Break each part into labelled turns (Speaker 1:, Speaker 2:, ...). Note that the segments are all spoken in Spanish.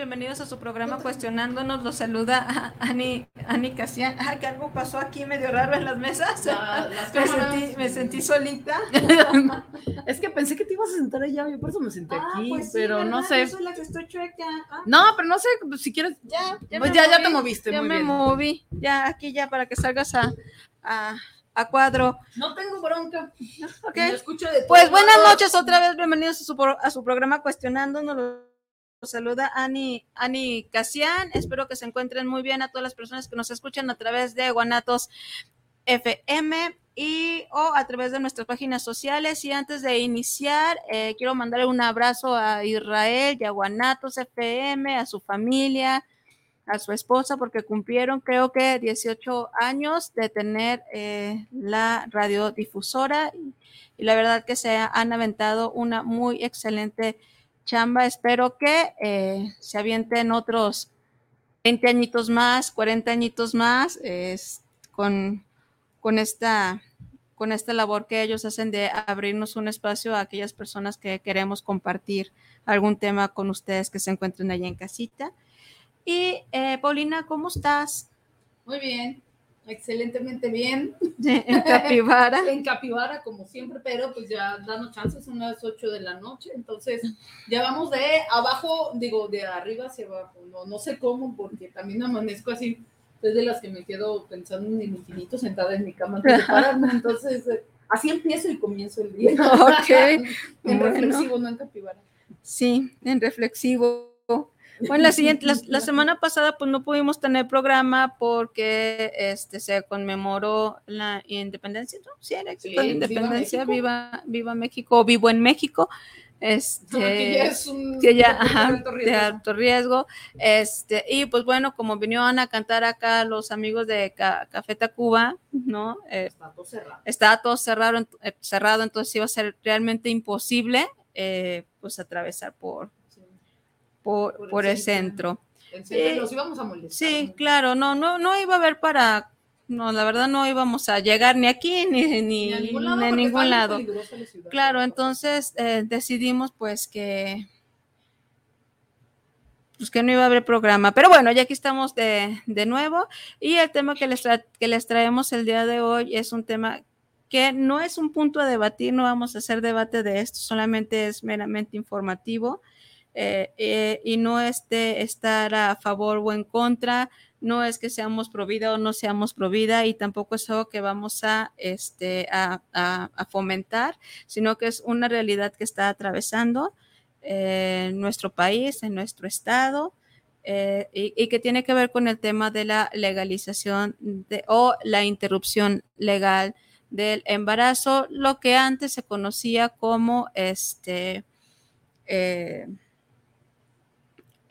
Speaker 1: bienvenidos a su programa Cuestionándonos. Los saluda Ani, Ani Casian. Ah, que algo pasó aquí medio raro en las mesas. me, sentí, solita.
Speaker 2: es que pensé que te ibas a sentar allá, yo por eso me senté ah, aquí, pues pero no sé.
Speaker 1: Yo soy la que estoy chueca.
Speaker 2: Ah. No, pero no sé, pues, si quieres.
Speaker 1: Ya,
Speaker 2: ya, pues ya, ya, te moviste.
Speaker 1: Ya me moví. Ya, aquí ya para que salgas a, a a cuadro.
Speaker 2: No tengo bronca.
Speaker 1: Okay. pues buenas noches otra vez, bienvenidos a su, a su programa Cuestionándonos saluda Ani, Ani Casian. Espero que se encuentren muy bien a todas las personas que nos escuchan a través de Guanatos FM y o a través de nuestras páginas sociales. Y antes de iniciar, eh, quiero mandarle un abrazo a Israel y a Guanatos FM, a su familia, a su esposa, porque cumplieron creo que 18 años de tener eh, la radiodifusora y la verdad que se han aventado una muy excelente chamba. Espero que eh, se avienten otros 20 añitos más, 40 añitos más, es, con, con, esta, con esta labor que ellos hacen de abrirnos un espacio a aquellas personas que queremos compartir algún tema con ustedes que se encuentren allá en casita. Y eh, Paulina, ¿cómo estás?
Speaker 2: Muy bien excelentemente bien.
Speaker 1: En Capibara.
Speaker 2: en Capibara, como siempre, pero pues ya dando chances, son las 8 de la noche, entonces ya vamos de abajo, digo, de arriba hacia abajo, no, no sé cómo, porque también amanezco así, es de las que me quedo pensando en el infinito sentada en mi cama antes de pararme, entonces eh, así empiezo y comienzo el día.
Speaker 1: Ok.
Speaker 2: en reflexivo, no en Capibara.
Speaker 1: Sí, en reflexivo. Bueno, la siguiente, la, semana pasada pues no pudimos tener programa porque este se conmemoró la independencia, ¿no? Sí, era la independencia, viva, viva México, vivo en México. Este,
Speaker 2: que ya es un
Speaker 1: que ya, de, alto riesgo. Este, y pues bueno, como vinieron a cantar acá los amigos de Café Tacuba, ¿no?
Speaker 2: Eh, está todo cerrado.
Speaker 1: Estaba todo cerrado, eh, cerrado, entonces iba a ser realmente imposible eh, pues atravesar por, por, el centro.
Speaker 2: los íbamos a molestar.
Speaker 1: Sí, claro, no, no, no iba a haber para, no, la verdad no íbamos a llegar ni aquí ni, ni,
Speaker 2: en ningún lado.
Speaker 1: Claro, entonces eh, decidimos pues que pues que no iba a haber programa. Pero bueno, ya aquí estamos de, de nuevo y el tema que les, que les traemos el día de hoy es un tema que no es un punto a debatir, no vamos a hacer debate de esto, solamente es meramente informativo. Eh, eh, y no es de estar a favor o en contra, no es que seamos pro vida o no seamos pro vida y tampoco es algo que vamos a, este, a, fomentar, sino que es una realidad que está atravesando eh, nuestro país, en nuestro estado. y, que tiene que ver con el tema de la legalización de, o la interrupción legal del embarazo, lo que antes se conocía como este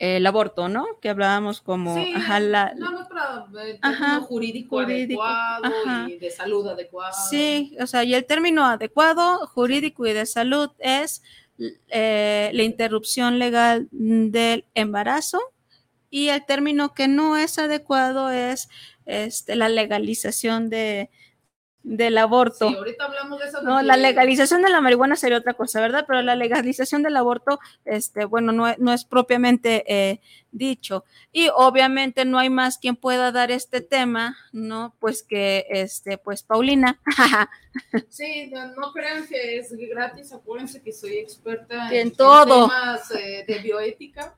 Speaker 1: el aborto, ¿no? Que hablábamos como
Speaker 2: sí,
Speaker 1: la,
Speaker 2: no, no para el jurídico, adecuado y de salud adecuado.
Speaker 1: Sí, o sea, y el término adecuado, jurídico y de salud es eh, la interrupción legal del embarazo y el término que no es adecuado es este, la legalización de, del aborto.
Speaker 2: Sí, ahorita hablamos de eso.
Speaker 1: No, la legalización de la marihuana sería otra cosa, ¿verdad? Pero la legalización del aborto, este, bueno, no, no es propiamente eh, dicho. Y obviamente no hay más quien pueda dar este tema, ¿no? Pues que, este, pues Paulina.
Speaker 2: sí, no, crean que es gratis, acuérdense que soy experta
Speaker 1: en, todo.
Speaker 2: temas eh, de bioética.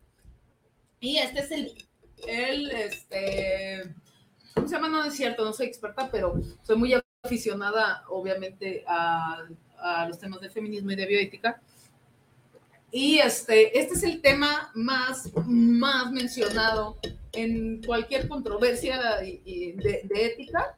Speaker 2: Y este es el, el, este, ¿cómo se llama? No es cierto, no soy experta, pero soy muy aficionada, obviamente, a, los temas de feminismo y de bioética. Y este, este es el tema más, más mencionado en cualquier controversia de, ética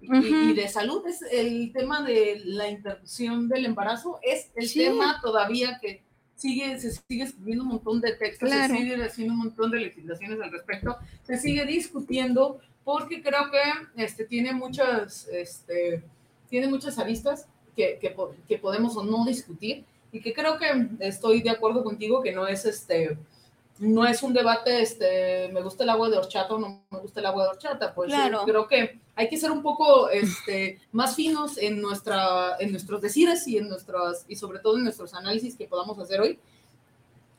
Speaker 2: y, de salud. Es el tema de la interrupción del embarazo, es el tema todavía que sigue, se sigue escribiendo un montón de textos, se sigue haciendo un montón de legislaciones al respecto, se sigue discutiendo porque creo que este, tiene muchas, este, tiene muchas aristas que, que, que podemos o no discutir y que creo que estoy de acuerdo contigo que no es este no es un debate, este, me gusta el agua de horchata o no me gusta el agua de horchata, pues claro. creo que hay que ser un poco este, más finos en, nuestra, en nuestros decires y en nuestras, y sobre todo en nuestros análisis que podamos hacer hoy.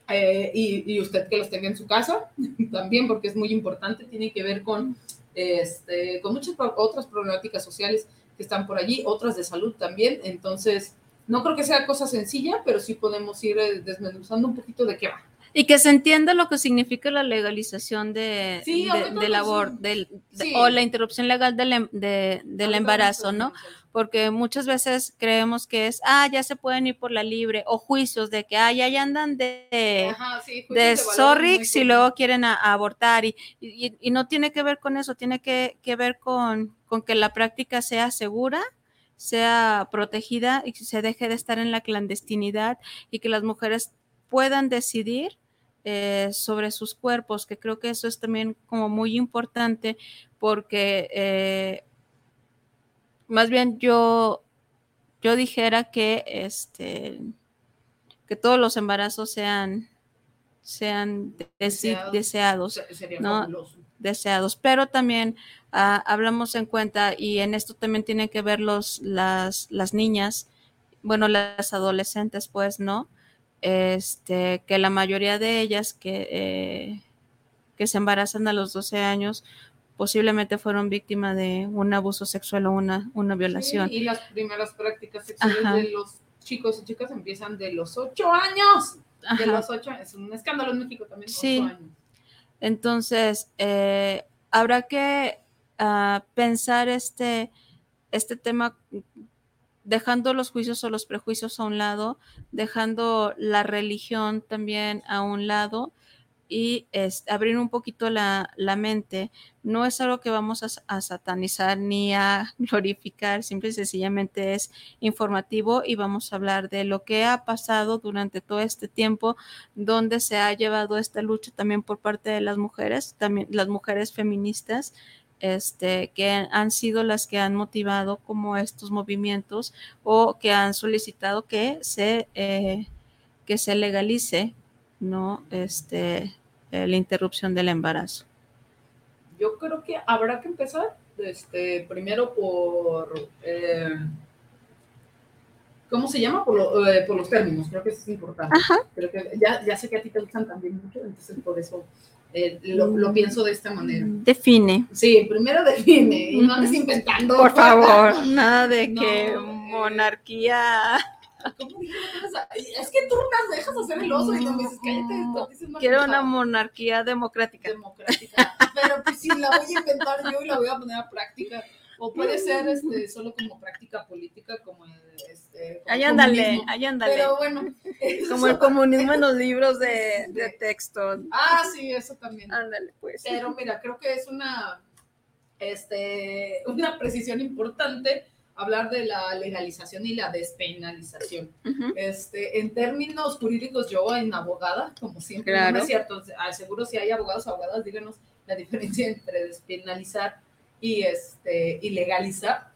Speaker 2: Eh, y, y, usted que los tenga en su casa también, porque es muy importante, tiene que ver con, este, con muchas otras problemáticas sociales que están por allí, otras de salud también, entonces no creo que sea cosa sencilla, pero sí podemos ir eh, desmenuzando un poquito de qué va.
Speaker 1: Y que se entienda lo que significa la legalización de, del aborto o la interrupción legal del, em, del embarazo, ¿no? Porque muchas veces creemos que es, ah, ya se pueden ir por la libre, o juicios de que, ah, ya, andan de, de, Sorrix y luego quieren abortar. Y, y, no tiene que ver con eso, tiene que, que ver con, con que la práctica sea segura sea protegida y que se deje de estar en la clandestinidad y que las mujeres puedan decidir eh, sobre sus cuerpos, que creo que eso es también como muy importante porque eh, más bien yo, yo dijera que este que todos los embarazos sean sean deseados, ¿no? deseados, pero también ah, hablamos en cuenta y en esto también tienen que ver los, las, las niñas, bueno, las adolescentes, pues, ¿no? este, que la mayoría de ellas que, eh, que se embarazan a los 12 años posiblemente fueron víctimas de un abuso sexual o una, una violación.
Speaker 2: y las primeras prácticas sexuales de los chicos y chicas empiezan de los 8 años. De los 8 es un escándalo en México también. Sí. Años.
Speaker 1: Entonces, eh, habrá que uh, pensar este, este tema dejando los juicios o los prejuicios a un lado, dejando la religión también a un lado y abrir un poquito la, mente. No es algo que vamos a, satanizar ni a glorificar, simple y sencillamente es informativo y vamos a hablar de lo que ha pasado durante todo este tiempo, donde se ha llevado esta lucha también por parte de las mujeres, también las mujeres feministas este, que han sido las que han motivado como estos movimientos o que han solicitado que se, eh, que se legalice ¿no? este, eh, la interrupción del embarazo.
Speaker 2: Yo creo que habrá que empezar este, primero por, eh, ¿cómo se llama? Por, por, los términos, creo que eso es importante. que ya, ya sé que a ti te gustan también mucho, entonces por eso eh, lo, pienso de esta manera.
Speaker 1: Define.
Speaker 2: Sí, primero define y no andes inventando.
Speaker 1: Por favor, nada de que monarquía.
Speaker 2: Es que tú no dejas hacer el oso y no me dices, cállate.
Speaker 1: Quiero una monarquía democrática.
Speaker 2: Democrática. Pero pues sí, la voy a inventar yo y la voy a poner a práctica. O puede ser este, solo como práctica política, como este.
Speaker 1: Ahí ándale, ahí ándale.
Speaker 2: Pero bueno.
Speaker 1: Como el comunismo en los libros de, de texto.
Speaker 2: Ah, sí, eso también.
Speaker 1: Ándale, pues.
Speaker 2: Pero mira, creo que es una, este, una precisión importante hablar de la legalización y la despenalización. este, en términos jurídicos, yo en abogada, como siempre, claro. no es cierto, seguro si hay abogados o abogadas, díganos la diferencia entre despenalizar y, este, y legalizar.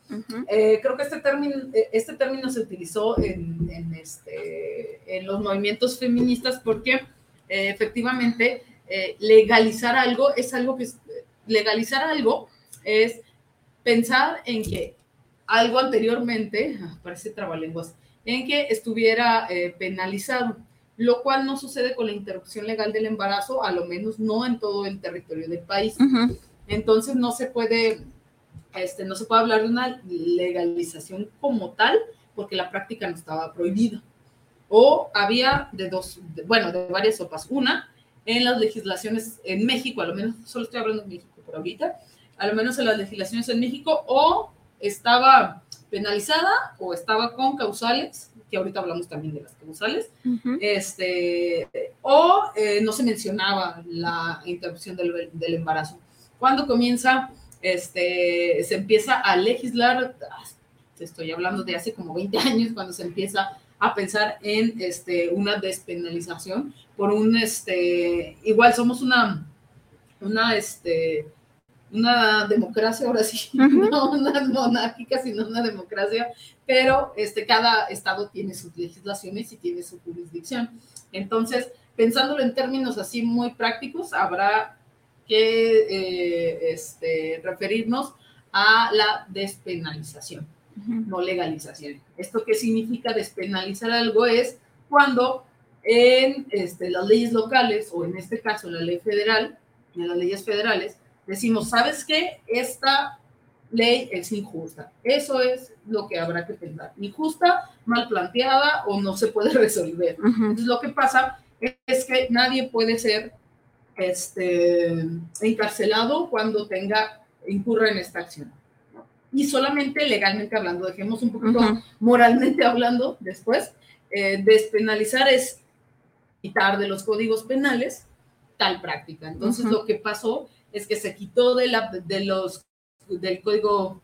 Speaker 2: Eh, creo que este término, eh, este término se utilizó en, en, este, en los movimientos feministas porque eh, efectivamente legalizar algo es algo que legalizar algo es pensar en que algo anteriormente, ah, parece trabalenguas, en que estuviera penalizado, lo cual no sucede con la interrupción legal del embarazo, a lo menos no en todo el territorio del país. Entonces no se puede, este, no se puede hablar de una legalización como tal, porque la práctica no estaba prohibida. O había de dos, bueno, de varias sopas. Una, en las legislaciones en México, a lo menos, solo estoy hablando de México por ahorita, a lo menos en las legislaciones en México, o estaba penalizada o estaba con causales, que ahorita hablamos también de las causales, este, o eh, no se mencionaba la interrupción del, del, embarazo. Cuando comienza, este, se empieza a legislar, estoy hablando de hace como 20 años, cuando se empieza a pensar en este, una despenalización por un, este, igual somos una, una, este, una democracia, ahora sí, no una monárquica, sino una democracia, pero este, cada estado tiene sus legislaciones y tiene su jurisdicción. Entonces, pensándolo en términos así muy prácticos, habrá que eh, este, referirnos a la despenalización, no legalización. ¿Esto qué significa despenalizar algo? Es cuando en este, las leyes locales, o en este caso la ley federal, en las leyes federales, decimos, ¿sabes qué? Esta ley es injusta. Eso es lo que habrá que pensar. Injusta, mal planteada o no se puede resolver. Entonces lo que pasa es que nadie puede ser este, encarcelado cuando tenga, incurra en esta acción. Y solamente legalmente hablando, dejemos un poquito moralmente hablando después, eh, despenalizar es quitar de los códigos penales tal práctica. Entonces lo que pasó es que se quitó de, la, de los, del Código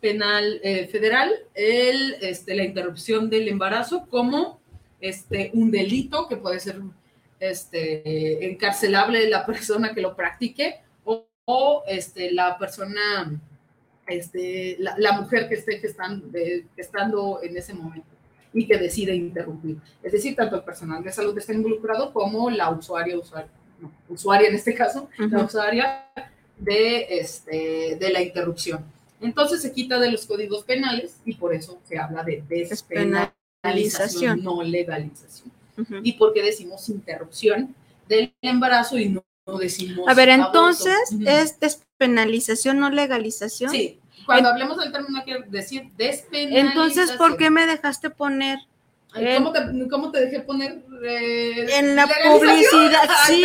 Speaker 2: Penal eh, Federal el, este, la interrupción del embarazo como este, un delito que puede ser este, encarcelable la persona que lo practique o, este, la persona, este, la, mujer que esté gestando, estando en ese momento y que decide interrumpir. Es decir, tanto el personal de salud está involucrado como la usuaria, usuario usuaria en este caso, la usuaria de, este, de la interrupción. Entonces se quita de los códigos penales y por eso se habla de despenalización, no legalización. ¿Y por qué decimos interrupción del embarazo y no, decimos...
Speaker 1: A ver, entonces, ¿es despenalización, no legalización?
Speaker 2: Sí, cuando hablemos del término quiero decir despenalización.
Speaker 1: Entonces, ¿por qué me dejaste poner
Speaker 2: ¿Cómo, te, ¿Cómo, te, dejé poner?
Speaker 1: Eh, en la publicidad, sí.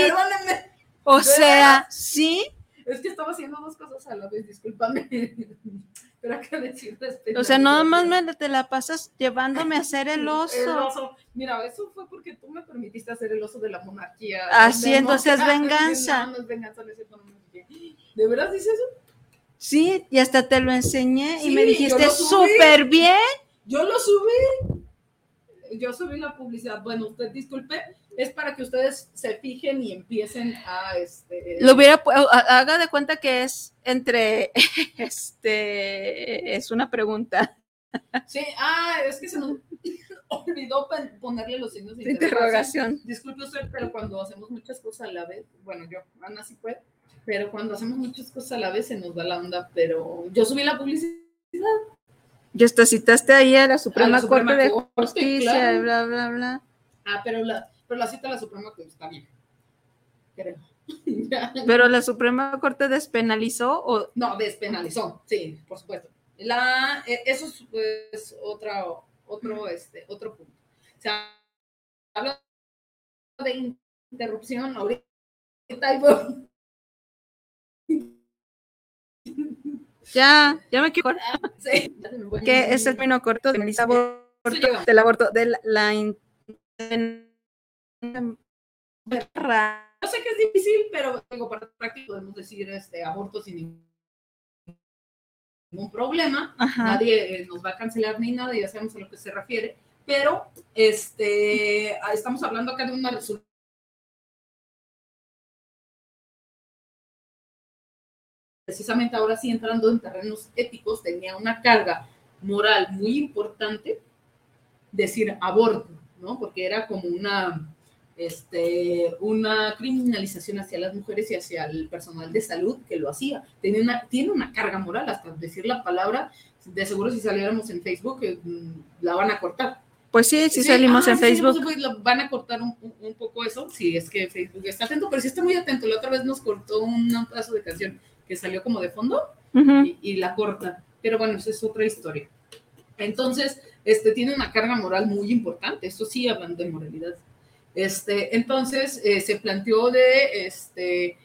Speaker 1: o sea, sí.
Speaker 2: Es que estaba haciendo dos cosas a la vez, discúlpame. Pero acá decir
Speaker 1: O sea, nada más me te la pasas llevándome a hacer el oso.
Speaker 2: El oso. Mira, eso fue porque tú me permitiste hacer el oso de la monarquía.
Speaker 1: Así, entonces es venganza.
Speaker 2: No, no es venganza, ¿De verdad dices eso?
Speaker 1: Sí, y hasta te lo enseñé y me dijiste súper bien.
Speaker 2: Yo lo subí yo subí la publicidad. Bueno, usted disculpe, es para que ustedes se fijen y empiecen a este.
Speaker 1: Lo hubiera haga de cuenta que es entre este es una pregunta.
Speaker 2: Sí, ah, es que se nos olvidó ponerle los signos
Speaker 1: de, interrogación.
Speaker 2: Disculpe usted, pero cuando hacemos muchas cosas a la vez, bueno, yo, Ana sí puede, pero cuando hacemos muchas cosas a la vez se nos da la onda, pero yo subí la publicidad
Speaker 1: y hasta citaste ahí a la Suprema, Corte de Justicia, bla, bla, bla.
Speaker 2: Ah, pero la, pero la cita a la Suprema Corte está bien. Creo.
Speaker 1: pero la Suprema Corte despenalizó o.
Speaker 2: No, despenalizó, sí, por supuesto. La, e, eso es pues, otro, otro, este, otro punto. O sea, habla de interrupción ahorita
Speaker 1: Ya, ya me quiero sí, que es el término corto del aborto, del aborto, de la,
Speaker 2: Yo sé que es difícil, pero tengo para práctico podemos decir este aborto sin ningún problema. Nadie eh, nos va a cancelar ni nada, ya sabemos a lo que se refiere. Pero este, estamos hablando acá de una resolución precisamente ahora sí entrando en terrenos éticos, tenía una carga moral muy importante decir aborto, ¿no? Porque era como una, este, una criminalización hacia las mujeres y hacia el personal de salud que lo hacía. Tiene una, tiene una carga moral, hasta decir la palabra, de seguro si saliéramos en Facebook eh, la van a cortar.
Speaker 1: Pues sí, sí, salimos en Facebook.
Speaker 2: van a cortar un, un, poco eso, si es que Facebook está atento, pero sí está muy atento. La otra vez nos cortó un pedazo de canción que salió como de fondo y, la corta. Pero bueno, esa es otra historia. Entonces, este, tiene una carga moral muy importante, eso sí, hablando de moralidad. Este, entonces, eh, se planteó de, este,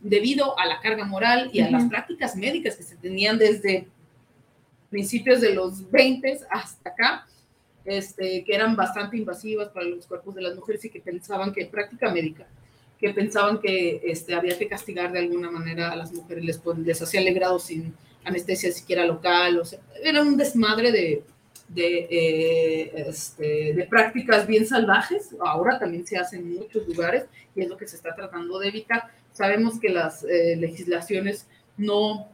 Speaker 2: debido a la carga moral y a las prácticas médicas que se tenían desde principios de los 20 hasta acá, este, que eran bastante invasivas para los cuerpos de las mujeres y que pensaban que práctica médica, que pensaban que este, había que castigar de alguna manera a las mujeres, les, les hacían legrado sin anestesia siquiera local, era un desmadre de, de, eh, este, de prácticas bien salvajes, ahora también se hace en muchos lugares y es lo que se está tratando de evitar. Sabemos que las eh, legislaciones no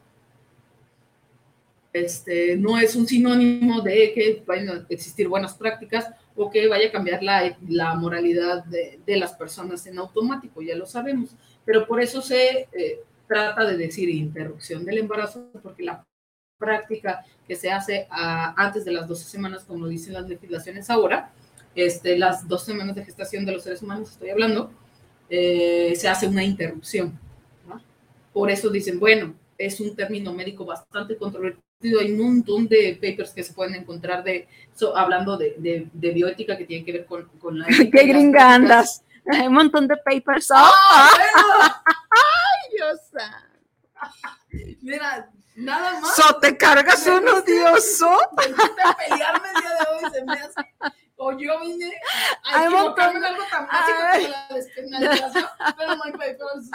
Speaker 2: este, no es un sinónimo de que vayan a existir buenas prácticas o que vaya a cambiar la, la moralidad de, de, las personas en automático, ya lo sabemos. Pero por eso se eh, trata de decir interrupción del embarazo, porque la práctica que se hace a, antes de las 12 semanas, como dicen las legislaciones ahora, este, las dos semanas de gestación de los seres humanos, estoy hablando, eh, se hace una interrupción. Por eso dicen, bueno, es un término médico bastante controvertido hay un montón de papers que se pueden encontrar de hablando de, de, de, bioética que tienen que ver con, con la
Speaker 1: qué gringa andas. Hay un montón de papers.
Speaker 2: ¡Ah, ay Dios mira nada más.
Speaker 1: So te cargas un odioso.
Speaker 2: pelearme el día de hoy se me hace o yo vine a hay montón, algo tan básico como la despenalización, pero no hay papers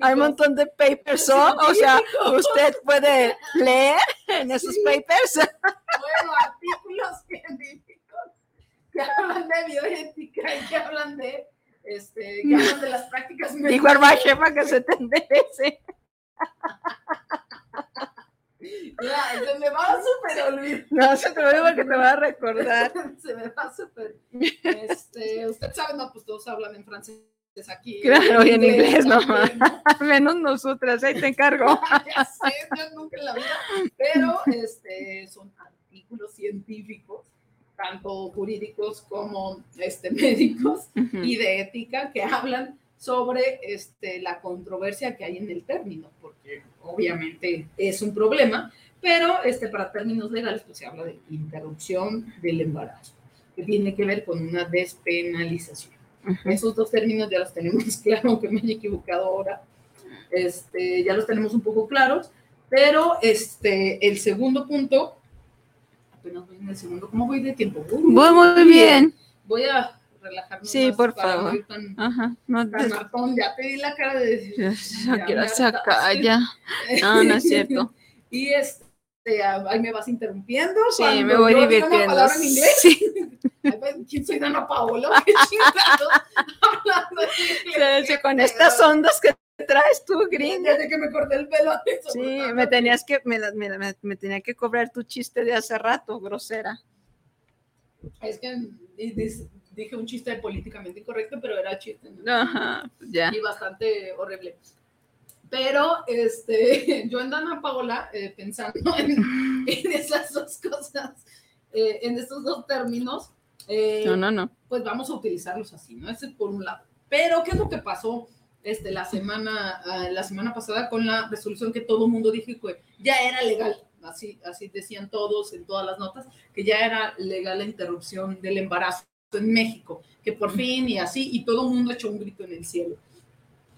Speaker 1: Hay un montón de papers, ¿o? o sea, usted puede leer en esos papers.
Speaker 2: Bueno, artículos científicos que hablan de bioética y que hablan de, este, que hablan de las prácticas
Speaker 1: médicas. Dijo hermana jefa que se te enderece.
Speaker 2: Ya, se me va súper olvidar.
Speaker 1: No, se te olvida que te va a recordar.
Speaker 2: se me va súper. Este, usted sabe, no, pues todos hablan en francés aquí.
Speaker 1: Claro, y en inglés, no. Menos nosotras, ahí te encargo.
Speaker 2: ya sé, yo nunca en la vida. Pero este, son artículos científicos, tanto jurídicos como este, médicos y de ética, que hablan sobre este, la controversia que hay en el término, porque obviamente es un problema, pero este, para términos legales pues se habla de interrupción del embarazo, que tiene que ver con una despenalización. Esos dos términos ya los tenemos claro, aunque me haya equivocado ahora, este, ya los tenemos un poco claros, pero este, el segundo punto, apenas voy en el segundo, ¿cómo voy de tiempo?
Speaker 1: Voy muy bien.
Speaker 2: Voy a relajarnos.
Speaker 1: Sí, por favor.
Speaker 2: Tan, Ajá. No te... Ya te di la cara de decir.
Speaker 1: Ya, ya, se acalla. No, no es cierto.
Speaker 2: y este, ahí me vas interrumpiendo.
Speaker 1: Sí, me voy divirtiendo.
Speaker 2: En inglés. Sí. ¿Quién soy Dana Paola? ¿Qué
Speaker 1: Hablando con estas ondas que traes tú, gringa.
Speaker 2: Desde que me corté el pelo.
Speaker 1: Sí, me tenías que, me, me, me, me, tenía que cobrar tu chiste de hace rato, grosera.
Speaker 2: Es que dije un chiste políticamente incorrecto, pero era chiste.
Speaker 1: Ajá, ya.
Speaker 2: Y bastante horrible. Pero este, yo en Dana Paola, eh, pensando en, en, esas dos cosas, eh, en estos dos términos, eh,
Speaker 1: no, no, no.
Speaker 2: pues vamos a utilizarlos así, ¿no? Ese por un lado. Pero, ¿qué es lo que pasó este, la, semana, uh, la semana pasada con la resolución que todo el mundo dijo que ya era legal? Así, así decían todos en todas las notas, que ya era legal la interrupción del embarazo en México, que por fin y así, y todo el mundo echó un grito en el cielo.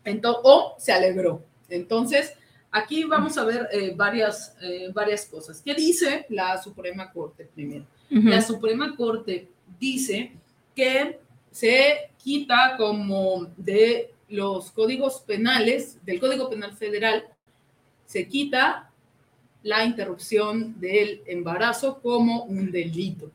Speaker 2: Entonces, o se alegró. Entonces, aquí vamos a ver eh, varias, eh, varias cosas. ¿Qué dice la Suprema Corte primero? Uh -huh. La Suprema Corte dice que se quita como de los códigos penales, del Código Penal Federal, se quita la interrupción del embarazo como un delito.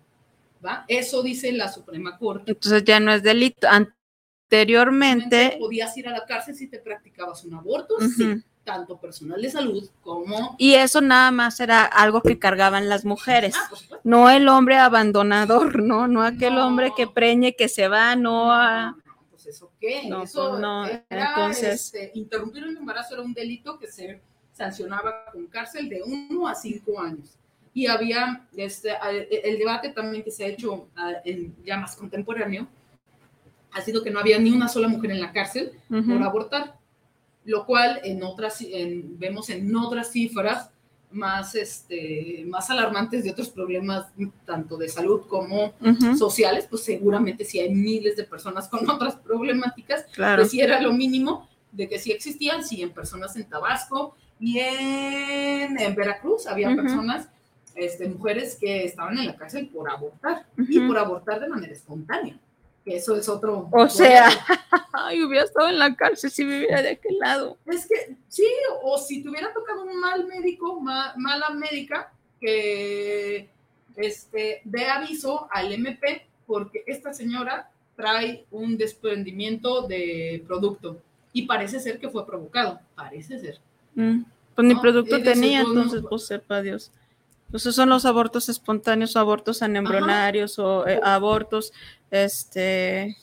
Speaker 2: ¿Va? Eso dice la Suprema Corte.
Speaker 1: Entonces ya no es delito. Anteriormente...
Speaker 2: Podías ir a la cárcel si te practicabas un aborto, uh -huh. sí, tanto personal de salud como...
Speaker 1: Y eso nada más era algo que cargaban las mujeres, ah, no el hombre abandonador, no, no aquel no. hombre que preñe, que se va, no a...
Speaker 2: Pues eso qué,
Speaker 1: no,
Speaker 2: eso
Speaker 1: no,
Speaker 2: era,
Speaker 1: entonces...
Speaker 2: Este, interrumpir un embarazo era un delito que se sancionaba con cárcel de uno a cinco años y había este, el debate también que se ha hecho en, ya más contemporáneo, ha sido que no había ni una sola mujer en la cárcel uh -huh. por abortar, lo cual en otras, en, vemos en otras cifras más, este, más alarmantes de otros problemas, tanto de salud como uh -huh. sociales, pues seguramente si hay miles de personas con otras problemáticas,
Speaker 1: claro.
Speaker 2: pues sí era lo mínimo de que sí existían, sí en personas en Tabasco y en, en Veracruz había uh -huh. personas este, mujeres que estaban en la cárcel por abortar y por abortar de manera espontánea. Que eso es otro.
Speaker 1: O sea, ay, hubiera estado en la cárcel si viviera de aquel lado.
Speaker 2: Es que sí, o si te hubiera tocado un mal médico, mala médica, que este, dé aviso al MP porque esta señora trae un desprendimiento de producto y parece ser que fue provocado, parece ser.
Speaker 1: Mm, pues ni producto tenía, entonces, pues sepa Dios. Entonces son los abortos espontáneos, o abortos anembrionarios o eh, abortos, este,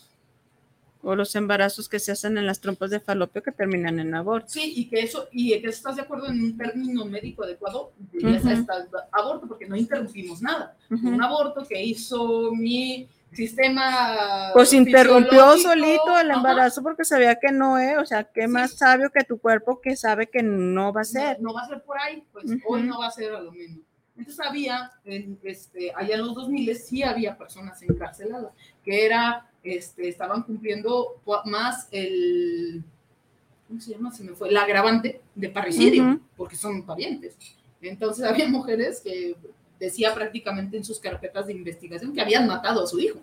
Speaker 1: o los embarazos que se hacen en las trompas de falopio que terminan en aborto.
Speaker 2: Sí, y que eso, y que estás de acuerdo en un término médico adecuado, aborto, porque no interrumpimos nada. Un aborto que hizo mi sistema.
Speaker 1: Pues interrumpió solito el embarazo porque sabía que no es, o sea, qué más sabio que tu cuerpo que sabe que no va a ser.
Speaker 2: No, va a ser por ahí, pues hoy no va a ser a lo menos. Entonces había, en, este, allá en los 2000 sí había personas encarceladas, que era, este, estaban cumpliendo más el, ¿cómo se llama? Se me fue, el agravante de parricidio, porque son parientes. Entonces había mujeres que decía prácticamente en sus carpetas de investigación que habían matado a su hijo,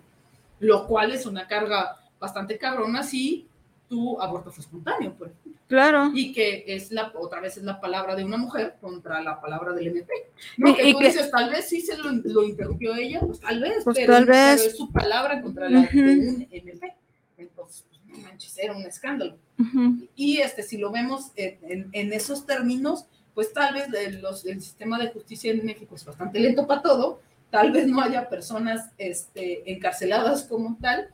Speaker 2: lo cual es una carga bastante cabrona si tu aborto fue espontáneo, por ejemplo.
Speaker 1: Claro.
Speaker 2: Y que es la, otra vez es la palabra de una mujer contra la palabra del MP. No, que tú dices, tal vez sí se lo, interrumpió ella, pues tal vez,
Speaker 1: pues pero, tal vez.
Speaker 2: es su palabra contra la de un MP. Entonces, pues, manches, era un escándalo. Y este, si lo vemos en, en, esos términos, pues tal vez el, los, el sistema de justicia en México es bastante lento para todo, tal vez no haya personas este, encarceladas como tal,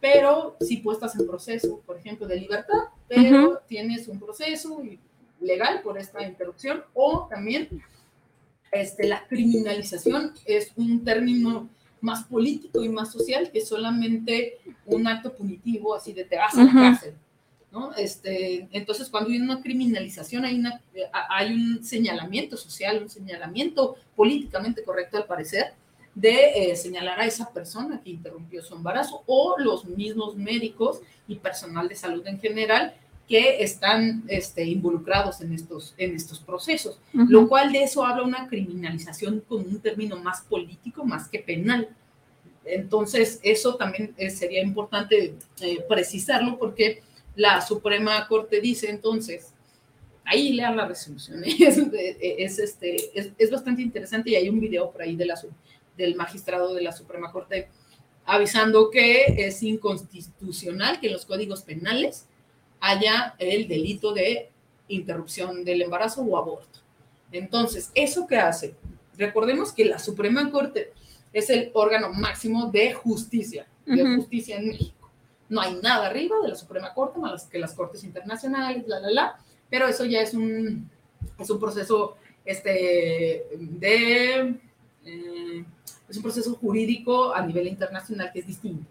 Speaker 2: pero sí puestas en proceso, por ejemplo, de libertad, pero tienes un proceso legal por esta interrupción o también este, la criminalización es un término más político y más social que solamente un acto punitivo, así de te vas a la cárcel. ¿no? Este, entonces, cuando hay una criminalización, hay, una, hay un señalamiento social, un señalamiento políticamente correcto al parecer, de eh, señalar a esa persona que interrumpió su embarazo o los mismos médicos y personal de salud en general que están este, involucrados en estos, en estos procesos, lo cual de eso habla una criminalización con un término más político más que penal. Entonces, eso también eh, sería importante eh, precisarlo porque la Suprema Corte dice entonces, ahí lean la resolución, es, es, este, es, es, bastante interesante y hay un video por ahí de la, del magistrado de la Suprema Corte avisando que es inconstitucional que en los códigos penales haya el delito de interrupción del embarazo o aborto. Entonces, ¿eso qué hace? Recordemos que la Suprema Corte es el órgano máximo de justicia, de justicia en México. No hay nada arriba de la Suprema Corte más que las cortes internacionales, la, la, la, pero eso ya es un, es un proceso este, de... Eh, es un proceso jurídico a nivel internacional que es distinto.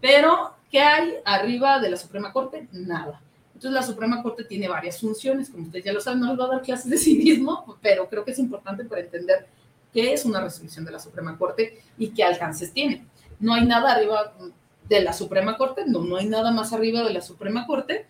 Speaker 2: Pero, ¿qué hay arriba de la Suprema Corte? Nada. Entonces, la Suprema Corte tiene varias funciones, como ustedes ya lo saben, no les voy a dar clases de civismo, pero creo que es importante para entender qué es una resolución de la Suprema Corte y qué alcances tiene. No hay nada arriba de la Suprema Corte, no, no hay nada más arriba de la Suprema Corte.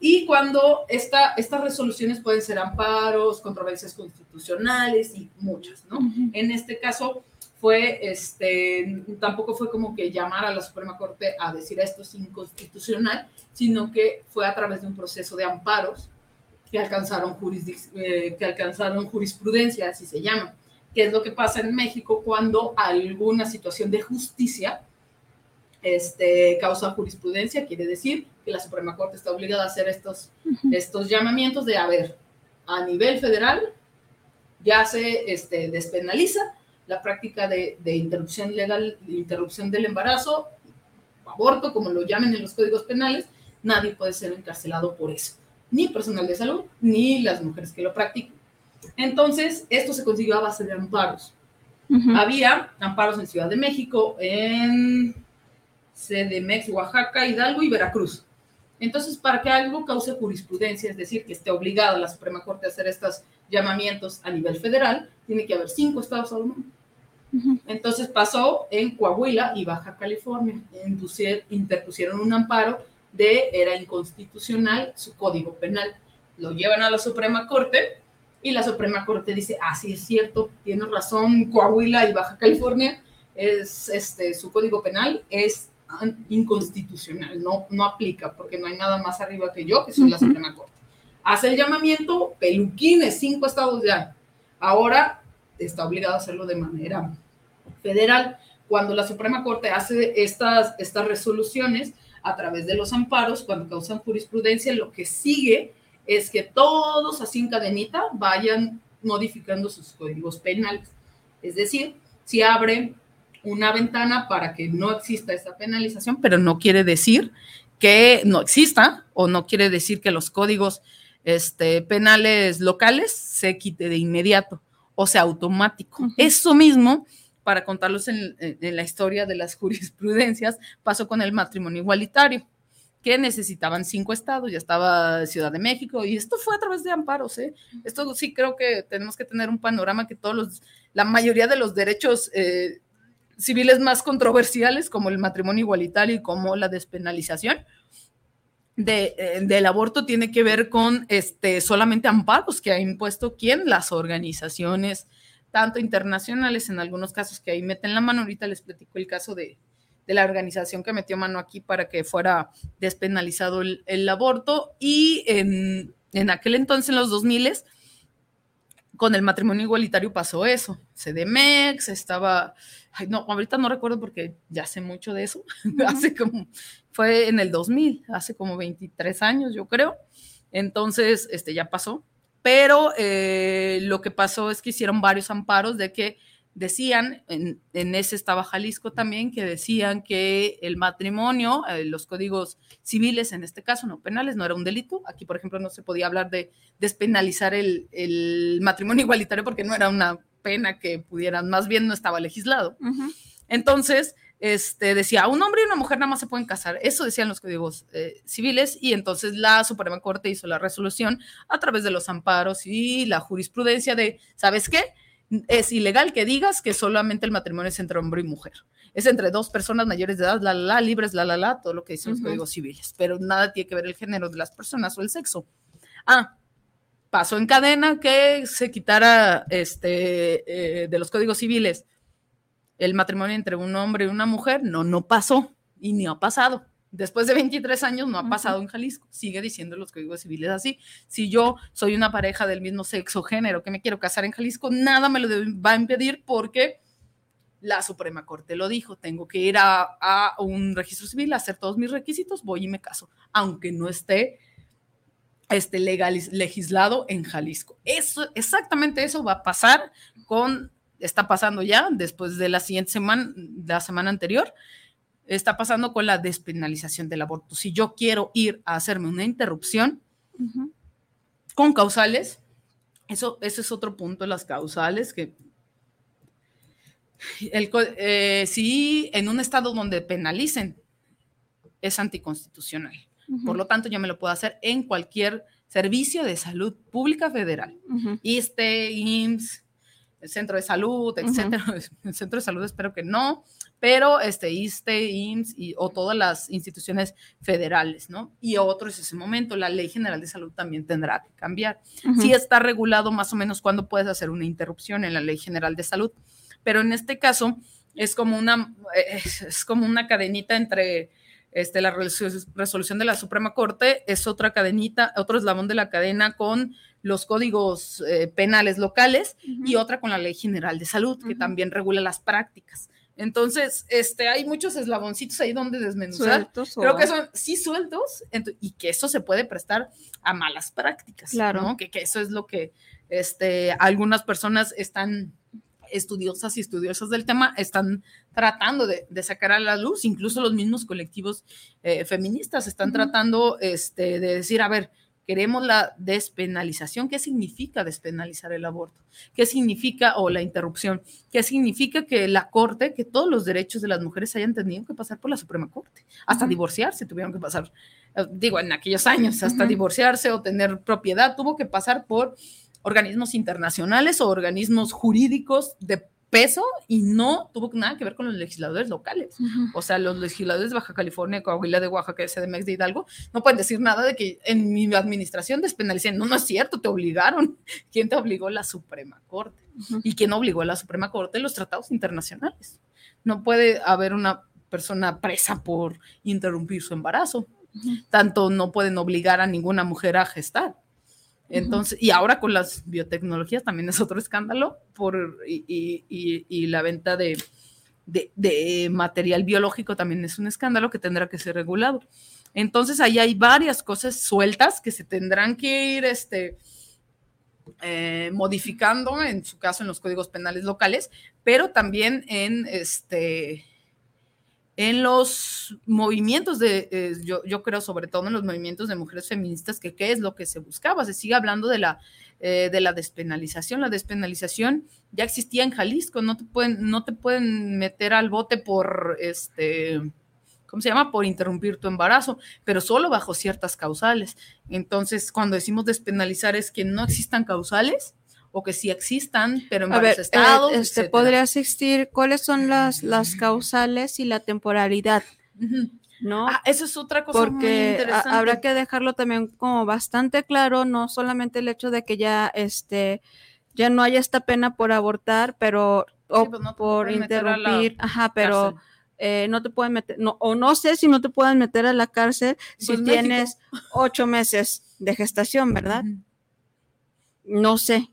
Speaker 2: Y cuando esta, estas resoluciones pueden ser amparos, controversias constitucionales y muchas, ¿no? En este caso, fue, este, tampoco fue como que llamar a la Suprema Corte a decir esto es inconstitucional, sino que fue a través de un proceso de amparos que alcanzaron, eh, que alcanzaron jurisprudencia, así se llama, que es lo que pasa en México cuando alguna situación de justicia este, causa jurisprudencia, quiere decir que la Suprema Corte está obligada a hacer estos, estos llamamientos de, a ver, a nivel federal ya se este, despenaliza la práctica de, interrupción legal, interrupción del embarazo, aborto, como lo llamen en los códigos penales, nadie puede ser encarcelado por eso, ni personal de salud, ni las mujeres que lo practican. Entonces, esto se consiguió a base de amparos. Había amparos en Ciudad de México, en CDMX, Oaxaca, Hidalgo y Veracruz. Entonces, para que algo cause jurisprudencia, es decir, que esté obligada la Suprema Corte a hacer estos llamamientos a nivel federal, tiene que haber cinco estados al menos. Entonces pasó en Coahuila y Baja California. Interpusieron un amparo de era inconstitucional su código penal. Lo llevan a la Suprema Corte y la Suprema Corte dice, ah, sí es cierto, tiene razón, Coahuila y Baja California, es, este, su código penal es inconstitucional, no, no aplica porque no hay nada más arriba que yo, que soy la Suprema Corte. Hace el llamamiento, peluquines, cinco estados ya. Ahora está obligado a hacerlo de manera federal. Cuando la Suprema Corte hace estas, estas resoluciones a través de los amparos, cuando causan jurisprudencia, lo que sigue es que todos así en cadenita vayan modificando sus códigos penales. Es decir, si abre una ventana para que no exista esa penalización, pero no quiere decir que no exista o no quiere decir que los códigos este, penales locales se quite de inmediato o sea automático. Eso mismo, para contarlos en, la historia de las jurisprudencias, pasó con el matrimonio igualitario que necesitaban cinco estados, ya estaba Ciudad de México, y esto fue a través de amparos, ¿eh? Esto sí creo que tenemos que tener un panorama que todos los, la mayoría de los derechos eh, civiles más controversiales, como el matrimonio igualitario y como la despenalización, de, eh, del aborto tiene que ver con este, solamente amparos que ha impuesto quién, las organizaciones, tanto internacionales, en algunos casos que ahí meten la mano. Ahorita les platico el caso de, de la organización que metió mano aquí para que fuera despenalizado el, aborto. Y en, en, aquel entonces, en los 2000, con el matrimonio igualitario pasó eso. CDMEX estaba, ay, no, ahorita no recuerdo porque ya sé mucho de eso. hace como, fue en el 2000, hace como 23 años, yo creo. Entonces, este ya pasó. Pero eh, lo que pasó es que hicieron varios amparos de que decían, en, ese estaba Jalisco también, que decían que el matrimonio, eh, los códigos civiles, en este caso no penales, no era un delito. Aquí, por ejemplo, no se podía hablar de despenalizar el, el matrimonio igualitario porque no era una pena que pudieran, más bien no estaba legislado. Entonces, este, decía, un hombre y una mujer nada más se pueden casar. Eso decían los códigos eh, civiles y entonces la Suprema Corte hizo la resolución a través de los amparos y la jurisprudencia de, ¿sabes qué? es ilegal que digas que solamente el matrimonio es entre hombre y mujer. Es entre dos personas mayores de edad, la, la, libres, la, la, la, todo lo que dicen los códigos civiles, pero nada tiene que ver el género de las personas o el sexo. Ah, pasó en cadena que se quitara este, eh, de los códigos civiles el matrimonio entre un hombre y una mujer. No, no pasó y ni ha pasado después de 23 años no ha pasado en Jalisco, sigue diciendo los códigos civiles así. Si yo soy una pareja del mismo sexo género que me quiero casar en Jalisco, nada me lo va a impedir porque la Suprema Corte lo dijo, tengo que ir a, un registro civil, hacer todos mis requisitos, voy y me caso, aunque no esté este, legal, legislado en Jalisco. Eso, exactamente eso va a pasar con, está pasando ya después de la siguiente semana, la semana anterior, está pasando con la despenalización del aborto. Si yo quiero ir a hacerme una interrupción con causales, eso, ese es otro punto de las causales que el, eh, si en un estado donde penalicen es anticonstitucional. Por lo tanto, yo me lo puedo hacer en cualquier servicio de salud pública federal. ISTE, IMSS, el centro de salud, etcétera. El centro de salud espero que no, pero este ISTE, IMSS y, o todas las instituciones federales, ¿no? Y otro es ese momento, la Ley General de Salud también tendrá que cambiar. Sí está regulado más o menos cuándo puedes hacer una interrupción en la Ley General de Salud, pero en este caso es como una, es, como una cadenita entre este, la resolución de la Suprema Corte, es otra cadenita, otro eslabón de la cadena con los códigos eh, penales locales y otra con la Ley General de Salud, que también regula las prácticas. Entonces, este, hay muchos eslaboncitos ahí donde desmenuzar. Creo que son sí sueltos y que eso se puede prestar a malas prácticas. Claro. Que, que, eso es lo que este, algunas personas están estudiosas y estudiosas del tema están tratando de, sacar a la luz, incluso los mismos colectivos eh, feministas están tratando este, de decir, a ver, Queremos la despenalización. ¿Qué significa despenalizar el aborto? ¿Qué significa, o la interrupción? ¿Qué significa que la Corte, que todos los derechos de las mujeres hayan tenido que pasar por la Suprema Corte? Hasta divorciarse tuvieron que pasar, eh, digo, en aquellos años, hasta divorciarse o tener propiedad, tuvo que pasar por organismos internacionales o organismos jurídicos de peso y no tuvo nada que ver con los legisladores locales. O sea, los legisladores de Baja California, Coahuila, de Oaxaca, CDMX, de Hidalgo, no pueden decir nada de que en mi administración despenalicen. No, no es cierto, te obligaron. ¿Quién te obligó? La Suprema Corte. ¿Y quién obligó a la Suprema Corte? Los tratados internacionales. No puede haber una persona presa por interrumpir su embarazo. Tanto no pueden obligar a ninguna mujer a gestar. Entonces, y ahora con las biotecnologías también es otro escándalo por, y, la venta de, material biológico también es un escándalo que tendrá que ser regulado. Entonces, ahí hay varias cosas sueltas que se tendrán que ir este, eh, modificando, en su caso, en los códigos penales locales, pero también en este en los movimientos de, eh, yo, creo sobre todo en los movimientos de mujeres feministas, que qué es lo que se buscaba. Se sigue hablando de la, eh, de la despenalización. La despenalización ya existía en Jalisco, no te pueden, no te pueden meter al bote por, este, ¿cómo se llama? Por interrumpir tu embarazo, pero solo bajo ciertas causales. Entonces, cuando decimos despenalizar es que no existan causales o que sí existan, pero en varios eh, estados.
Speaker 1: este, podría existir, ¿cuáles son las, las causales y la temporalidad? ¿No?
Speaker 2: Ah, eso es otra cosa
Speaker 1: Porque muy interesante. habrá que dejarlo también como bastante claro, no solamente el hecho de que ya este ya no haya esta pena por abortar, pero o pues por interrumpir, ajá, pero eh, no te pueden meter, no, o no sé si no te pueden meter a la cárcel si pues tienes ocho meses de gestación, ¿verdad? No sé,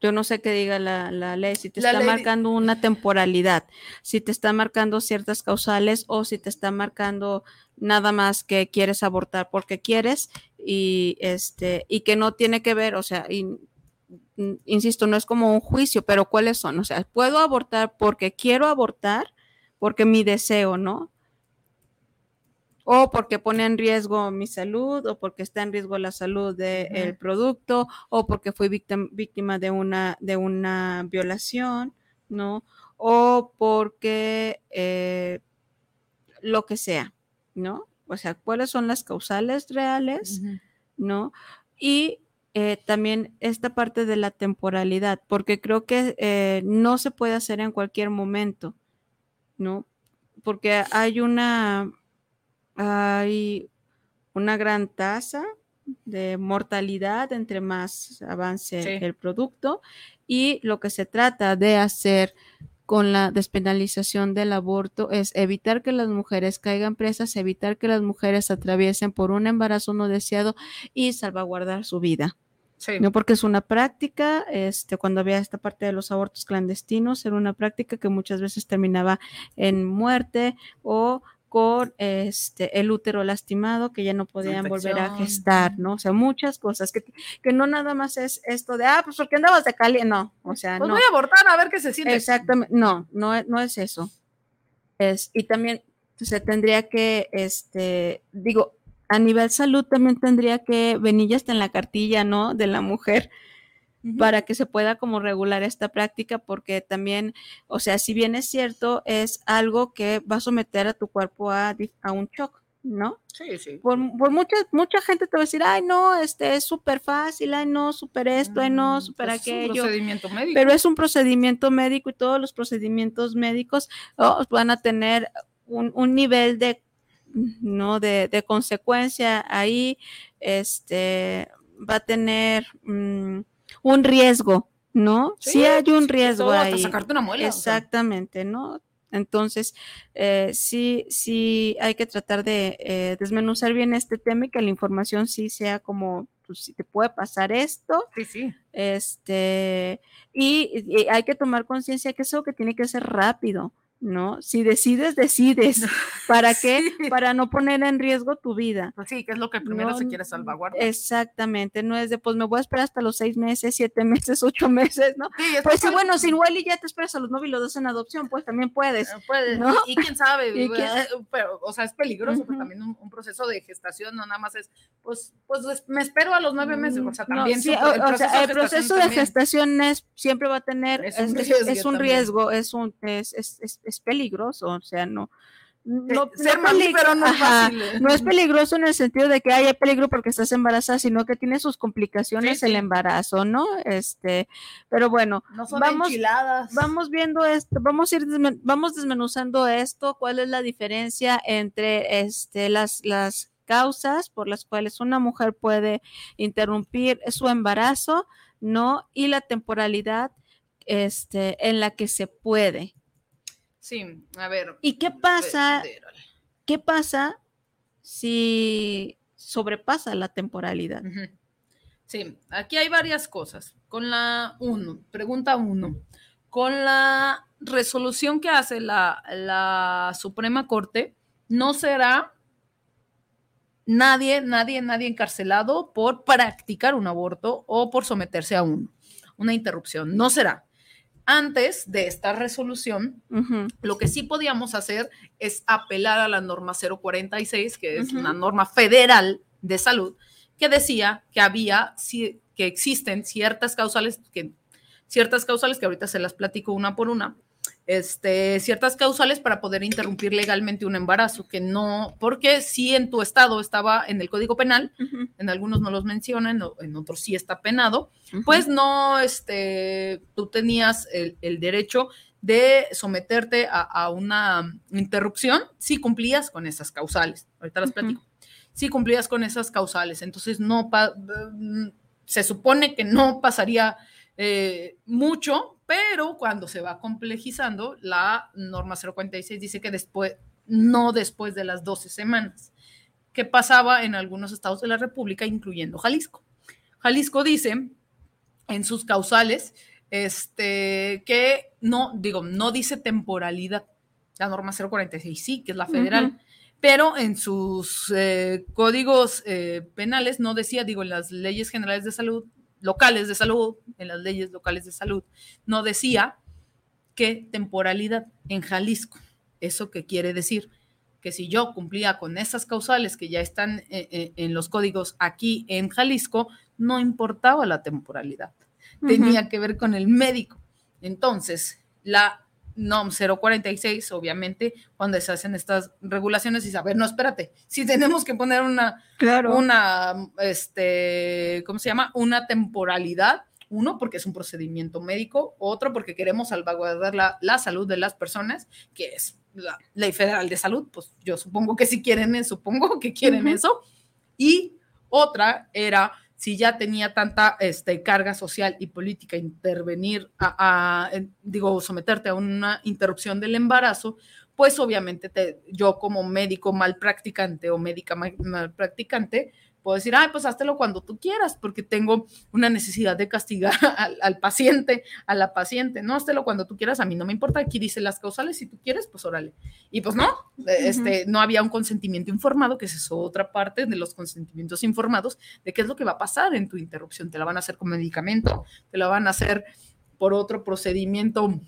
Speaker 1: yo no sé qué diga la, ley, si te está marcando una temporalidad, si te está marcando ciertas causales o si te está marcando nada más que quieres abortar porque quieres y este y que no tiene que ver, o sea, insisto, no es como un juicio, pero ¿cuáles son? O sea, puedo abortar porque quiero abortar, porque mi deseo, ¿no? O porque pone en riesgo mi salud, o porque está en riesgo la salud del producto, o porque fui víctima, de, una, de una violación, ¿no? O porque eh, lo que sea, ¿no? O sea, cuáles son las causales reales, ¿no? Y eh, también esta parte de la temporalidad, porque creo que eh, no se puede hacer en cualquier momento, ¿no? Porque hay una, hay una gran tasa de mortalidad entre más avance el producto y lo que se trata de hacer con la despenalización del aborto es evitar que las mujeres caigan presas, evitar que las mujeres atraviesen por un embarazo no deseado y salvaguardar su vida. No porque es una práctica, este, cuando había esta parte de los abortos clandestinos, era una práctica que muchas veces terminaba en muerte o con este, el útero lastimado, que ya no podían volver a gestar, ¿no? O sea, muchas cosas, que, que no nada más es esto de, ah, pues porque andabas de cali, no, o sea,
Speaker 2: pues
Speaker 1: no.
Speaker 2: voy a abortar a ver qué se siente.
Speaker 1: Exactamente, no, no, no es eso. Es, y también se tendría que, este, digo, a nivel salud también tendría que venir ya hasta en la cartilla, ¿no? De la mujer, para que se pueda como regular esta práctica, porque también, o sea, si bien es cierto, es algo que va a someter a tu cuerpo a, a un shock. ¿no?
Speaker 2: Sí, sí.
Speaker 1: Por, por, mucha, mucha gente te va a decir, ay, no, este es súper fácil, ay, no, súper esto, ay, no, mm, súper aquello. Es un
Speaker 2: procedimiento médico.
Speaker 1: Pero es un procedimiento médico y todos los procedimientos médicos oh, van a tener un, un nivel de, ¿no? De, de, consecuencia ahí, este, va a tener... Mm, un riesgo, ¿no? Sí, hay un riesgo ahí.
Speaker 2: sacarte una muela.
Speaker 1: Exactamente, ¿no? Entonces, eh, sí, sí hay que tratar de eh, desmenuzar bien este tema y que la información sí sea como, pues si te puede pasar esto.
Speaker 2: Sí, sí.
Speaker 1: Este, y, y hay que tomar conciencia que eso que tiene que ser rápido. ¿No? Si decides, decides. ¿Para qué? Para no poner en riesgo tu vida.
Speaker 2: Pues sí, que es lo que primero se quiere salvaguardar.
Speaker 1: Exactamente, no es de, pues me voy a esperar hasta los seis meses, siete meses, ocho meses, ¿no? pues sí, bueno, si igual y ya te esperas a los novios y los das en adopción, pues también puedes.
Speaker 2: Eh, puedes, ¿no? y, quién sabe, pero, o sea, es peligroso, pero también un, proceso de gestación no nada más es, pues, pues me espero a los nueve meses, o sea, también.
Speaker 1: sí, o, sea, el proceso de gestación es, siempre va a tener, es un riesgo, es, un riesgo, es un, es, es es peligroso, o sea, no, no, ser mamífero no es fácil. ¿eh? No es peligroso en el sentido de que haya peligro porque estás embarazada, sino que tiene sus complicaciones el embarazo, ¿no? Este, pero bueno, vamos, vamos viendo esto, vamos a ir vamos desmenuzando esto, cuál es la diferencia entre este las las causas por las cuales una mujer puede interrumpir su embarazo, ¿no? Y la temporalidad este, en la que se puede.
Speaker 2: Sí, a ver.
Speaker 1: ¿Y qué pasa? ¿Qué pasa si sobrepasa la temporalidad?
Speaker 2: Sí, aquí hay varias cosas. Con la uno, pregunta uno, con la resolución que hace la, la Suprema Corte, no será nadie, nadie, nadie encarcelado por practicar un aborto o por someterse a un, una interrupción. No será. Antes de esta resolución, lo que sí podíamos hacer es apelar a la norma 046, que es una norma federal de salud, que decía que había, que existen ciertas causales, que, ciertas causales que ahorita se las platico una por una, este, ciertas causales para poder interrumpir legalmente un embarazo, que no, porque si en tu estado estaba en el Código Penal, en algunos no los mencionan, en otros sí está penado, pues no, este, tú tenías el, derecho de someterte a, una interrupción si cumplías con esas causales. Ahorita las platico. Si cumplías con esas causales, entonces no, mm, se supone que no pasaría eh, mucho, pero cuando se va complejizando, la norma 046 dice que después, no después de las 12 semanas, que pasaba en algunos estados de la República, incluyendo Jalisco. Jalisco dice en sus causales este, que no, digo, no dice temporalidad. La norma 046 sí, que es la federal, pero en sus eh, códigos eh, penales no decía, digo, en las leyes generales de salud locales de salud, en las leyes locales de salud, no decía qué temporalidad en Jalisco. ¿Eso qué quiere decir? Que si yo cumplía con esas causales que ya están eh, eh, en, los códigos aquí en Jalisco, no importaba la temporalidad. Tenía que ver con el médico. Entonces, la NOM 046, obviamente, cuando se hacen estas regulaciones y saber, no, espérate, si tenemos que poner una, claro. una, este, ¿cómo se llama? Una temporalidad, uno, porque es un procedimiento médico, otro, porque queremos salvaguardar la, la salud de las personas, que es la ley federal de salud, pues yo supongo que si quieren, supongo que quieren eso, y otra era si ya tenía tanta este, carga social y política intervenir a, digo, someterte a una interrupción del embarazo, pues obviamente te, yo como médico mal practicante o médica mal, practicante, puedo decir, ay, pues háztelo cuando tú quieras, porque tengo una necesidad de castigar al, paciente, a la paciente, no, háztelo cuando tú quieras, a mí no me importa, aquí dice las causales, si tú quieres, pues órale. Y pues no, este, no había un consentimiento informado, que es otra parte de los consentimientos informados, de qué es lo que va a pasar en tu interrupción, te la van a hacer con medicamento, te la van a hacer por otro procedimiento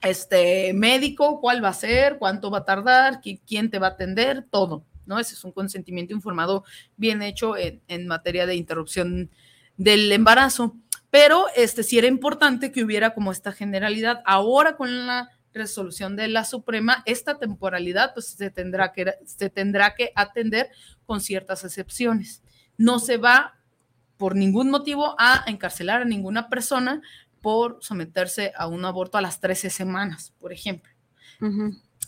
Speaker 2: este, médico, cuál va a ser, cuánto va a tardar, quién te va a atender, todo. ¿No? Ese es un consentimiento informado bien hecho en, materia de interrupción del embarazo. Pero este sí era importante que hubiera como esta generalidad. Ahora con la resolución de la Suprema, esta temporalidad pues se tendrá que, se tendrá que atender con ciertas excepciones. No se va por ningún motivo a encarcelar a ninguna persona por someterse a un aborto a las 13 semanas, por ejemplo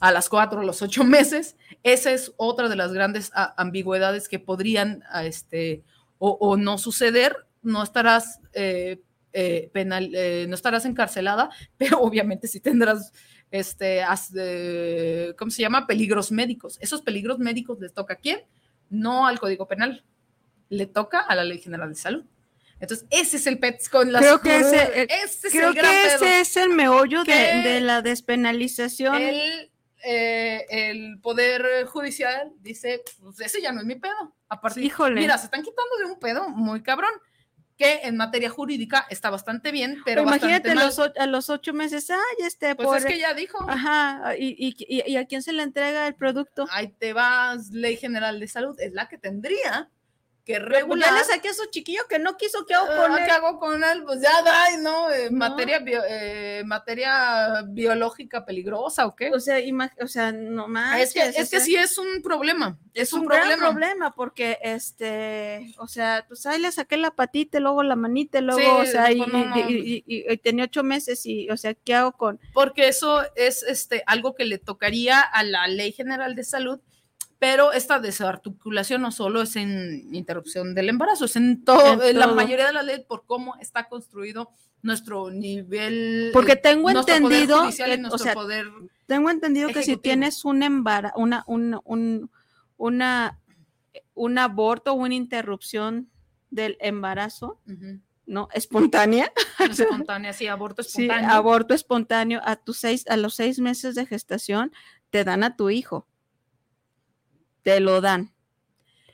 Speaker 2: a las cuatro, a los ocho meses. Esa es otra de las grandes ambigüedades que podrían este, o, no suceder. No estarás, eh, eh, penal, eh, no estarás encarcelada, pero obviamente sí tendrás, este, ¿cómo se llama? Peligros médicos. Esos peligros médicos les toca a quién? No al Código Penal, le toca a la Ley General de Salud. Entonces, ese es el PETS con las...
Speaker 1: Creo que ese, creo que ese es el meollo de, de, la despenalización.
Speaker 2: El, eh, el Poder Judicial dice, pues ese ya no es mi pedo. Aparte, Híjole. mira, se están quitando de un pedo muy cabrón, que en materia jurídica está bastante bien, pero,
Speaker 1: imagínate a los, a los ocho meses, ay, este,
Speaker 2: pues es que ya dijo.
Speaker 1: Ajá, y, y, y, a quién se le entrega el producto?
Speaker 2: Ahí te vas, Ley General de Salud, es la que tendría
Speaker 3: que
Speaker 1: regular. Ya le saqué a su chiquillo que no quiso, ¿qué hago con
Speaker 3: él? ¿Qué hago con él? Pues ya da, ¿no? Eh, materia, eh, materia biológica peligrosa, ¿o qué?
Speaker 1: O sea, o sea no más.
Speaker 3: Es que, es que sí es un problema. Es, un, problema.
Speaker 1: problema porque, este, o sea, pues ahí le saqué la patita, luego la manita, luego, o sea, y, tenía ocho meses y, o sea, ¿qué hago con?
Speaker 3: Porque eso es, este, algo que le tocaría a la Ley General de Salud pero esta desarticulación no solo es en interrupción del embarazo, es en todo, en la mayoría de la ley por cómo está construido nuestro nivel.
Speaker 1: Porque tengo entendido, o sea, tengo entendido que si tienes un embarazo, una, un, un, una, un aborto o una interrupción del embarazo, ¿no? Espontánea.
Speaker 3: Espontánea, sí, aborto espontáneo.
Speaker 1: Sí, aborto espontáneo a tus seis, a los seis meses de gestación, te dan a tu hijo te lo dan.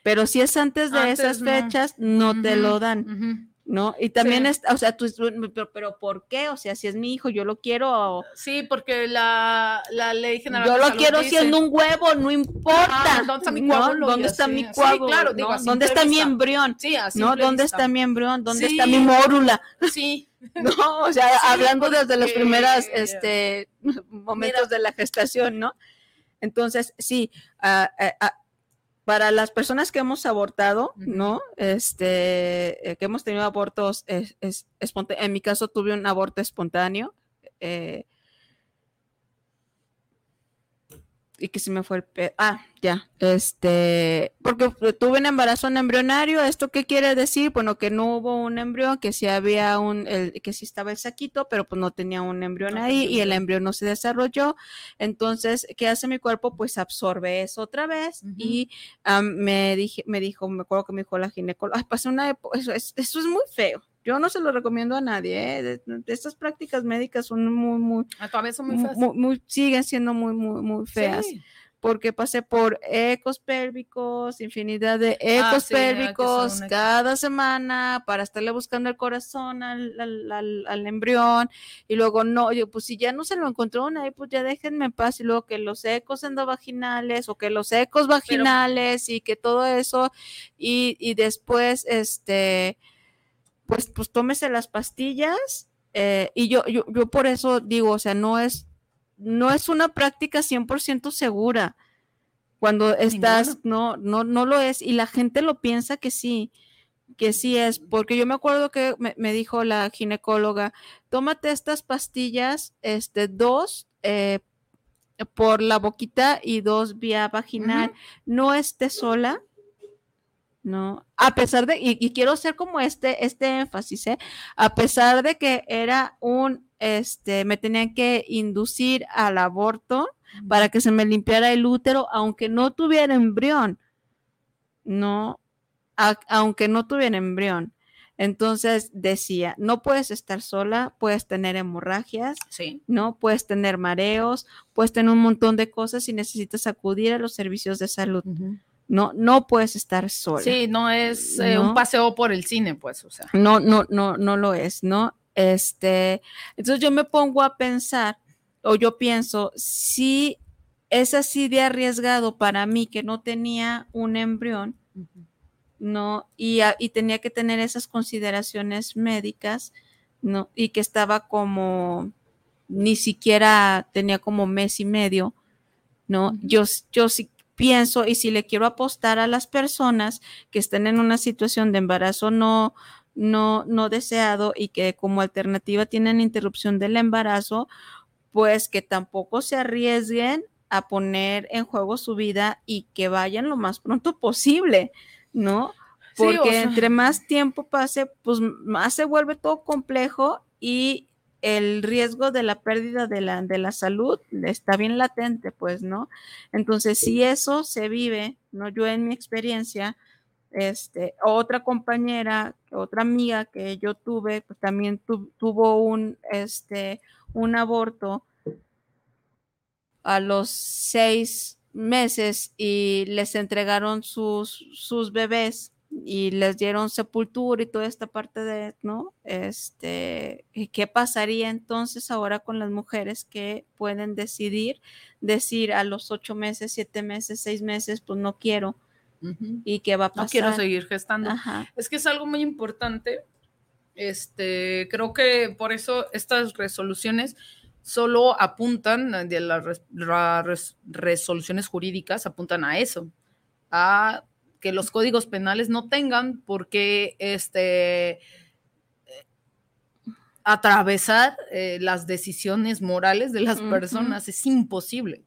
Speaker 1: Pero si es antes de esas fechas, no te lo dan. ¿No? Y también es, o sea, tú, pero, ¿por qué? O sea, si es mi hijo, yo lo quiero.
Speaker 3: Sí, porque la, ley general.
Speaker 1: Yo lo quiero siendo un huevo, no importa. ¿Dónde está mi coágulo? ¿Dónde está mi coágulo? claro, digo, ¿Dónde está mi embrión? Sí, así ¿No? ¿Dónde está mi embrión? ¿Dónde está mi mórula?
Speaker 3: Sí.
Speaker 1: No, o sea, hablando desde los primeros este, momentos de la gestación, ¿no? Entonces, sí, ah, eh, ah, para las personas que hemos abortado, ¿no? Este, eh, que hemos tenido abortos, es, en mi caso tuve un aborto espontáneo. Eh, y que se me fue el ah ya este porque tuve un embarazo en embrionario esto qué quiere decir bueno que no hubo un embrión que sí había un el, que sí estaba el saquito pero pues no tenía un embrión ahí y el embrión no se desarrolló. Entonces qué hace mi cuerpo pues absorbe eso otra vez y me dije me dijo me acuerdo que me dijo la ginecóloga ay pasé una eso es, eso es muy feo yo no se lo recomiendo a nadie. ¿eh? estas prácticas médicas son muy, muy.
Speaker 3: A son muy feas.
Speaker 1: Muy, siguen siendo muy, muy, muy feas. Porque pasé por ecos pélvicos, infinidad de ah, ecos pélvicos cada semana para estarle buscando el corazón al, al, embrión. Y luego, no, yo, pues si ya no se lo encontró ahí, pues ya déjenme en paz. Y luego que los ecos endovaginales o que los ecos vaginales y que todo eso. Y, y después, este pues, pues tómese las pastillas. Eh, y yo, yo, yo por eso digo, o sea, no es, no es una práctica 100% segura. Cuando estás, no, no, no lo es. Y la gente lo piensa que sí, que sí es. Porque yo me acuerdo que me, dijo la ginecóloga, tómate estas pastillas, este, dos eh, por la boquita y dos vía vaginal. No esté sola ¿no? A pesar de, y, quiero hacer como este, este énfasis, ¿eh? A pesar de que era un, este, me tenían que inducir al aborto para que se me limpiara el útero, aunque no tuviera embrión, ¿no? aunque no tuviera embrión. Entonces decía, no puedes estar sola, puedes tener hemorragias,
Speaker 3: sí.
Speaker 1: ¿no? Puedes tener mareos, puedes tener un montón de cosas y necesitas acudir a los servicios de salud. No, no puedes estar sola.
Speaker 3: Sí, no es eh, un paseo por el cine, pues, o sea.
Speaker 1: No, no, no, no lo es, ¿no? Este, entonces yo me pongo a pensar, o yo pienso, si es así de arriesgado para mí que no tenía un embrión, ¿no? Y, y, tenía que tener esas consideraciones médicas, ¿no? Y que estaba como, ni siquiera tenía como mes y medio, ¿no? Yo, yo sí pienso y si le quiero apostar a las personas que estén en una situación de embarazo no, no, no deseado y que como alternativa tienen interrupción del embarazo, pues que tampoco se arriesguen a poner en juego su vida y que vayan lo más pronto posible, ¿no? Porque entre más tiempo pase, pues más se vuelve todo complejo y el riesgo de la pérdida de la, de la salud está bien latente, pues, ¿no? Entonces, si eso se vive, ¿no? Yo en mi experiencia, este, otra compañera, otra amiga que yo tuve, pues también tuvo un, este, un aborto a los seis meses y les entregaron sus, sus bebés y les dieron sepultura y toda esta parte de, ¿no? Este, ¿y qué pasaría entonces ahora con las mujeres que pueden decidir, decir a los ocho meses, siete meses, seis meses, pues no quiero, y qué va a pasar.
Speaker 2: No quiero seguir gestando. Es que es algo muy importante. Este, creo que por eso estas resoluciones solo apuntan, de las resoluciones jurídicas apuntan a eso, a que los códigos penales no tengan por qué este, atravesar eh, las decisiones morales de las personas. Es imposible.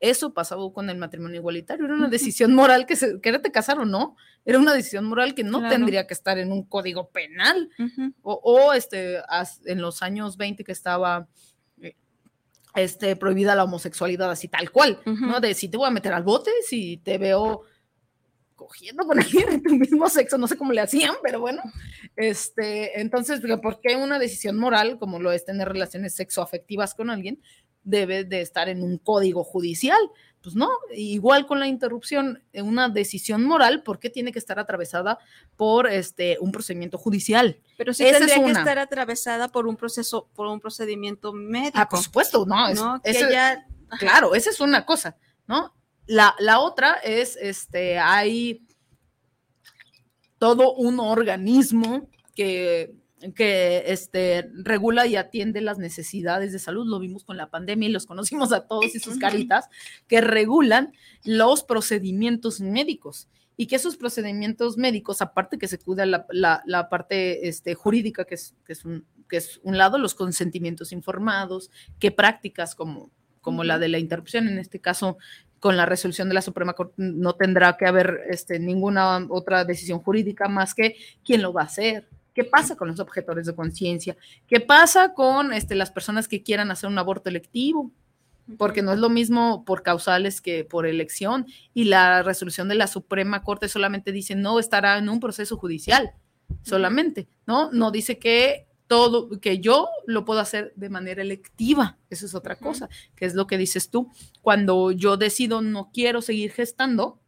Speaker 2: Eso pasaba con el matrimonio igualitario. Era una decisión moral que se quererte casar o no. Era una decisión moral que no tendría que estar en un código penal. o, este, en los años 20 que estaba eh, este, prohibida la homosexualidad así tal cual, ¿no? De si te voy a meter al bote, si te veo cogiendo con alguien de tu mismo sexo, no sé cómo le hacían, pero bueno, este, entonces, ¿por qué una decisión moral, como lo es tener relaciones sexoafectivas con alguien, debe de estar en un código judicial? Pues no, igual con la interrupción, una decisión moral, ¿por qué tiene que estar atravesada por este, un procedimiento judicial?
Speaker 1: Pero sí tendría que estar atravesada por un proceso, por un procedimiento médico.
Speaker 2: Ah, por supuesto, no, claro, esa es una cosa, ¿no? La, otra es, este, hay todo un organismo que, que este, regula y atiende las necesidades de salud. Lo vimos con la pandemia y los conocimos a todos y sus caritas, que regulan los procedimientos médicos. Y que esos procedimientos médicos, aparte que se cuida la, la, parte este, jurídica, que es, que, es un, que es un lado, los consentimientos informados, qué prácticas como, como la de la interrupción, en este caso con la resolución de la Suprema Corte no tendrá que haber este, ninguna otra decisión jurídica más que quién lo va a hacer. ¿Qué pasa con los objetores de conciencia? ¿Qué pasa con este, las personas que quieran hacer un aborto electivo? Porque no es lo mismo por causales que por elección. Y la resolución de la Suprema Corte solamente dice no estará en un proceso judicial, solamente, ¿no? No dice que todo, que yo lo puedo hacer de manera electiva. Eso es otra cosa, que es lo que dices tú. Cuando yo decido no quiero seguir gestando,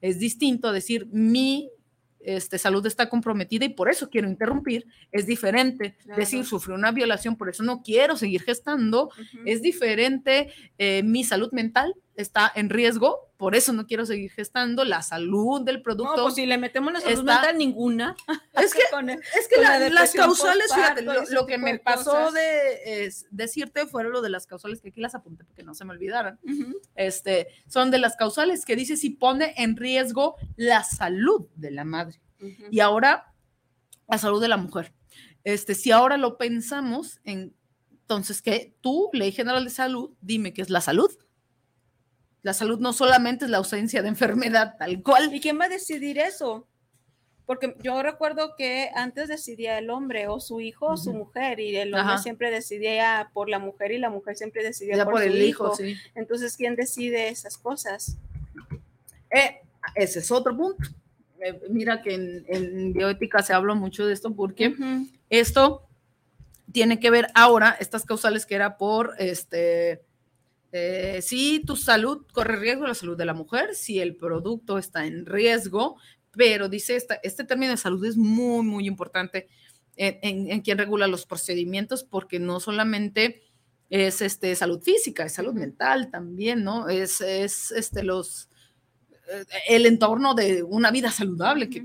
Speaker 2: es distinto a decir mi este, salud está comprometida y por eso quiero interrumpir, es diferente. Decir, sufrí una violación, por eso no quiero seguir gestando, es diferente. Eh, mi salud mental está en riesgo, por eso no quiero seguir gestando. La salud del producto. No,
Speaker 1: pues si le metemos la salud mental, ninguna.
Speaker 2: Es que, es que las causales, fíjate, lo, que me pasó de decirte fueron lo de las causales, que aquí las apunté porque no se me olvidaran. este, son de las causales que dice si pone en riesgo la salud de la madre. Y ahora, la salud de la mujer. Este, si ahora lo pensamos en, entonces, que tú, Ley General de Salud, dime qué es la salud la salud no solamente es la ausencia de enfermedad tal cual.
Speaker 1: ¿Y quién va a decidir eso? Porque yo recuerdo que antes decidía el hombre o su hijo o su mujer y el hombre siempre decidía por la mujer y la mujer siempre decidía por, el hijo. Entonces, ¿quién decide esas cosas?
Speaker 2: Eh, ese es otro punto. Eh, mira que en, bioética se habla mucho de esto porque esto tiene que ver ahora, estas causales que era por este eh, si tu salud corre riesgo, la salud de la mujer, si el producto está en riesgo, pero dice esta, este término de salud es muy, muy importante en, quien regula los procedimientos, porque no solamente es este, salud física, es salud mental también, ¿no? Es, es este, los, eh, el entorno de una vida saludable, que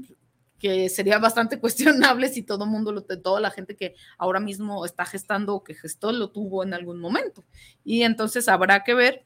Speaker 2: que sería bastante cuestionable si todo el mundo, lo, toda la gente que ahora mismo está gestando o que gestó lo tuvo en algún momento. Y entonces habrá que ver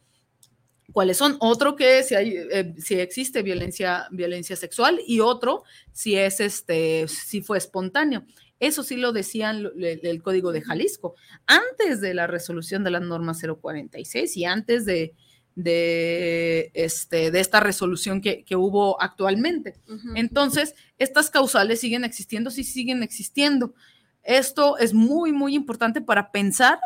Speaker 2: cuáles son. Otro que si, hay, eh, si existe violencia, violencia sexual y otro si es este, si fue espontáneo. Eso sí lo decían el, Código de Jalisco. Antes de la resolución de la norma 046 y antes de, de, este, de esta resolución que, hubo actualmente. Entonces, estas causales siguen existiendo, sí siguen existiendo. Esto es muy, muy importante para pensar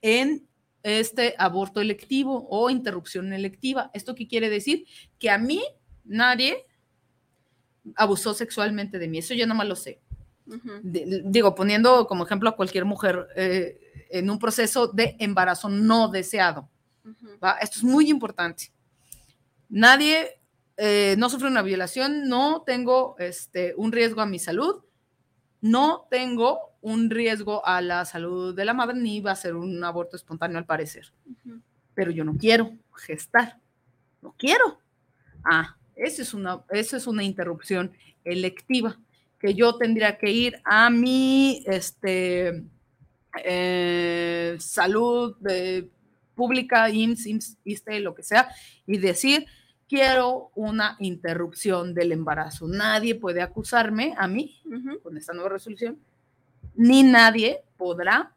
Speaker 2: en este aborto electivo o interrupción electiva. ¿Esto qué quiere decir? Que a mí nadie abusó sexualmente de mí, eso yo no más lo sé. digo, poniendo como ejemplo a cualquier mujer eh, en un proceso de embarazo no deseado. Esto es muy importante. Nadie, eh, no sufre una violación, no tengo este, un riesgo a mi salud, no tengo un riesgo a la salud de la madre, ni va a ser un aborto espontáneo al parecer. Pero yo no quiero gestar, no quiero. Ah, Esa es una, esa es una interrupción electiva, que yo tendría que ir a mi este, eh, salud pública, IMSS, IMSS, ISTE, lo que sea, y decir, quiero una interrupción del embarazo. Nadie puede acusarme a mí con esta nueva resolución, ni nadie podrá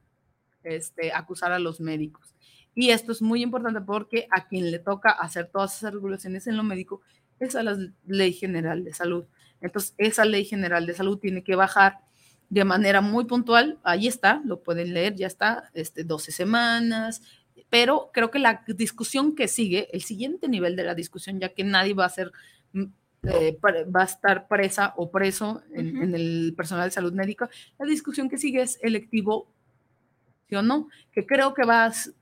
Speaker 2: este, acusar a los médicos. Y esto es muy importante porque a quien le toca hacer todas esas regulaciones en lo médico es a la Ley General de Salud. Entonces, esa Ley General de Salud tiene que bajar de manera muy puntual. Ahí está, lo pueden leer, ya está, este, 12 semanas. Pero creo que la discusión que sigue, el siguiente nivel de la discusión, ya que nadie va a ser mm, eh, va a estar presa o preso en, en, el personal de salud médica. La discusión que sigue es electivo ¿sí o no? Que creo que vas,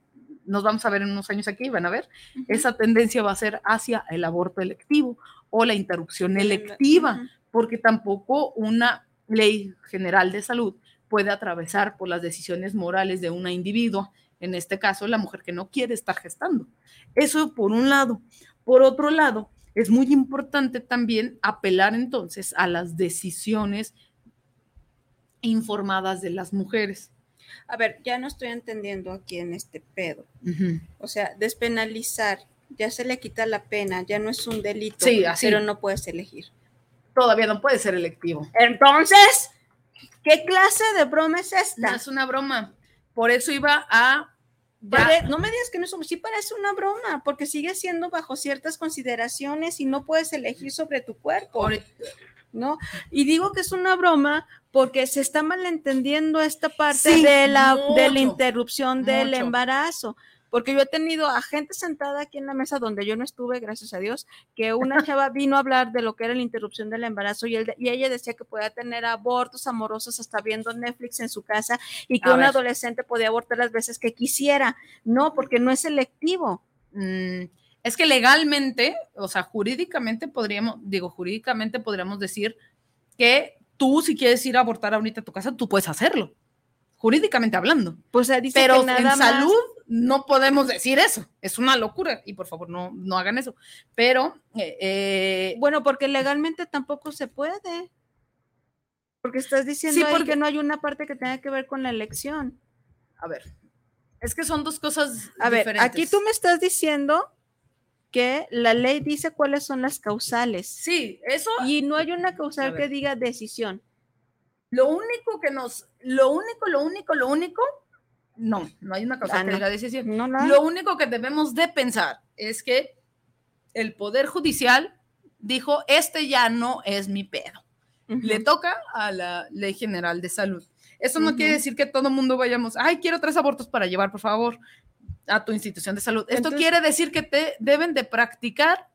Speaker 2: nos vamos a ver en unos años aquí, van a ver, esa tendencia va a ser hacia el aborto electivo o la interrupción electiva, porque tampoco una ley general de salud puede atravesar por las decisiones morales de una individua, en este caso la mujer que no quiere estar gestando. Eso por un lado. Por otro lado, es muy importante también apelar entonces a las decisiones informadas de las mujeres.
Speaker 1: A ver, ya no estoy entendiendo aquí en este pedo. O sea, despenalizar, ya se le quita la pena, ya no es un delito,
Speaker 2: sí, así.
Speaker 1: pero no puedes elegir.
Speaker 2: Todavía no puede ser electivo.
Speaker 1: Entonces, ¿qué clase de broma es esta?
Speaker 2: No es una broma. Por eso iba a
Speaker 1: no me digas que no es, sí parece una broma, porque sigue siendo bajo ciertas consideraciones y no puedes elegir sobre tu cuerpo. ¿no? Y digo que es una broma porque se está malentendiendo esta parte de, la, de la interrupción del embarazo. Porque yo he tenido a gente sentada aquí en la mesa donde yo no estuve, gracias a Dios, que una chava vino a hablar de lo que era la interrupción del embarazo y, y ella decía que podía tener abortos amorosos hasta viendo Netflix en su casa y que un adolescente podía abortar las veces que quisiera. No, porque no es selectivo.
Speaker 2: Mm, es que legalmente, o sea, jurídicamente podríamos, digo, jurídicamente podríamos decir que tú si quieres ir a abortar ahorita a tu casa, tú puedes hacerlo, jurídicamente hablando.
Speaker 1: Pues dice
Speaker 2: Pero
Speaker 1: que nada
Speaker 2: en salud no podemos decir eso, es una locura y por favor no, no hagan eso. Pero, eh, eh,
Speaker 1: bueno, porque legalmente tampoco se puede. Porque estás diciendo sí, porque, que no hay una parte que tenga que ver con la elección.
Speaker 2: A ver, es que son dos cosas
Speaker 1: a ver, aquí tú me estás diciendo que la ley dice cuáles son las causales.
Speaker 2: Sí, eso.
Speaker 1: Y no hay una causal que diga decisión.
Speaker 2: Lo único que nos, lo único, lo único, lo único, no, no hay una causal ah, que diga decisión.
Speaker 1: No, no.
Speaker 2: Lo único que debemos de pensar es que el Poder Judicial dijo, este ya no es mi pedo. Le toca a la Ley General de Salud. Eso no quiere decir que todo mundo vayamos, ay, quiero tres abortos para llevar, por favor a tu institución de salud. Esto quiere decir que te deben de practicar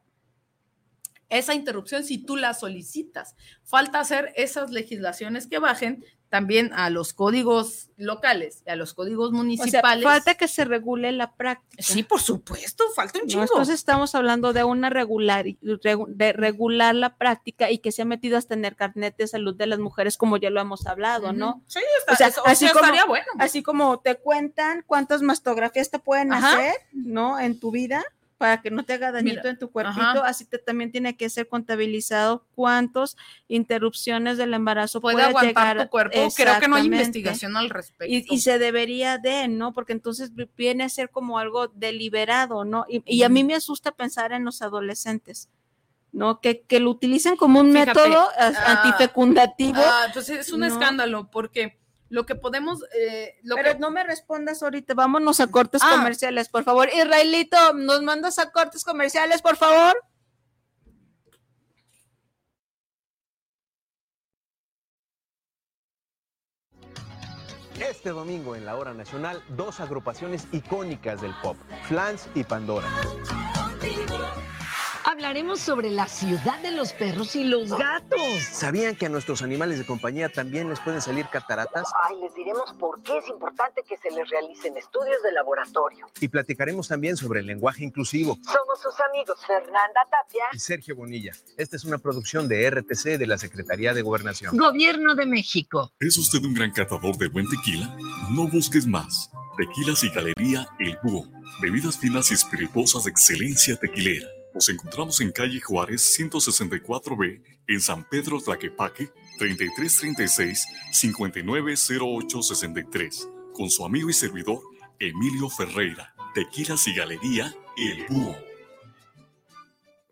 Speaker 2: esa interrupción si tú la solicitas. Falta hacer esas legislaciones que bajen también a los códigos locales y a los códigos municipales.
Speaker 1: falta que se regule la práctica.
Speaker 2: Sí, por supuesto, falta un chingo.
Speaker 1: entonces estamos hablando de una regular, de regular la práctica y que se ha metido hasta en el carnet de salud de las mujeres, como ya lo hemos hablado, ¿no?
Speaker 2: Sí, está, o sea, eso, así como, estaría bueno.
Speaker 1: Así como te cuentan cuántas mastografías te pueden hacer, ¿no? En tu vida para que no te haga dañito en tu cuerpito, así te también tiene que ser contabilizado cuántos interrupciones del embarazo puede, aguantar
Speaker 2: tu cuerpo. Creo que no hay investigación al respecto.
Speaker 1: Y, se debería de, ¿no? Porque entonces viene a ser como algo deliberado, ¿no? Y, a mí me asusta pensar en los adolescentes. ¿no? Que, que lo utilicen como un método ah, antifecundativo.
Speaker 2: Ah, pues es un escándalo, porque lo que podemos... Eh, lo
Speaker 1: Pero no me respondas ahorita, vámonos a cortes ah. comerciales, por favor. Israelito, ¿nos mandas a cortes comerciales, por favor?
Speaker 4: Este domingo en la hora nacional, dos agrupaciones icónicas del pop, Flans y Pandora.
Speaker 5: Hablaremos sobre la ciudad de los perros y los gatos.
Speaker 4: ¿Sabían que a nuestros animales de compañía también les pueden salir cataratas?
Speaker 5: Ay, les diremos por qué es importante que se les realicen estudios de laboratorio.
Speaker 4: Y platicaremos también sobre el lenguaje inclusivo.
Speaker 5: Somos sus amigos Fernanda Tapia
Speaker 4: y Sergio Bonilla. Esta es una producción de RTC de la Secretaría de Gobernación.
Speaker 5: Gobierno de México.
Speaker 6: ¿Es usted un gran catador de buen tequila? No busques más. Tequilas y Galería El Búho. Bebidas finas y espirituosas de excelencia tequilera Nos encontramos en calle Juárez 164B, en San Pedro Tlaquepaque, 3336-590863, con su amigo y servidor Emilio Ferreira, Tequilas y Galería El Búho.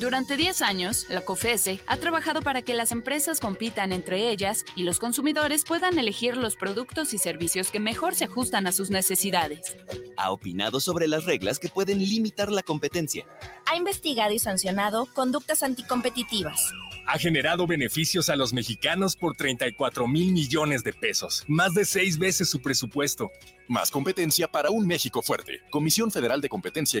Speaker 7: Durante 10 años, la COFESE ha trabajado para que las empresas compitan entre ellas y los consumidores puedan elegir los productos y servicios que mejor se ajustan a sus necesidades.
Speaker 8: Ha opinado sobre las reglas que pueden limitar la competencia.
Speaker 9: Ha investigado y sancionado conductas anticompetitivas.
Speaker 10: Ha generado beneficios a los mexicanos por 34 mil millones de pesos, más de seis veces su presupuesto.
Speaker 11: Más competencia para un México fuerte. Comisión Federal de Competencia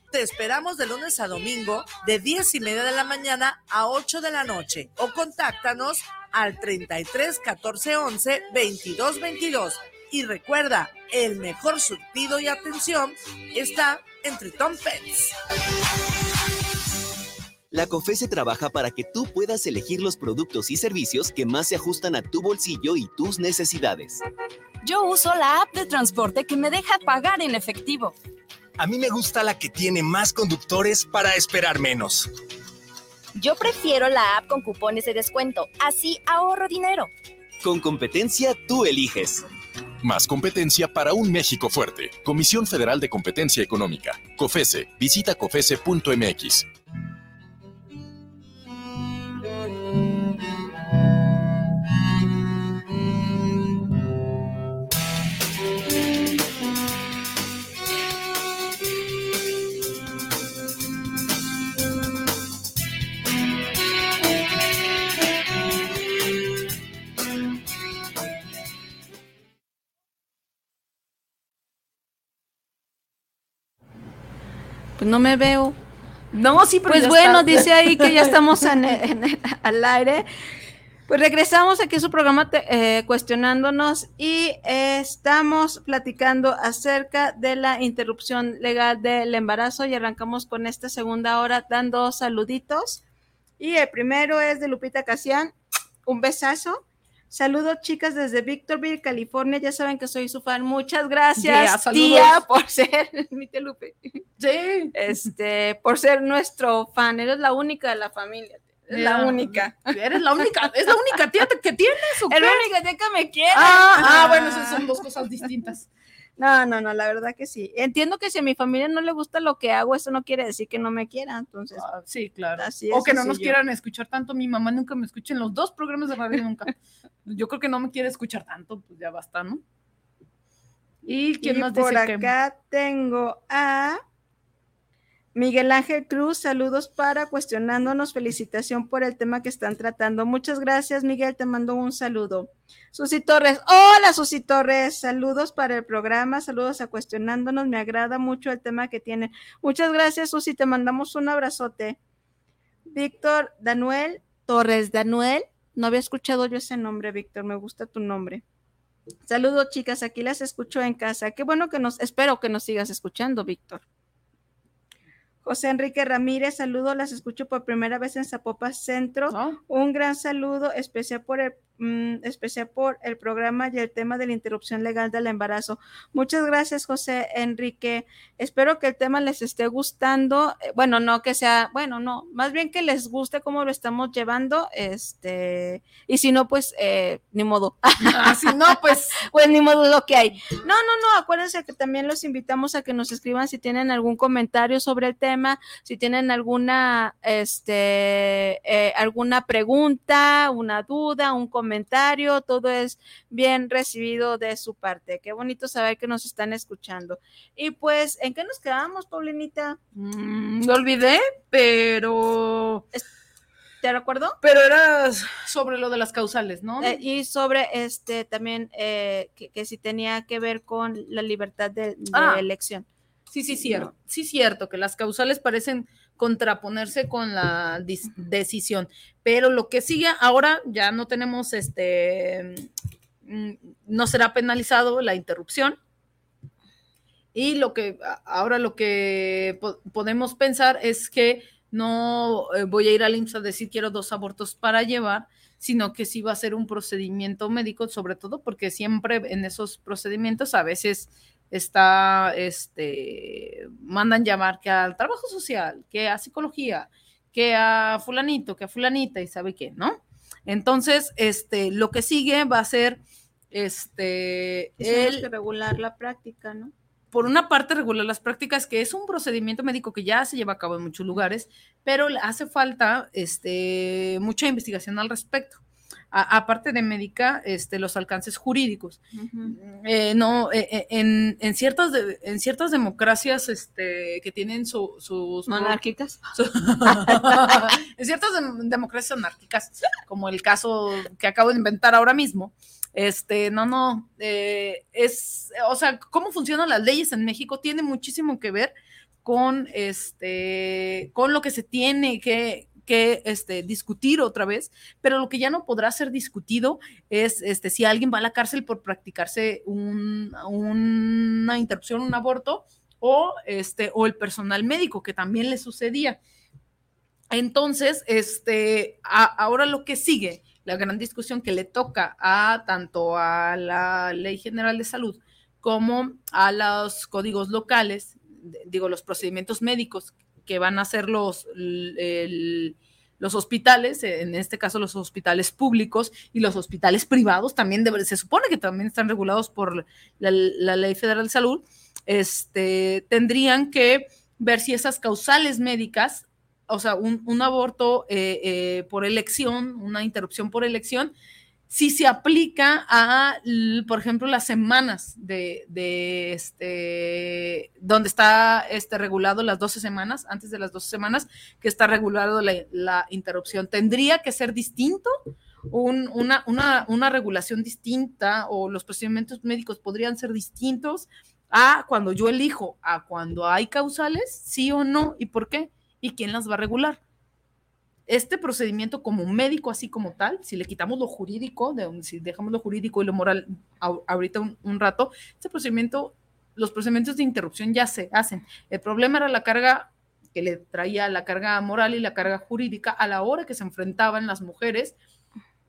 Speaker 12: Te esperamos de lunes a domingo de 10 y media de la mañana a 8 de la noche o contáctanos al 33 14 11 22 22. Y recuerda, el mejor surtido y atención está en Tritón Pets.
Speaker 8: La COFESE trabaja para que tú puedas elegir los productos y servicios que más se ajustan a tu bolsillo y tus necesidades.
Speaker 13: Yo uso la app de transporte que me deja pagar en efectivo.
Speaker 10: A mí me gusta la que tiene más conductores para esperar menos.
Speaker 9: Yo prefiero la app con cupones de descuento, así ahorro dinero.
Speaker 8: Con competencia tú eliges.
Speaker 11: Más competencia para un México fuerte. Comisión Federal de Competencia Económica. COFESE. Visita COFESE.mx.
Speaker 1: Pues no me veo.
Speaker 2: No, sí, pero
Speaker 1: Pues bueno,
Speaker 2: está.
Speaker 1: dice ahí que ya estamos en- en- al aire. Pues regresamos aquí a su programa te- eh, cuestionándonos y eh, estamos platicando acerca de la interrupción legal del embarazo y arrancamos con esta segunda hora dando saluditos. Y el primero es de Lupita Casián, un besazo. Saludos chicas desde Victorville, California. Ya saben que soy su fan. Muchas gracias,
Speaker 2: Yeah,
Speaker 1: tía, por ser, mi Lupe.
Speaker 2: Sí.
Speaker 1: Este, por ser nuestro fan. Eres la única de la familia. Es la única.
Speaker 2: Eres la única, es la única tía que tienes o
Speaker 1: Es
Speaker 2: qué?
Speaker 1: la única tía que me quiere.
Speaker 2: Ah, ah, bueno, esas son dos cosas distintas.
Speaker 1: No, no, no, la verdad que sí. Entiendo que si a mi familia no le gusta lo que hago, eso no quiere decir que no me quiera. Entonces,
Speaker 2: Ah, sí, claro.
Speaker 1: así es.
Speaker 2: o que no nos
Speaker 1: yo.
Speaker 2: quieran escuchar tanto. Mi mamá nunca me escucha en los dos programas de radio, nunca. Yo creo que no me quiere escuchar tanto, pues ya basta, ¿no? ¿Y quién
Speaker 1: Y
Speaker 2: más
Speaker 1: por
Speaker 2: dice que?
Speaker 1: acá tengo a Miguel Ángel Cruz, saludos para cuestionándonos, felicitación por el tema que están tratando. Muchas gracias, Miguel, te mando un saludo. Susi Torres, hola Susi Torres, saludos para el programa, saludos a cuestionándonos, me agrada mucho el tema que tienen. Muchas gracias, Susi, te mandamos un abrazote. Víctor Danuel Torres, Danuel, no había escuchado yo ese nombre, Víctor, me gusta tu nombre. Saludos, chicas, aquí las escucho en casa. Qué bueno que nos, espero que nos sigas escuchando, Víctor. José Enrique Ramírez, saludos, las escucho por primera vez en Zapopan Centro. Un gran saludo especial por el mm, especial por el programa y el tema de la interrupción legal del embarazo. Muchas gracias, José Enrique. Espero que el tema les esté gustando. Eh, Bueno, no que sea, bueno, no, más bien que les guste cómo lo estamos llevando. Este, y si no, pues eh, ni modo.
Speaker 2: si no, pues,
Speaker 1: pues ni modo lo que hay. No, no, no, acuérdense que también los invitamos a que nos escriban si tienen algún comentario sobre el tema, si tienen alguna, este, eh, alguna pregunta, una duda, un comentario, todo es bien recibido de su parte. Qué bonito saber que nos están escuchando. Y pues, ¿en qué nos quedamos, Paulinita?
Speaker 2: Mm, lo olvidé, pero.
Speaker 1: ¿Te recuerdo?
Speaker 2: Pero era sobre lo de las causales, ¿no?
Speaker 1: Eh, y sobre este también eh, que, que si tenía que ver con la libertad de, de
Speaker 2: Ah.
Speaker 1: elección.
Speaker 2: Sí, sí, cierto. Sí, cierto, que las causales parecen contraponerse con la decisión. Pero lo que sigue ahora ya no tenemos este, mm, no será penalizado la interrupción. Y lo que ahora lo que po- podemos pensar es que no eh, voy a ir al IMSS a decir quiero dos abortos para llevar, sino que sí va a ser un procedimiento médico, sobre todo porque siempre en esos procedimientos a veces está, este, mandan llamar que al trabajo social, que a psicología, que a fulanito, que a fulanita y sabe qué, ¿no? Entonces, este, lo que sigue va a ser, este, el,
Speaker 1: que regular la práctica, ¿no?
Speaker 2: por una parte, regular las prácticas, que es un procedimiento médico que ya se lleva a cabo en muchos lugares, pero hace falta este, mucha investigación al respecto. Aparte de médica, este, los alcances jurídicos. Eh, no, eh, eh, en, en, ciertas en ciertas democracias este, que tienen sus...
Speaker 1: Monárquicas.
Speaker 2: en ciertas democracias anárquicas, como el caso que acabo de inventar ahora mismo, este, no, no, eh, es, o sea, cómo funcionan las leyes en México tiene muchísimo que ver con, este, con lo que se tiene que, que este, discutir otra vez, pero lo que ya no podrá ser discutido es este, si alguien va a la cárcel por practicarse un, una interrupción, un aborto, o, este, o el personal médico, que también le sucedía. Entonces, este, ahora lo que sigue la gran discusión que le toca a tanto a la Ley General de Salud como a los códigos locales, digo, los procedimientos médicos que van a hacer los, los hospitales, en este caso los hospitales públicos y los hospitales privados, también se supone que también están regulados por la, Ley Federal de Salud, este, tendrían que ver si esas causales médicas o sea, un, aborto eh, eh, por elección, una interrupción por elección, si se aplica a, por ejemplo, las semanas de, este, donde está este, regulado las 12 semanas, antes de las 12 semanas, que está regulado la, interrupción. ¿Tendría que ser distinto? una, una, regulación distinta o los procedimientos médicos podrían ser distintos a cuando yo elijo, a cuando hay causales, sí o no, y por qué y quién las va a regular. Este procedimiento como médico, así como tal, si le quitamos lo jurídico, de, si dejamos lo jurídico y lo moral ahorita un, rato, este procedimiento, los procedimientos de interrupción ya se hacen. El problema era la carga que le traía la carga moral y la carga jurídica a la hora que se enfrentaban las mujeres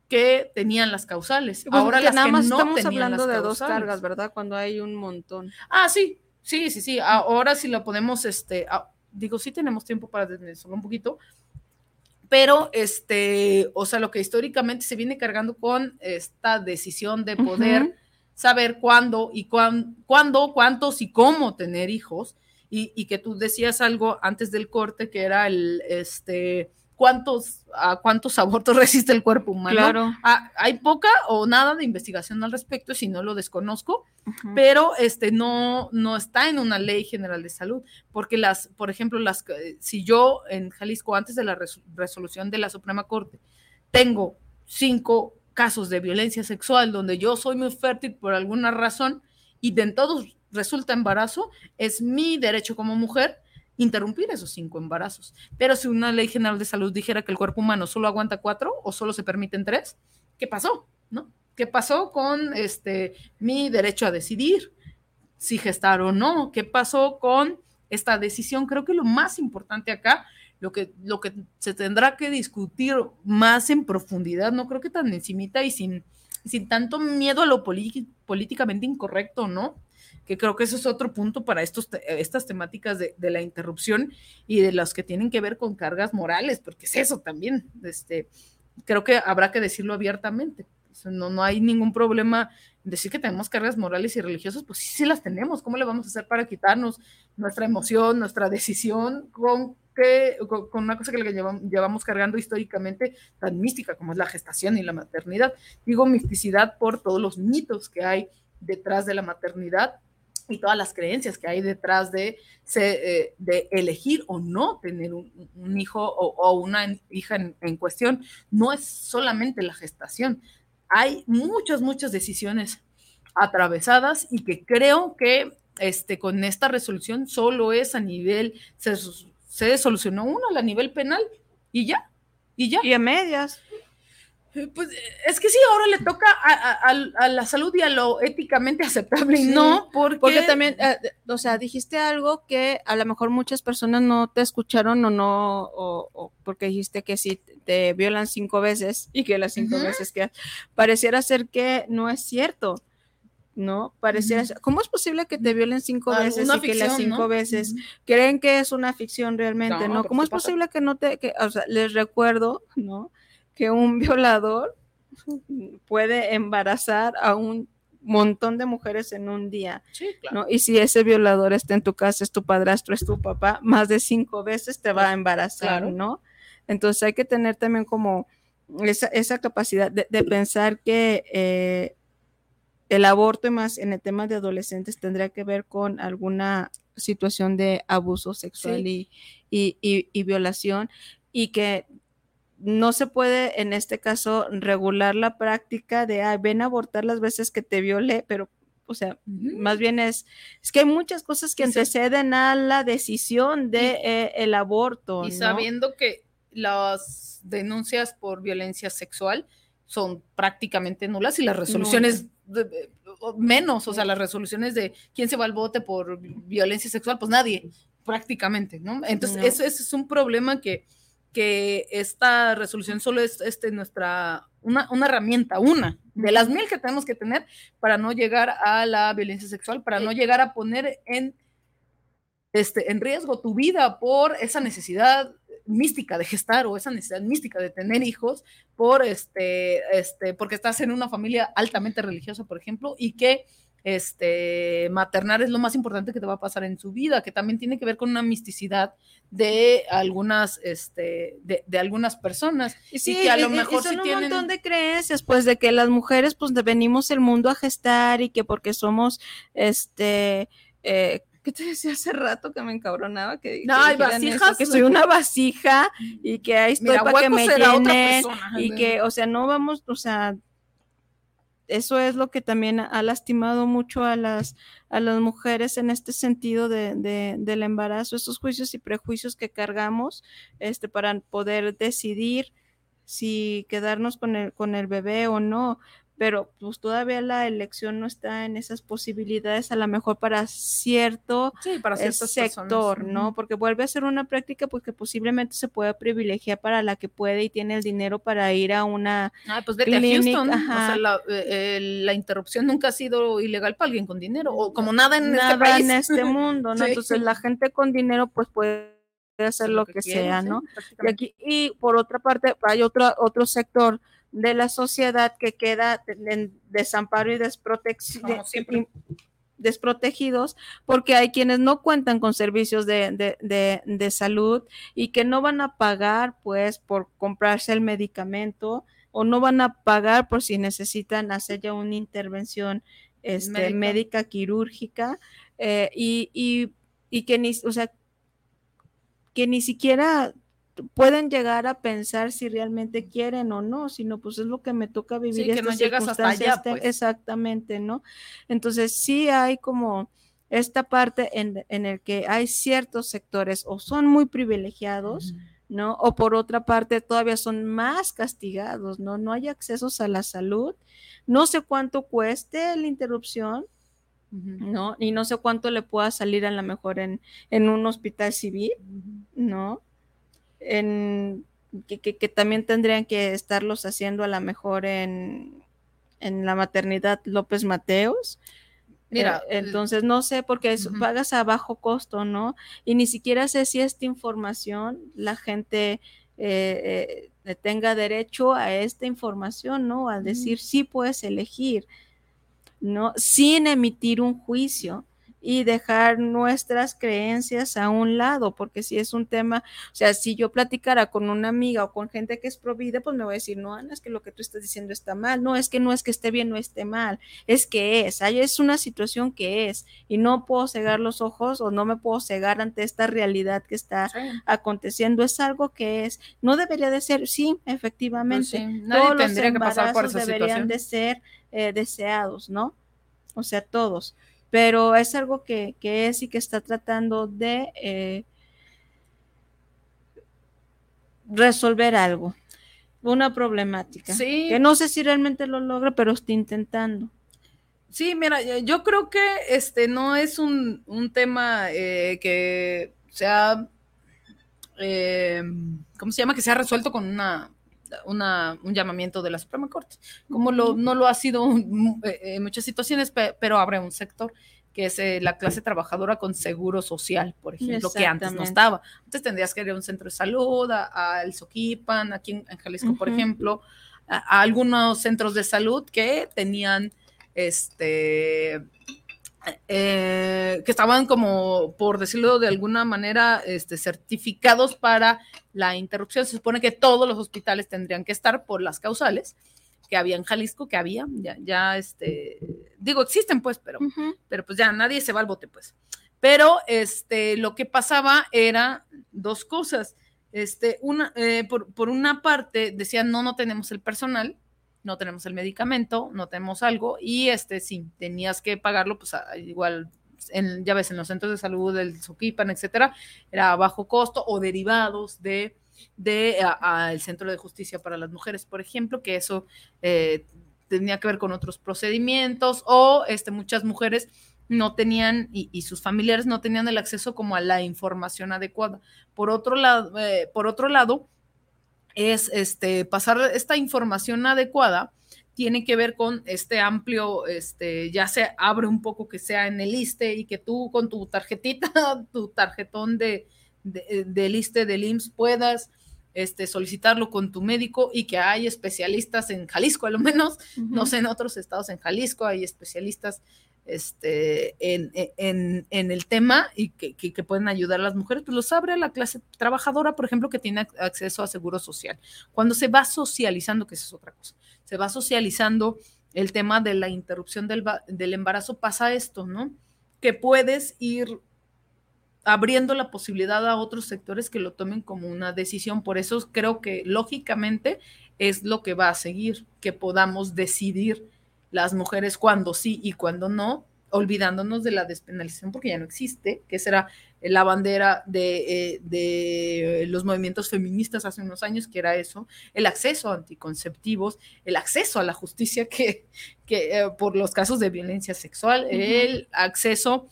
Speaker 2: que tenían las causales.
Speaker 1: Pues Ahora las nada más estamos hablando de dos cargas, ¿verdad? Cuando hay un montón.
Speaker 2: Ah, sí, sí, sí, sí. Ahora sí lo podemos, este, digo, sí tenemos tiempo para desmenuzarlo un poquito, pero este, o sea, lo que históricamente se viene cargando con esta decisión de poder saber cuándo y cuándo, cuántos y cómo tener hijos, y, y, que tú decías algo antes del corte que era el, este, cuántos, a cuántos abortos resiste el cuerpo humano. Claro. Hay poca o nada de investigación al respecto, si no lo desconozco, pero este no, no está en una ley general de salud, porque las, por ejemplo, las, si yo en Jalisco, antes de la resolución de la Suprema Corte, tengo cinco casos de violencia sexual donde yo soy muy fértil por alguna razón y de en todos resulta embarazo, es mi derecho como mujer interrumpir esos cinco embarazos. Pero si una ley general de salud dijera que el cuerpo humano solo aguanta cuatro o solo se permiten tres, ¿qué pasó? ¿No? ¿Qué pasó con este mi derecho a decidir si gestar o no? ¿Qué pasó con esta decisión? Creo que lo más importante acá, lo que, lo que se tendrá que discutir más en profundidad, no creo que tan encimita y sin, sin tanto miedo a lo políticamente incorrecto, ¿no? Que creo que eso es otro punto para estos, estas temáticas de, la interrupción y de las que tienen que ver con cargas morales, porque es eso también. Este, creo que habrá que decirlo abiertamente. No, no hay ningún problema en decir que tenemos cargas morales y religiosas, pues sí, sí las tenemos. ¿Cómo le vamos a hacer para quitarnos nuestra emoción, nuestra decisión con, que, con, una cosa que le llevamos, llevamos cargando históricamente tan mística como es la gestación y la maternidad? Digo misticidad por todos los mitos que hay detrás de la maternidad y todas las creencias que hay detrás de, eh, de elegir o no tener un, hijo o, una hija en, cuestión. No es solamente la gestación, hay muchas, muchas decisiones atravesadas y que creo que este, con esta resolución solo es a nivel, se, se solucionó uno a nivel penal y ya, y ya.
Speaker 1: Y a medias.
Speaker 2: Pues es que sí, ahora le toca a, la salud y a lo éticamente aceptable y no,
Speaker 1: porque... también, eh, o sea, dijiste algo que a lo mejor muchas personas no te escucharon o no, o, porque dijiste que si te violan cinco veces y que las cinco veces que pareciera ser que no es cierto. ¿no? Pareciera, ¿cómo es posible que te violen cinco veces y que las cinco veces creen que es una ficción realmente, ¿no? ¿Cómo es posible que no te, que, o sea, les recuerdo, ¿no? Que un violador puede embarazar a un montón de mujeres en un día.
Speaker 2: Sí, claro.
Speaker 1: ¿no? Y si ese violador está en tu casa, es tu padrastro, es tu papá, más de cinco veces te va a embarazar,
Speaker 2: Claro.
Speaker 1: ¿no? Entonces hay que tener también como esa, esa capacidad de, de pensar que eh, el aborto y más en el tema de adolescentes tendría que ver con alguna situación de abuso sexual y, y- y- y violación y que no se puede en este caso regular la práctica de "Ay, ven a abortar las veces que te viole, pero o sea, más bien es, es que hay muchas cosas que anteceden a la decisión de eh, el aborto.
Speaker 2: Y
Speaker 1: ¿no?
Speaker 2: sabiendo que las denuncias por violencia sexual son prácticamente nulas y las resoluciones de- menos, o sea, las resoluciones de quién se va al bote por violencia sexual, pues nadie, prácticamente, ¿no? Entonces,
Speaker 1: No.
Speaker 2: eso, es un problema que, que esta resolución solo es este, nuestra, una, una herramienta, una de las mil que tenemos que tener para no llegar a la violencia sexual, para no llegar a poner en este, en riesgo tu vida por esa necesidad mística de gestar o esa necesidad mística de tener hijos por este, este, porque estás en una familia altamente religiosa, por ejemplo, y que este, maternar es lo más importante que te va a pasar en su vida, que también tiene que ver con una misticidad de algunas, este, de, de algunas personas y,
Speaker 1: Sí,
Speaker 2: que a lo
Speaker 1: y- y- y
Speaker 2: mejor
Speaker 1: son
Speaker 2: sí
Speaker 1: un
Speaker 2: tienen
Speaker 1: montón de creencias, pues de que las mujeres pues venimos el mundo a gestar y que porque somos, este, eh, ¿qué te decía hace rato que me encabronaba? Que, que dijeran eso,
Speaker 2: vasijas.
Speaker 1: que soy una vasija y que ahí estoy
Speaker 2: Mira,
Speaker 1: para que me
Speaker 2: persona.
Speaker 1: y que, o sea, no vamos, o sea, eso es lo que también ha lastimado mucho a las, a las mujeres en este sentido de, de- del embarazo, estos juicios y prejuicios que cargamos este, para poder decidir si quedarnos con el, con el bebé o no. Pero pues todavía la elección no está en esas posibilidades, a lo mejor para cierto
Speaker 2: Sí, para
Speaker 1: eh, sector,
Speaker 2: personas,
Speaker 1: ¿no? Porque vuelve a ser una práctica pues que posiblemente se puede privilegiar para la que puede y tiene el dinero para ir a una
Speaker 2: Ah, pues vete
Speaker 1: clínica,
Speaker 2: a Houston. O sea, la, eh, la interrupción nunca ha sido ilegal para alguien con dinero, o como nada en
Speaker 1: nada
Speaker 2: este país.
Speaker 1: en este mundo, ¿no?
Speaker 2: Sí.
Speaker 1: Entonces la gente con dinero pues puede hacer lo, que,
Speaker 2: quiere,
Speaker 1: sea, ¿no? Y, aquí, y por otra parte hay otro, otro sector de la sociedad que queda en desamparo y desprotección desprotegidos porque hay quienes no cuentan con servicios de, de- de- de salud y que no van a pagar pues por comprarse el medicamento o no van a pagar por si necesitan hacer ya una intervención este,
Speaker 2: Médica.
Speaker 1: médica quirúrgica eh, y, y- y que ni, o sea, que ni siquiera pueden llegar a pensar si realmente quieren o no, sino pues es lo que me toca vivir.
Speaker 2: Sí, que no llegas hasta allá, pues.
Speaker 1: Exactamente, ¿no? Entonces sí hay como esta parte en, en el que hay ciertos sectores o son muy privilegiados, ¿no? O por otra parte todavía son más castigados, ¿no? No hay accesos a la salud, no sé cuánto cueste la interrupción, ¿no? Y no sé cuánto le pueda salir a lo mejor en, en un hospital civil, ¿no? En, que, que- que también tendrían que estarlos haciendo a lo mejor en, en la maternidad López Mateos.
Speaker 2: Mira,
Speaker 1: Eh, entonces no sé, porque es- pagas a bajo costo, ¿no? Y ni siquiera sé si esta información la gente eh, eh, tenga derecho a esta información, ¿no? Al decir sí puedes elegir, ¿no? Sin emitir un juicio y dejar nuestras creencias a un lado, porque si es un tema, o sea, si yo platicara con una amiga o con gente que es provida, pues me voy a decir, no, Ana, es que lo que tú estás diciendo está mal, no, es que no es que esté bien o esté mal, es que es, es una situación que es, y no puedo cegar los ojos o no me puedo cegar ante esta realidad que está aconteciendo, es algo que es, no debería de ser, sí, efectivamente,
Speaker 2: Pues sí, nadie
Speaker 1: todos los
Speaker 2: tendría que pasar por
Speaker 1: embarazos
Speaker 2: esa
Speaker 1: deberían
Speaker 2: situación.
Speaker 1: de ser eh, deseados, ¿no? O sea, todos. Pero es algo que, que es y que está tratando de eh, resolver algo, una problemática.
Speaker 2: Sí.
Speaker 1: Que no sé si realmente lo logra, pero está intentando.
Speaker 2: Sí, mira, yo- creo que este no es un, un tema eh, que sea, eh, ¿cómo se llama? Que sea resuelto con una, una- un llamamiento de la Suprema Corte, como lo, no lo ha sido eh, en muchas situaciones, pe- pero abre un sector que es eh, la clase trabajadora con seguro social, por ejemplo, que antes no estaba. Antes tendrías que ir a un centro de salud, a- al Soquipan, aquí en, en Jalisco, por ejemplo, a, a algunos centros de salud que tenían este, eh, que estaban como, por decirlo de alguna manera, este, certificados para la interrupción. Se supone que todos los hospitales tendrían que estar por las causales que había en Jalisco, que había, ya, ya este, digo, existen pues, pero, pero pues ya nadie se va al bote pues. Pero este, lo que pasaba era dos cosas. Este, una, eh, por, por una parte decían, no, no tenemos el personal, no tenemos el medicamento, no tenemos algo, y este sí, tenías que pagarlo, pues igual, en, ya ves, en los centros de salud del Soquipan, etcétera, era a bajo costo o derivados de de al Centro de Justicia para las Mujeres, por ejemplo, que eso eh, tenía que ver con otros procedimientos o este, muchas mujeres no tenían y, sus familiares no tenían el acceso como a la información adecuada. Por otro lado, eh, por otro lado es este, pasar esta información adecuada tiene que ver con este amplio, este, ya se abre un poco que sea en el ISTE y que tú con tu tarjetita, tu tarjetón de, de, del ISTE, del IMSS, puedas este, solicitarlo con tu médico y que hay especialistas en Jalisco, a lo menos, no sé, en otros estados en Jalisco hay especialistas este, en, en, en, el tema y que, que, pueden ayudar a las mujeres, pues los abre a la clase trabajadora, por ejemplo, que tiene acceso a seguro social. Cuando se va socializando, que esa es otra cosa, se va socializando el tema de la interrupción del, del embarazo, pasa esto, ¿no? Que puedes ir abriendo la posibilidad a otros sectores que lo tomen como una decisión. Por eso creo que lógicamente es lo que va a seguir, que podamos decidir las mujeres cuándo sí y cuándo no, olvidándonos de la despenalización porque ya no existe, que será la bandera de, eh, de, los movimientos feministas hace unos años, que era eso, el acceso a anticonceptivos, el acceso a la justicia que, que eh, por los casos de violencia sexual, el acceso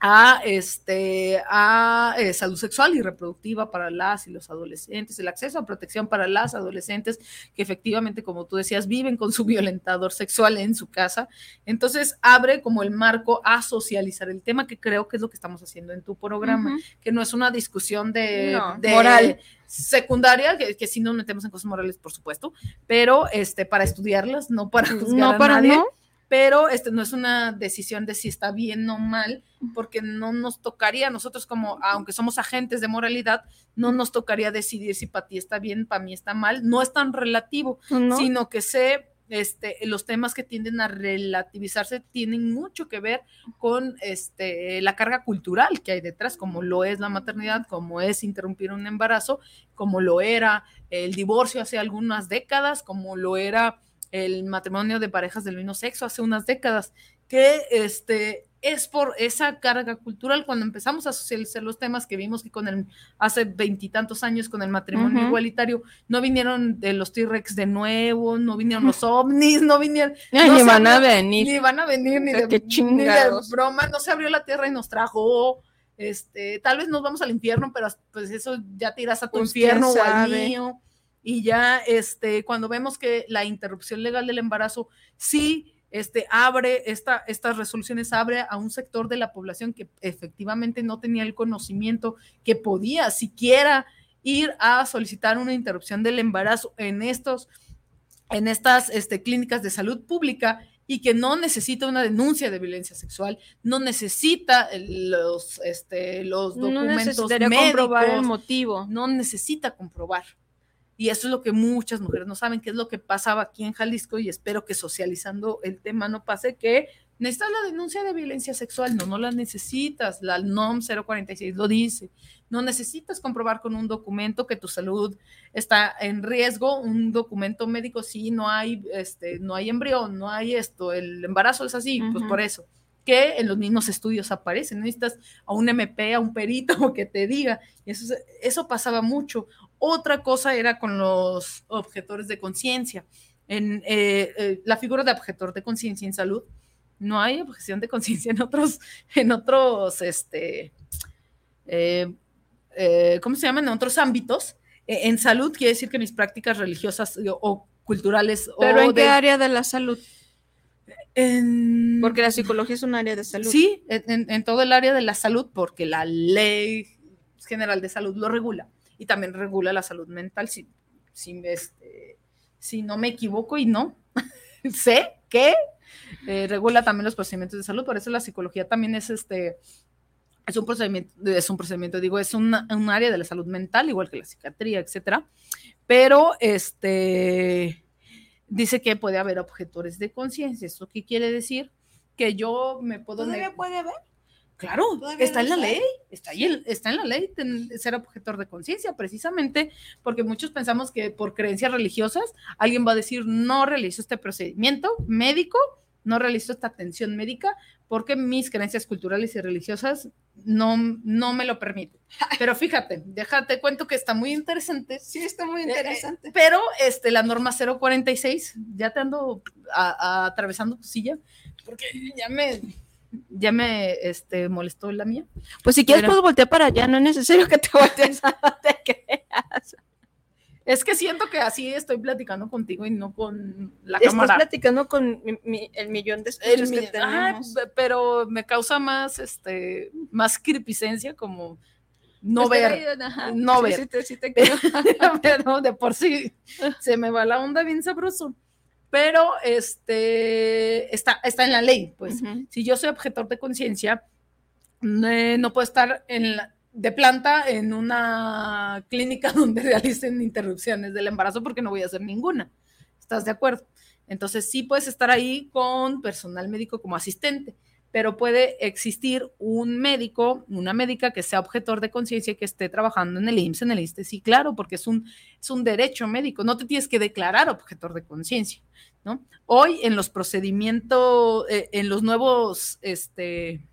Speaker 2: a, este, a eh, salud sexual y reproductiva para las y los adolescentes, el acceso a protección para las adolescentes que efectivamente, como tú decías, viven con su violentador sexual en su casa. Entonces, abre como el marco a socializar el tema, que creo que es lo que estamos haciendo en tu programa, que no es una discusión de, moral. secundaria, que, que sí nos metemos en cosas morales, por supuesto, pero este, para estudiarlas, no para juzgar a nadie pero este no es una decisión de si está bien o mal, porque no nos tocaría, nosotros como, aunque somos agentes de moralidad, no nos tocaría decidir si para ti está bien, para mí está mal, no es tan relativo, sino que sé, este, los temas que tienden a relativizarse tienen mucho que ver con este, la carga cultural que hay detrás, como lo es la maternidad, como es interrumpir un embarazo, como lo era el divorcio hace algunas décadas, como lo era el matrimonio de parejas del mismo sexo hace unas décadas, que este, es por esa carga cultural cuando empezamos a socializar los temas que vimos que con el hace veintitantos años con el matrimonio igualitario no vinieron de los T-Rex de nuevo, no vinieron los ovnis, no vinieron
Speaker 1: ni van a venir,
Speaker 2: ni van a venir ni, de, ni de broma, no se abrió la tierra y nos trajo este, tal vez nos vamos al infierno, pero pues eso ya tiras a tu pues, infierno o al mío y ya este, cuando vemos que la interrupción legal del embarazo sí este, abre, esta, estas resoluciones abre a un sector de la población que efectivamente no tenía el conocimiento, que podía siquiera ir a solicitar una interrupción del embarazo en, estos, en estas este, clínicas de salud pública y que no necesita una denuncia de violencia sexual, no necesita los, este, los documentos no médicos,
Speaker 1: comprobar el motivo,
Speaker 2: no necesita comprobar. Y eso es lo que muchas mujeres no saben, qué es lo que pasaba aquí en Jalisco y espero que socializando el tema no pase que necesitas la denuncia de violencia sexual, no, no la necesitas, la NOM 046 lo dice, no necesitas comprobar con un documento que tu salud está en riesgo, un documento médico, si no hay, este, no hay embrión, no hay esto, el embarazo es así, pues por eso que en los mismos estudios aparecen. Necesitas a un MP, a un perito que te diga. eso, eso pasaba mucho. Otra cosa era con los objetores de conciencia. En eh, eh, la figura de objetor de conciencia en salud, no hay objeción de conciencia en otros, en otros, este, eh, ¿cómo se llaman? En otros ámbitos. E, en salud quiere decir que mis prácticas religiosas o, culturales.
Speaker 1: ¿Pero en qué área de la salud? porque la psicología es un área de salud.
Speaker 2: Sí, en, en, todo el área de la salud, porque la ley general de salud lo regula y también regula la salud mental, si, si, este, si no me equivoco y no, sé que eh, regula también los procedimientos de salud, por eso la psicología también es este, es un procedimiento, es un procedimiento, digo, es un área de la salud mental, igual que la psiquiatría, etcétera. Pero este dice que puede haber objetores de conciencia. ¿Eso qué quiere decir? Que yo me puedo.
Speaker 1: ¿Todavía puede haber?
Speaker 2: Claro, está en la ley, está, ahí, está en la ley ser objetor de conciencia, precisamente porque muchos pensamos que por creencias religiosas alguien va a decir no realizo este procedimiento médico, no realizo esta atención médica porque mis creencias culturales y religiosas no, no me lo permiten. Pero fíjate, déjate cuento que está muy interesante.
Speaker 1: Sí, está muy
Speaker 2: Eh, eh,
Speaker 1: interesante.
Speaker 2: pero este, la norma 046, ya te ando a- a- atravesando tu silla, porque ya me, ya me este, molestó la mía.
Speaker 1: Pues si quieres,
Speaker 2: Pero-
Speaker 1: puedo voltear para allá, no es necesario que te voltees a donde creas.
Speaker 2: Es que siento que así estoy platicando contigo y no con la
Speaker 1: Estás
Speaker 2: cámara.
Speaker 1: platicando con mi- mi- el millón de escuchas que
Speaker 2: ah, pero me causa más, este, más cripicencia como no
Speaker 1: Pues
Speaker 2: ver, no
Speaker 1: sí,
Speaker 2: ver.
Speaker 1: sí te- sí te
Speaker 2: pero de por sí se me va la onda bien sabroso. Pero este está, está en la ley, pues. Si yo soy objetor de conciencia, eh, no puedo estar en la- de planta en una clínica donde realicen interrupciones del embarazo porque no voy a hacer ninguna. ¿Estás de acuerdo? Entonces sí puedes estar ahí con personal médico como asistente, pero puede existir un médico, una médica que sea objetor de conciencia y que esté trabajando en el IMSS, en el ISTE, sí, claro, porque es un, es un derecho médico, no te tienes que declarar objetor de conciencia, ¿no? Hoy en los procedimientos, eh, en los nuevos, este,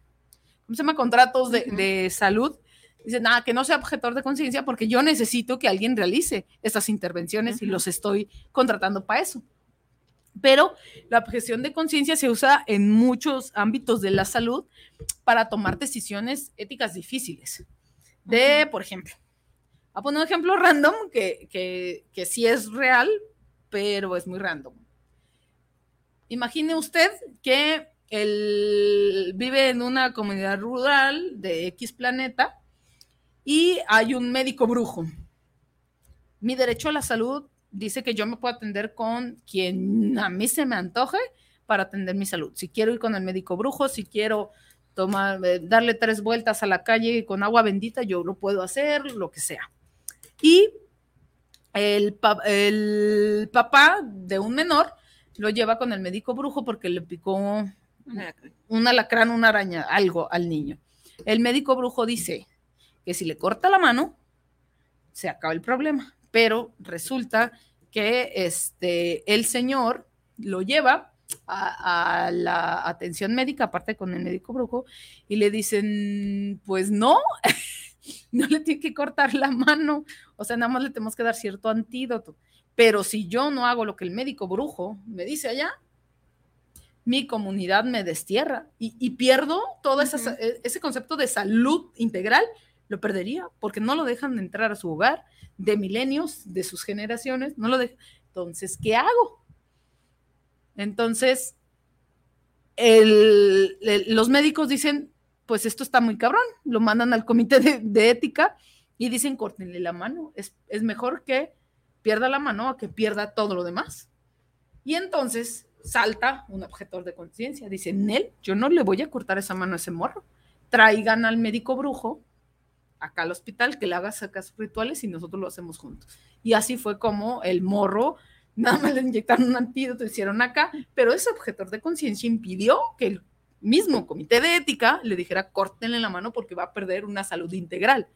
Speaker 2: ¿cómo se llama? Contratos de, de salud, dicen, nada, que no sea objetor de conciencia porque yo necesito que alguien realice estas intervenciones y los estoy contratando para eso. Pero la objeción de conciencia se usa en muchos ámbitos de la salud para tomar decisiones éticas difíciles. De, por ejemplo, a poner un ejemplo random que, que, que sí es real, pero es muy random. Imagine usted que él vive en una comunidad rural de X planeta y hay un médico brujo. Mi derecho a la salud dice que yo me puedo atender con quien a mí se me antoje para atender mi salud. Si quiero ir con el médico brujo, si quiero tomar, eh, darle tres vueltas a la calle con agua bendita, yo lo puedo hacer, lo que sea. Y el, pa- el papá de un menor lo lleva con el médico brujo porque le picó un alacrán, una araña, algo al niño. El médico brujo dice que si le corta la mano, se acaba el problema. Pero resulta que este, el señor lo lleva a, a la atención médica, aparte con el médico brujo, y le dicen, pues no, no le tiene que cortar la mano, o sea, nada más le tenemos que dar cierto antídoto. Pero si yo no hago lo que el médico brujo me dice allá, mi comunidad me destierra y, y pierdo todo esa- e- ese concepto de salud integral, lo perdería porque no lo dejan entrar a su hogar de milenios, de sus generaciones, no lo dejan. Entonces, ¿qué hago? Entonces, el- los médicos dicen, pues esto está muy cabrón, lo mandan al comité de, de ética y dicen, córtenle la mano, es, es mejor que pierda la mano a que pierda todo lo demás. Y entonces salta un objetor de conciencia, dice, Nel, yo no le voy a cortar esa mano a ese morro, traigan al médico brujo acá al hospital que le haga acá sus rituales y nosotros lo hacemos juntos. Y así fue como el morro, nada más le inyectaron un antídoto, hicieron acá, pero ese objetor de conciencia impidió que el mismo comité de ética le dijera córtenle la mano porque va a perder una salud integral,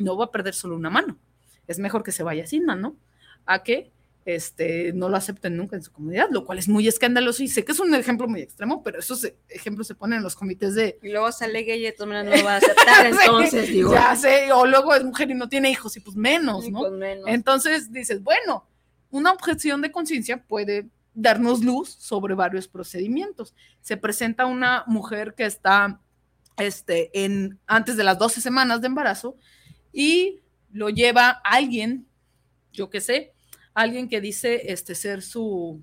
Speaker 2: no va a perder solo una mano. Es mejor que se vaya sin mano a que este, no lo acepten nunca en su comunidad, lo cual es muy escandaloso y sé que es un ejemplo muy extremo, pero esos e- ejemplos se ponen en los comités de...
Speaker 1: Y luego sale gay y no lo va a aceptar, entonces, digo.
Speaker 2: Ya sé, o luego es mujer y no tiene hijos y pues menos, ¿no?
Speaker 1: pues menos.
Speaker 2: Entonces dices, bueno, una objeción de conciencia puede darnos luz sobre varios procedimientos. Se presenta una mujer que está este, en, antes de las 12 semanas de embarazo y lo lleva alguien, yo qué sé, alguien que dice este, ser su,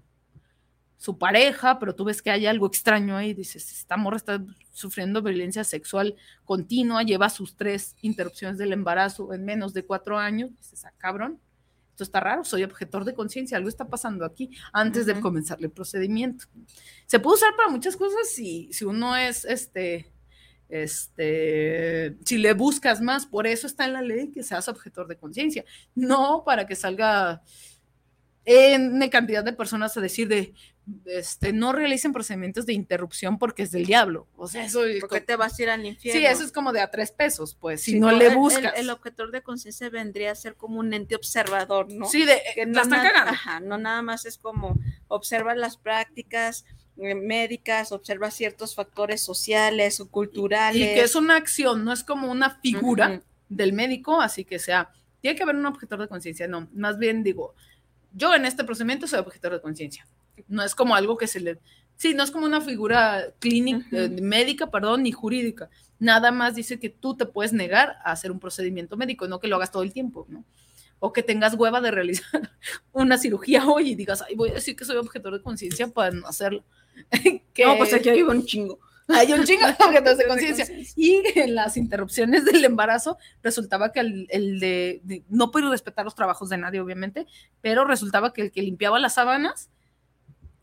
Speaker 2: su pareja, pero tú ves que hay algo extraño ahí, dices, esta morra está sufriendo violencia sexual continua, lleva sus tres interrupciones del embarazo en menos de cuatro años, dices, ah, cabrón, esto está raro, soy objetor de conciencia, algo está pasando aquí antes de comenzar el procedimiento. Se puede usar para muchas cosas si, si uno es, este, este, si le buscas más, por eso está en la ley que seas objetor de conciencia, no para que salga en cantidad de personas a decir de, este, no realicen procedimientos de interrupción porque es del diablo. O sea, eso
Speaker 1: porque te vas a ir al infierno.
Speaker 2: Sí, eso es como de a tres pesos, pues, si no, le buscas.
Speaker 1: El, objetor de conciencia vendría a ser como un ente observador, ¿no?
Speaker 2: Sí, de, que no,
Speaker 1: Ajá, no nada más es como observa las prácticas eh, médicas, observa ciertos factores sociales o culturales.
Speaker 2: Y que es una acción, no es como una figura del médico, así que sea, tiene que haber un objetor de conciencia, no, más bien digo, yo en este procedimiento soy objetor de conciencia. No es como algo que se le... Sí, no es como una figura clínica, eh, médica, perdón, ni jurídica. Nada más dice que tú te puedes negar a hacer un procedimiento médico, no que lo hagas todo el tiempo, ¿no? O que tengas hueva de realizar una cirugía hoy y digas, ay, voy a decir que soy objetor de conciencia para no hacerlo.
Speaker 1: No, pues aquí hay un chingo.
Speaker 2: Hay un chingo de objetos de conciencia. Y en las interrupciones del embarazo resultaba que el, de, no puedo respetar los trabajos de nadie, obviamente, pero resultaba que el que limpiaba las sábanas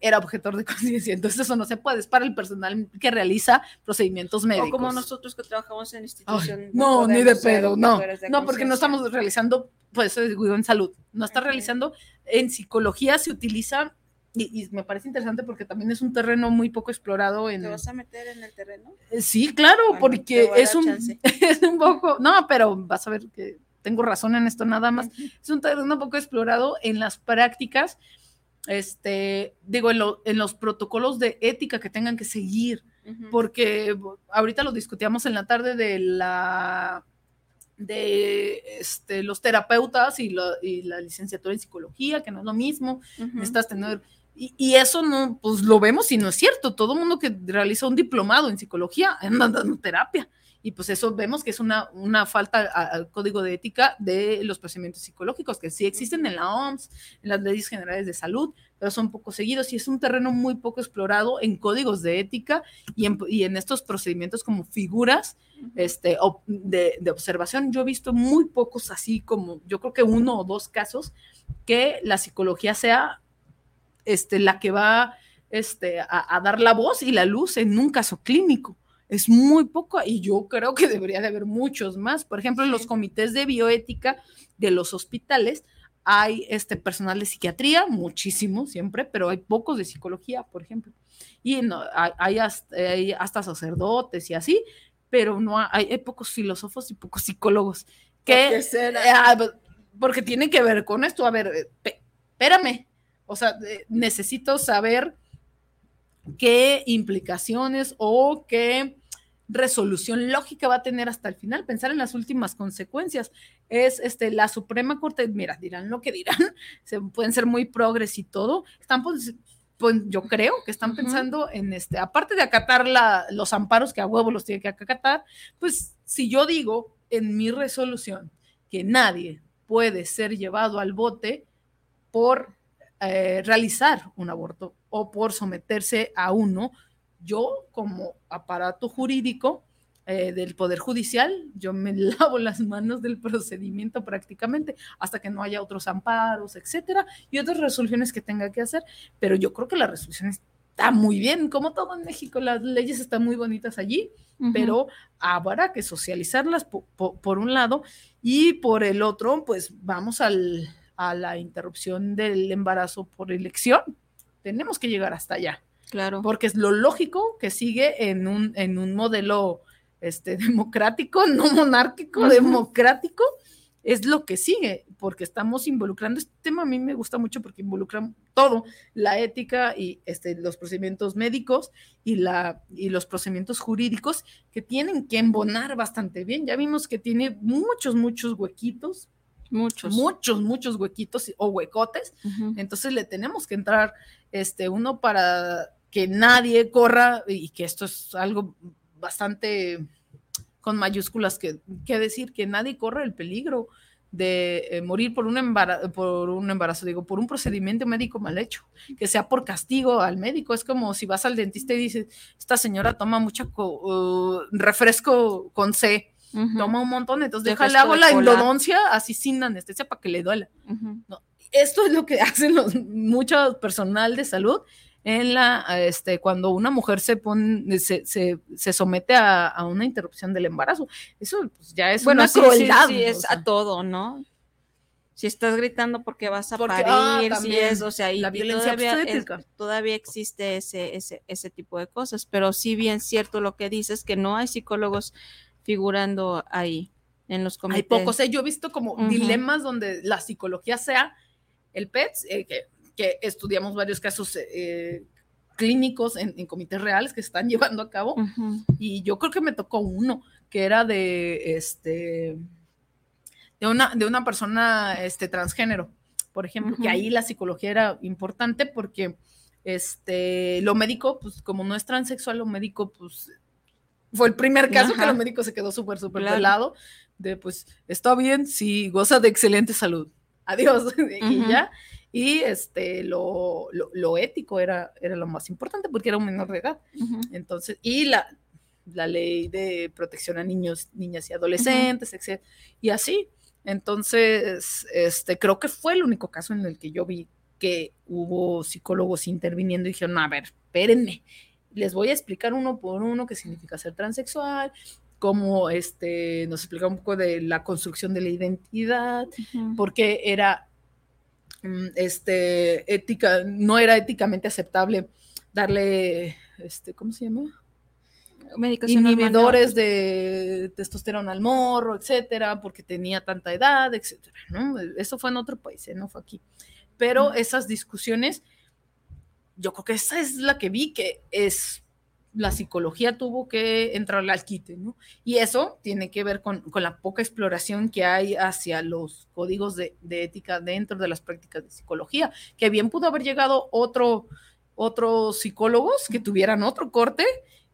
Speaker 2: era objetor de conciencia. Entonces eso no se puede, es para el personal que realiza procedimientos médicos.
Speaker 1: O como nosotros que trabajamos en institución.
Speaker 2: no, ni de pedo, no. no, porque no estamos realizando, pues digo, en salud. No está realizando, en psicología se utiliza y, me parece interesante porque también es un terreno muy poco explorado. En...
Speaker 1: ¿Te vas a meter en el terreno?
Speaker 2: Eh, sí, claro, porque es un, es un poco, no, pero vas a ver que tengo razón en esto nada más. Es un terreno poco explorado en las prácticas, este, digo, en, en los protocolos de ética que tengan que seguir, porque ahorita lo discutíamos en la tarde de la de este, los terapeutas y, y, la licenciatura en psicología, que no es lo mismo, necesitas tener y, eso no, pues lo vemos y no es cierto. Todo mundo que realiza un diplomado en psicología anda dando terapia. Y pues eso vemos que es una, una falta al código de ética de los procedimientos psicológicos, que sí existen en la OMS, en las leyes generales de salud, pero son poco seguidos y es un terreno muy poco explorado en códigos de ética y en, y en estos procedimientos como figuras este, de, de observación. Yo he visto muy pocos así como, yo creo que uno o dos casos que la psicología sea este, la que va este, a, dar la voz y la luz en un caso clínico. Es muy poco y yo creo que debería de haber muchos más. Por ejemplo, en los comités de bioética de los hospitales hay este personal de psiquiatría, muchísimo siempre, pero hay pocos de psicología, por ejemplo. Y no, hay, hasta, sacerdotes y así, pero no hay, pocos filósofos y pocos psicólogos. Que, eh, ah, porque tiene que ver con esto. A ver, eh, espérame, o sea, necesito saber qué implicaciones o qué resolución lógica va a tener hasta el final, pensar en las últimas consecuencias. Es este, la Suprema Corte, mira, dirán lo que dirán, se, pueden ser muy progres y todo, están pues, pues yo creo que están pensando en este, aparte de acatar la, los amparos que a huevo los tiene que acatar, pues si yo digo en mi resolución que nadie puede ser llevado al bote por eh, realizar un aborto o por someterse a uno, yo como aparato jurídico eh, del Poder Judicial, yo me lavo las manos del procedimiento prácticamente hasta que no haya otros amparos, etcétera, y otras resoluciones que tenga que hacer, pero yo creo que la resolución está muy bien, como todo en México, las leyes están muy bonitas allí, pero habrá que socializarlas por un lado y por el otro, pues vamos al, a la interrupción del embarazo por elección. Tenemos que llegar hasta allá.
Speaker 1: Claro.
Speaker 2: Porque es lo lógico que sigue en un, en un modelo este, democrático, no monárquico, democrático, es lo que sigue, porque estamos involucrando, este tema a mí me gusta mucho porque involucra todo, la ética y este, los procedimientos médicos y, la, y los procedimientos jurídicos que tienen que embonar bastante bien. Ya vimos que tiene muchos, muchos huequitos,
Speaker 1: Muchos.
Speaker 2: Muchos, muchos huequitos o huecotes. Entonces le tenemos que entrar, este, uno para que nadie corra y que esto es algo bastante con mayúsculas que, que decir, que nadie corre el peligro de eh, morir por un, embarazo, por un embarazo, digo, por un procedimiento médico mal hecho, que sea por castigo al médico. Es como si vas al dentista y dices, esta señora toma mucho uh, refresco con C toma un montón, entonces déjale, hago
Speaker 1: de
Speaker 2: la endodoncia así sin anestesia para que le duela. No, esto es lo que hacen los, mucho personal de salud en la, este, cuando una mujer se pone, se, se, se somete a, a una interrupción del embarazo. Eso pues, ya es
Speaker 1: bueno,
Speaker 2: una
Speaker 1: sí,
Speaker 2: crueldad.
Speaker 1: sí, es
Speaker 2: sea.
Speaker 1: a todo, ¿no? Si estás gritando porque vas a
Speaker 2: Porque-
Speaker 1: parir,
Speaker 2: ah,
Speaker 1: si es, o sea, y,
Speaker 2: la violencia
Speaker 1: todavía, es-
Speaker 2: obstétrica.
Speaker 1: todavía existe ese, ese, ese tipo de cosas, pero sí bien cierto lo que dices, que no hay psicólogos figurando ahí en los
Speaker 2: Hay
Speaker 1: comités.
Speaker 2: pocos, ¿eh? yo he visto como dilemas donde la psicología sea el PETS, eh, que, que estudiamos varios casos eh, clínicos en, en comités reales que se están llevando a cabo, y yo creo que me tocó uno, que era de, este, de, una, de una persona este, transgénero, por ejemplo, que ahí la psicología era importante porque este, lo médico, pues como no es transexual, lo médico, pues fue el primer caso que lo médico se quedó súper, súper
Speaker 1: Claro.
Speaker 2: pelado, de pues está bien si goza de excelente salud, adiós, y ya. Y este, lo, lo, lo ético era, era lo más importante porque era un menor de edad. Entonces, y la, la ley de protección a niños, niñas y adolescentes, etc. Y así. Entonces, este, creo que fue el único caso en el que yo vi que hubo psicólogos interviniendo y dijeron, a ver, espérenme, les voy a explicar uno por uno qué significa ser transexual, cómo este, nos explica un poco de la construcción de la identidad, porque era mm, este, ética, no era éticamente aceptable darle, este, ¿cómo se llama?
Speaker 1: Medicación
Speaker 2: inhibidores de testosterona al morro, etcétera, porque tenía tanta edad, etcétera, ¿no? Eso fue en otro país, ¿eh? no fue aquí. Pero esas discusiones, yo creo que esa es la que vi que es la psicología tuvo que entrar al quite, ¿no? Y eso tiene que ver con, con la poca exploración que hay hacia los códigos de, de ética dentro de las prácticas de psicología, que bien pudo haber llegado otro, otros psicólogos que tuvieran otro corte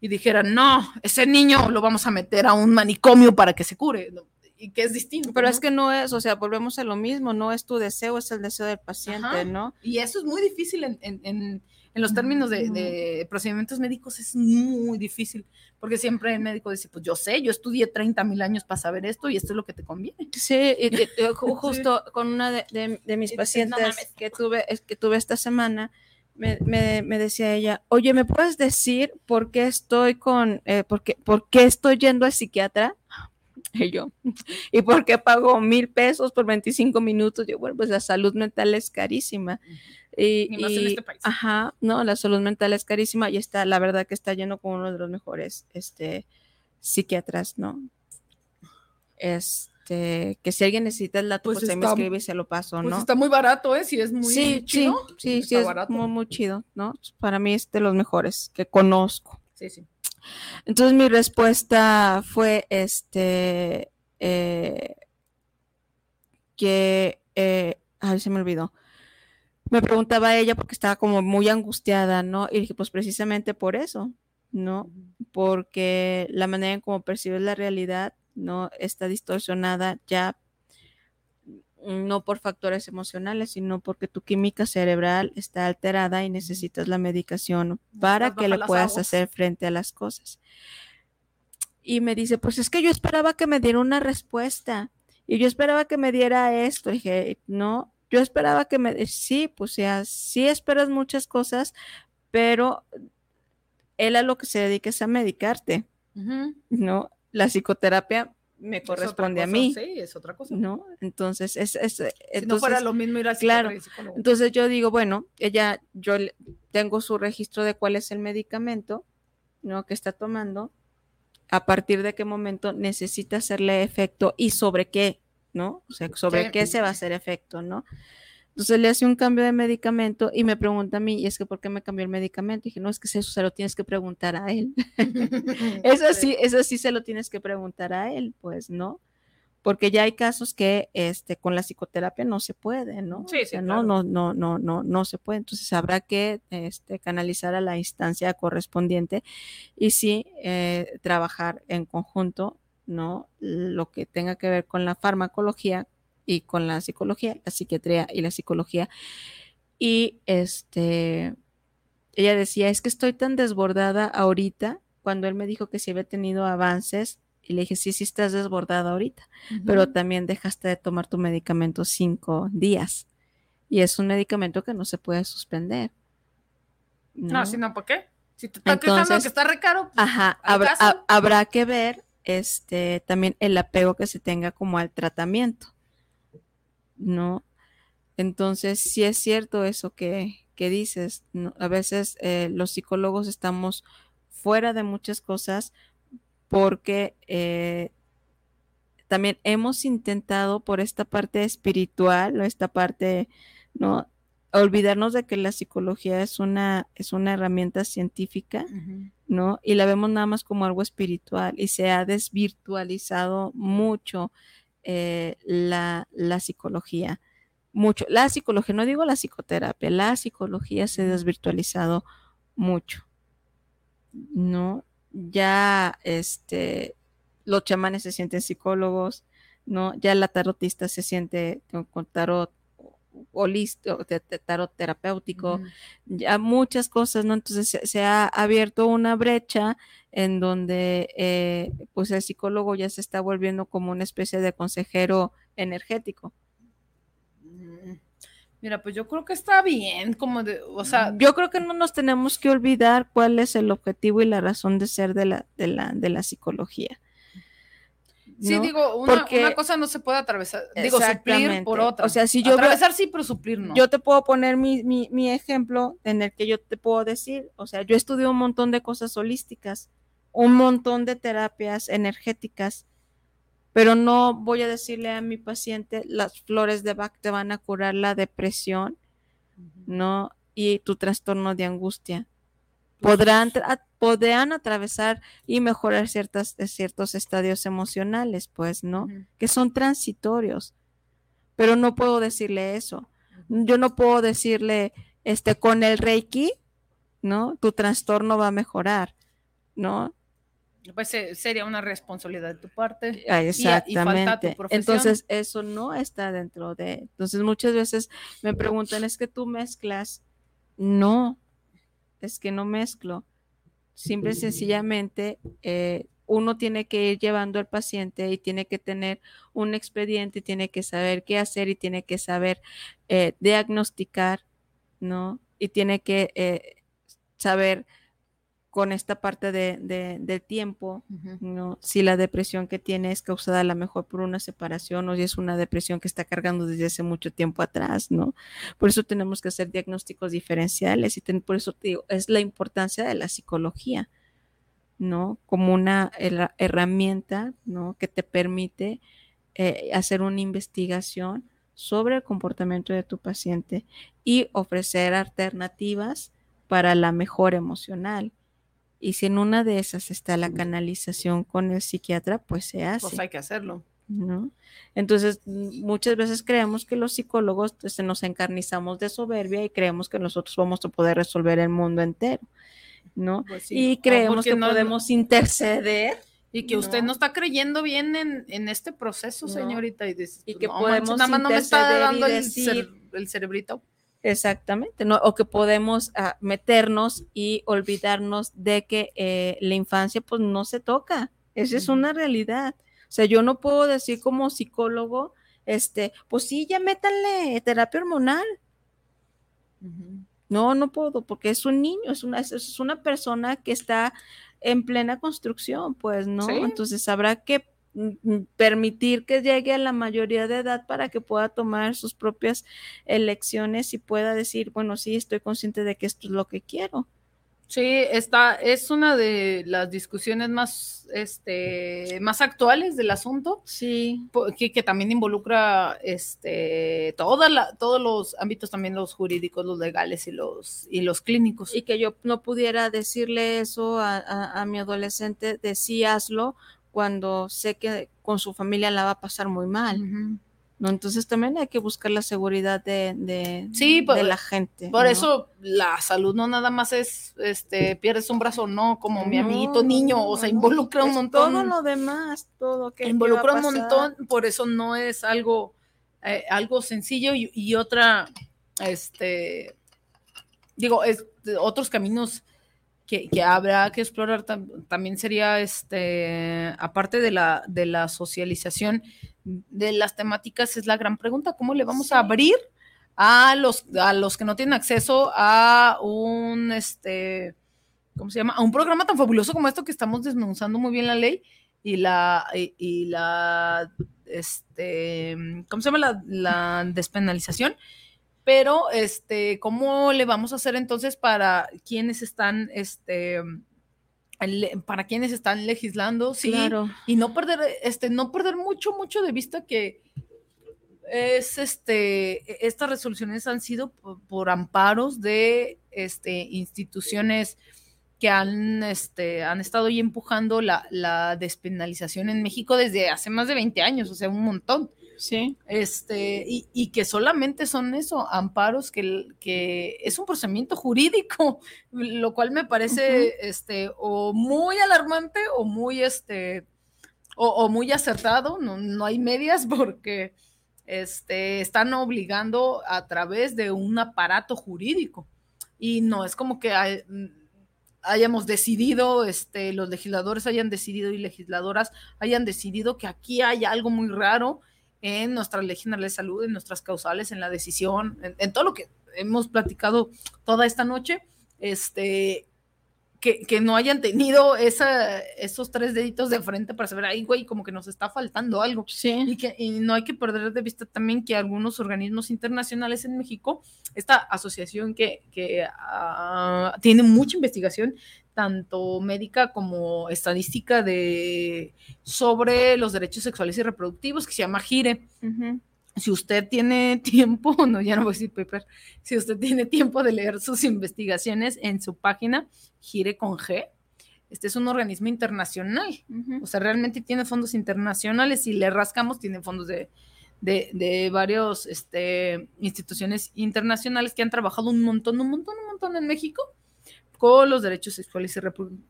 Speaker 2: y dijeran, no, ese niño lo vamos a meter a un manicomio para que se cure, ¿no? y que es distinto.
Speaker 1: Pero
Speaker 2: ¿no?
Speaker 1: es que no es, o sea, volvemos a lo mismo, no es tu deseo, es el deseo del paciente,
Speaker 2: Ajá.
Speaker 1: ¿no?
Speaker 2: Y eso es muy difícil en, en- en- en los términos de, de procedimientos médicos, es muy difícil, porque siempre el médico dice, pues yo sé, yo estudié 30 mil años para saber esto y esto es lo que te conviene.
Speaker 1: Sí, y, ju- justo con una de, de- de mis
Speaker 2: Y dices, "No
Speaker 1: pacientes
Speaker 2: mames".
Speaker 1: que tuve, que tuve esta semana, me, me- me decía ella, oye, ¿me puedes decir por qué estoy con, eh, por, qué, por qué estoy yendo al psiquiatra? Y yo, ¿y por qué pago mil pesos por 25 minutos? Yo, bueno, pues la salud mental es carísima. Y,
Speaker 2: Y más en este país.
Speaker 1: Ajá, no, la salud mental es carísima y está, la verdad que está lleno con uno de los mejores este, psiquiatras, ¿no? Este, que si alguien necesita el dato,
Speaker 2: Pues
Speaker 1: pues, ahí me escribe y se lo paso,
Speaker 2: Pues
Speaker 1: ¿no?
Speaker 2: está muy barato, ¿eh? Si es muy
Speaker 1: sí,
Speaker 2: chido,
Speaker 1: sí, sí, sí, es
Speaker 2: barato.
Speaker 1: muy, muy chido, ¿no? Para mí es de los mejores que conozco.
Speaker 2: Sí, sí.
Speaker 1: Entonces mi respuesta fue, este, eh, que, eh, ay, se me olvidó. Me preguntaba ella porque estaba como muy angustiada, ¿no? Y dije, pues precisamente por eso, ¿no? Porque la manera en cómo percibes la realidad, ¿no? Está distorsionada ya no por factores emocionales, sino porque tu química cerebral está alterada y necesitas la medicación para que le puedas
Speaker 2: aguas.
Speaker 1: hacer frente a las cosas. Y me dice, pues es que yo esperaba que me diera una respuesta y yo esperaba que me diera esto. dije, no, yo esperaba que me, sí, pues ya, sí esperas muchas cosas, pero él a lo que se dedica es a medicarte, ¿no? La psicoterapia me corresponde a mí.
Speaker 2: Sí, es otra cosa.
Speaker 1: ¿no? Entonces, es, es-
Speaker 2: Si no
Speaker 1: entonces,
Speaker 2: fuera lo mismo ir al
Speaker 1: claro.
Speaker 2: psicólogo.
Speaker 1: Entonces yo digo, bueno, ella, yo le- tengo su registro de cuál es el medicamento, ¿no? Que está tomando, a partir de qué momento necesita hacerle efecto y sobre qué, ¿no? O sea, sobre
Speaker 2: Sí.
Speaker 1: qué se va a hacer efecto, ¿no? Entonces le hace un cambio de medicamento y me pregunta a mí, ¿y es que por qué me cambió el medicamento? Y dije, no, es que eso se lo tienes que preguntar a él. Eso sí, eso sí se lo tienes que preguntar a él, pues, ¿no? Porque ya hay casos que este con la psicoterapia no se puede, ¿no?
Speaker 2: Sí,
Speaker 1: O
Speaker 2: sí,
Speaker 1: sea,
Speaker 2: claro.
Speaker 1: no, no, no, no, no, no se puede. Entonces habrá que este, canalizar a la instancia correspondiente y sí eh, trabajar en conjunto, ¿no? Lo que tenga que ver con la farmacología y con la psicología, la psiquiatría y la psicología. Y este, ella decía, es que estoy tan desbordada ahorita, cuando él me dijo que sí había tenido avances Y le dije, sí, sí estás desbordada ahorita, pero también dejaste de tomar tu medicamento cinco días. Y es un medicamento que no se puede suspender.
Speaker 2: No, si no, ¿por qué? Si te está quejando que está re caro.
Speaker 1: Pues, ajá, habrá, habrá que ver este también el apego que se tenga como al tratamiento. ¿No? Entonces, sí es cierto eso que, que dices. A veces eh, los psicólogos estamos fuera de muchas cosas porque eh, también hemos intentado por esta parte espiritual o esta parte, ¿no? Olvidarnos de que la psicología es una, es una herramienta científica, ¿no? Y la vemos nada más como algo espiritual y se ha desvirtualizado mucho eh, la, la psicología mucho. La psicología, no digo la psicoterapia, la psicología se ha desvirtualizado mucho. ¿No? Ya este los chamanes se sienten psicólogos, ¿no? Ya la tarotista se siente con tarot holístico, tarot terapéutico, ya muchas cosas, ¿no? Entonces se, ha abierto una brecha en donde eh, pues el psicólogo ya se está volviendo como una especie de consejero energético.
Speaker 2: Mira, pues yo creo que está bien, como de, o sea.
Speaker 1: Yo creo que no nos tenemos que olvidar cuál es el objetivo y la razón de ser de la, de la, de la psicología.
Speaker 2: Sí, digo, una, cosa no se puede atravesar, digo, suplir por otra.
Speaker 1: O sea, si yo
Speaker 2: atravesar sí, pero suplir no.
Speaker 1: Yo te puedo poner mi, mi, mi, ejemplo en el que yo te puedo decir, o sea, yo estudié un montón de cosas holísticas, un montón de terapias energéticas, pero no voy a decirle a mi paciente las flores de Bach te van a curar la depresión, ¿no? Y tu trastorno de angustia. Podrán, podrán atravesar y mejorar ciertas, ciertos estadios emocionales, pues, ¿no? Que son transitorios. Pero no puedo decirle eso. Yo no puedo decirle, este, con el Reiki, ¿no? Tu trastorno va a mejorar, ¿no?
Speaker 2: Pues eh, sería una responsabilidad de tu parte.
Speaker 1: Ah, exactamente. Entonces, eso no está dentro de. Entonces, muchas veces me preguntan, ¿es que tú mezclas? No, es que no mezclo. Simple y sencillamente, eh, uno tiene que ir llevando al paciente y tiene que tener un expediente, tiene que saber qué hacer y tiene que saber eh, diagnosticar, ¿no? Y tiene que saber con esta parte de, del tiempo, ¿no? si la depresión que tiene es causada a lo mejor por una separación o si es una depresión que está cargando desde hace mucho tiempo atrás, ¿no? Por eso tenemos que hacer diagnósticos diferenciales y por eso te digo, es la importancia de la psicología, ¿no? Como una herramienta, ¿no? Que te permite eh, hacer una investigación sobre el comportamiento de tu paciente y ofrecer alternativas para la mejora emocional y si en una de esas está la canalización con el psiquiatra, pues se hace.
Speaker 2: Pues hay que hacerlo.
Speaker 1: ¿no? Entonces, muchas veces creemos que los psicólogos pues, nos encarnizamos de soberbia y creemos que nosotros vamos a poder resolver el mundo entero, ¿no? Pues y creemos que podemos interceder.
Speaker 2: Y que usted no está creyendo bien en, este proceso, señorita. Y,
Speaker 1: que podemos nada más no me está dando el,
Speaker 2: el cerebrito.
Speaker 1: Exactamente, ¿no? o que podemos ah, meternos y olvidarnos de que eh, la infancia pues no se toca, esa es una realidad. O sea, yo no puedo decir como psicólogo, este, pues sí, ya métanle terapia hormonal. No, no puedo, porque es un niño, es una, es una persona que está en plena construcción, pues, ¿no? Entonces habrá que permitir que llegue a la mayoría de edad para que pueda tomar sus propias elecciones y pueda decir, bueno, sí, estoy consciente de que esto es lo que quiero.
Speaker 2: Sí, esta es una de las discusiones más, este, más actuales del asunto.
Speaker 1: Sí.
Speaker 2: Que, que también involucra este, toda la, todos los ámbitos, también los jurídicos, los legales y los, y los clínicos.
Speaker 1: Y que yo no pudiera decirle eso a, a, a mi adolescente, decíaslo, cuando sé que con su familia la va a pasar muy mal. ¿no? Entonces también hay que buscar la seguridad de, de, de la gente.
Speaker 2: Por eso la salud no nada más es, este, pierdes un brazo, no, como mi amiguito niño, o sea, involucra un montón.
Speaker 1: Todo lo demás, todo.
Speaker 2: que involucra un montón, por eso no es algo, eh, algo sencillo y, y, otra, este, digo, es, otros caminos que, que habrá que explorar también sería, este, aparte de la, de la socialización de las temáticas, es la gran pregunta, ¿cómo le vamos a abrir a los, a los que no tienen acceso a un, este, ¿cómo se llama? A un programa tan fabuloso como esto que estamos desmenuzando muy bien la ley y la, y, la, este, ¿cómo se llama? La, la despenalización pero este, ¿cómo le vamos a hacer entonces para quienes están, este, para quienes están legislando, sí, y no perder, este, no perder mucho, mucho de vista que es este, estas resoluciones han sido por, amparos de este, instituciones que han, este, han estado ahí empujando la, la despenalización en México desde hace más de 20 años, o sea, un montón. Sí. Este, y, que solamente son eso, amparos, que, que es un procedimiento jurídico, lo cual me parece este, o muy alarmante o muy, este, o, muy acertado, no, no, hay medias porque este, están obligando a través de un aparato jurídico. Y no es como que hayamos decidido, este, los legisladores hayan decidido y legisladoras hayan decidido que aquí hay algo muy raro en nuestra ley general de salud, en nuestras causales, en la decisión, en, todo lo que hemos platicado toda esta noche, este, que, que, no hayan tenido esa, esos tres deditos de frente para saber, ay, güey, como que nos está faltando algo. Sí. Y que y no hay que perder de vista también que algunos organismos internacionales en México, esta asociación que, que uh, tiene mucha investigación, tanto médica como estadística de sobre los derechos sexuales y reproductivos que se llama GIRE. Si usted tiene tiempo, no, ya no voy a decir paper, si usted tiene tiempo de leer sus investigaciones en su página GIRE con G, este es un organismo internacional, o sea, realmente tiene fondos internacionales, si le rascamos, tiene fondos de, de, de varios este, instituciones internacionales que han trabajado un montón, un montón, un montón en México con los derechos sexuales y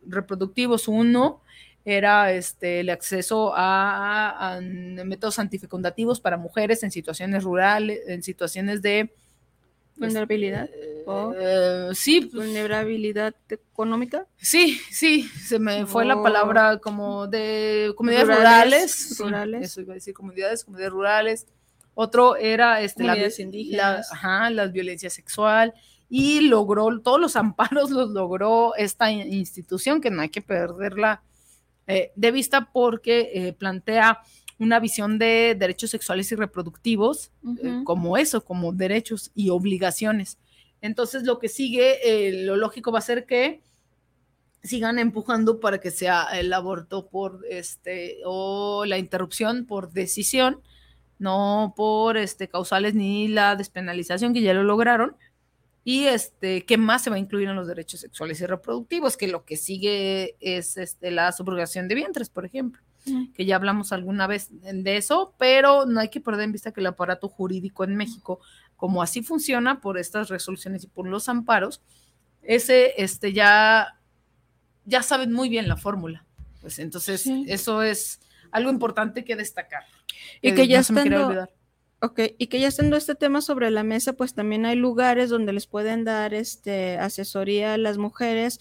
Speaker 2: reproductivos. Uno era este, el acceso a, métodos antifecundativos para mujeres en situaciones rurales, en situaciones de
Speaker 1: vulnerabilidad.
Speaker 2: Eh, sí,
Speaker 1: pues, vulnerabilidad económica.
Speaker 2: Sí, sí, se me fue la palabra como de comunidades rurales.
Speaker 1: Rurales.
Speaker 2: eso iba a decir comunidades, comunidades rurales. Otro era este,
Speaker 1: la,
Speaker 2: ajá, la violencia sexual y logró, todos los amparos los logró esta institución que no hay que perderla eh, de vista porque eh, plantea una visión de derechos sexuales y reproductivos eh, como eso, como derechos y obligaciones. Entonces lo que sigue, lo lógico va a ser que sigan empujando para que sea el aborto por este o la interrupción por decisión, no por este causales ni la despenalización que ya lo lograron, y este, ¿qué más se va a incluir en los derechos sexuales y reproductivos? Que lo que sigue es este, la subrogación de vientres, por ejemplo, que ya hablamos alguna vez de eso, pero no hay que perder en vista que el aparato jurídico en México, como así funciona por estas resoluciones y por los amparos, ese este, ya, ya saben muy bien la fórmula. Pues entonces, eso es algo importante que destacar.
Speaker 1: Y que, ya no estando, Ok, y que ya estando este tema sobre la mesa, pues también hay lugares donde les pueden dar este asesoría a las mujeres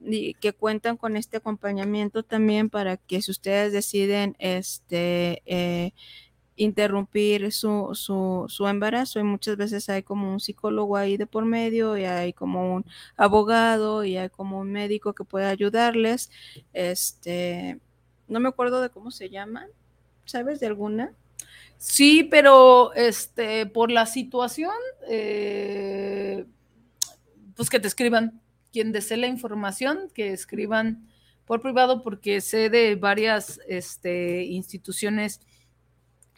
Speaker 1: y que cuentan con este acompañamiento también para que si ustedes deciden este eh, interrumpir su, su, su, embarazo y muchas veces hay como un psicólogo ahí de por medio y hay como un abogado y hay como un médico que puede ayudarles. Este, no me acuerdo de cómo se llaman, ¿sabes de alguna?
Speaker 2: Sí, pero este, por la situación, eh, pues que te escriban, quien desee la información, que escriban por privado, porque sé de varias este, instituciones,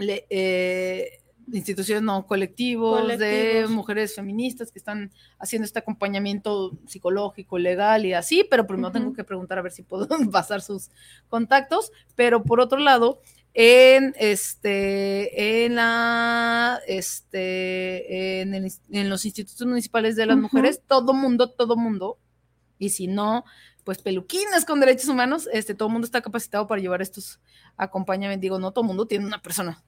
Speaker 2: eh, instituciones no colectivos, de mujeres feministas que están haciendo este acompañamiento psicológico, legal y así, pero primero tengo que preguntar a ver si puedo pasar sus contactos, pero por otro lado, en este en la este en, los institutos municipales de las mujeres todo mundo todo mundo. Y si no pues peluquines con derechos humanos este todo mundo está capacitado para llevar estos acompañamientos. Digo no todo mundo tiene una persona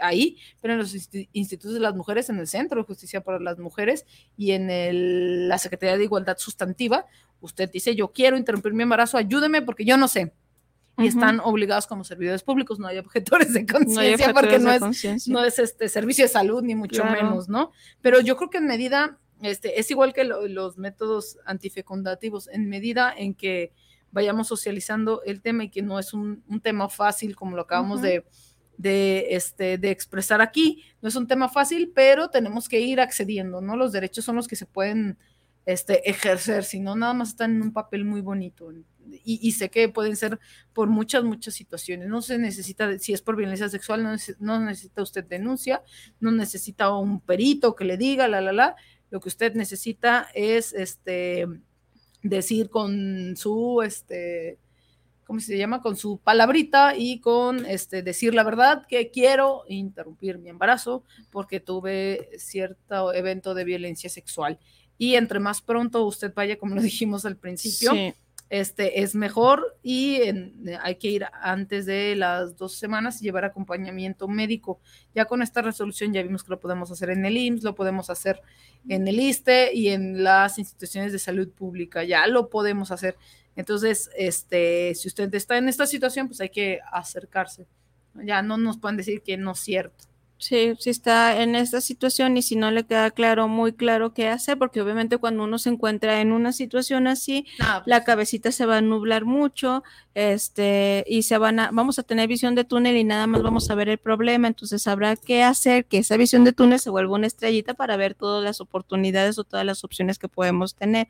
Speaker 2: ahí pero en los institutos de las mujeres en el centro de justicia para las mujeres y en la secretaría de igualdad sustantiva usted dice, yo quiero interrumpir mi embarazo, ayúdeme porque yo no sé. Y están obligados como servidores públicos, no hay objetores de
Speaker 1: No
Speaker 2: conciencia porque no es, no es este servicio de salud ni mucho
Speaker 1: Claro.
Speaker 2: menos, ¿no? Pero yo creo que en medida, este, es igual que lo- los métodos antifecundativos, en medida en que vayamos socializando el tema y que no es un, un tema fácil como lo acabamos de, de, este, de expresar aquí, no es un tema fácil, pero tenemos que ir accediendo, ¿no? Los derechos son los que se pueden este, ejercer, si no, nada más están en un papel muy bonito. Y, sé que pueden ser por muchas, muchas situaciones. No se necesita, si es por violencia sexual, no, no necesita usted denuncia, no necesita un perito que le diga, la, la, la. Lo que usted necesita es este, decir con su, este, ¿cómo se llama? Con su palabrita y con este, decir la verdad que quiero interrumpir mi embarazo porque tuve cierto evento de violencia sexual. Y entre más pronto usted vaya, como lo dijimos al principio,
Speaker 1: Sí.
Speaker 2: Este, es mejor y en- hay que ir antes de las dos semanas y llevar acompañamiento médico. Ya con esta resolución ya vimos que lo podemos hacer en el IMSS, lo podemos hacer en el ISTE y en las instituciones de salud pública, ya lo podemos hacer. Entonces, este, si usted está en esta situación, pues hay que acercarse. Ya no nos pueden decir que no es cierto.
Speaker 1: Sí, sí está en esta situación y si no le queda claro, muy claro qué hacer, porque obviamente cuando uno se encuentra en una situación así, la cabecita se va a nublar mucho, este, y se van a, vamos a tener visión de túnel y nada más vamos a ver el problema, entonces habrá que hacer que esa visión de túnel se vuelva una estrellita para ver todas las oportunidades o todas las opciones que podemos tener.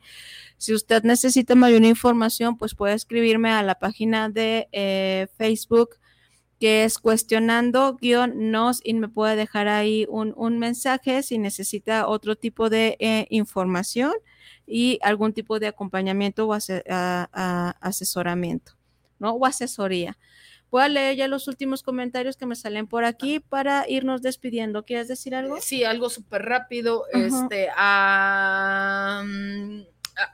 Speaker 1: Si usted necesita mayor información, pues puede escribirme a la página de eh, Facebook que es cuestionando guion nos y me puede dejar ahí un, un mensaje si necesita otro tipo de eh, información y algún tipo de acompañamiento o ase- a- a- asesoramiento, ¿no? O asesoría. Voy a leer ya los últimos comentarios que me salen por aquí para irnos despidiendo. ¿Quieres decir algo?
Speaker 2: Sí, algo súper rápido. Este, a-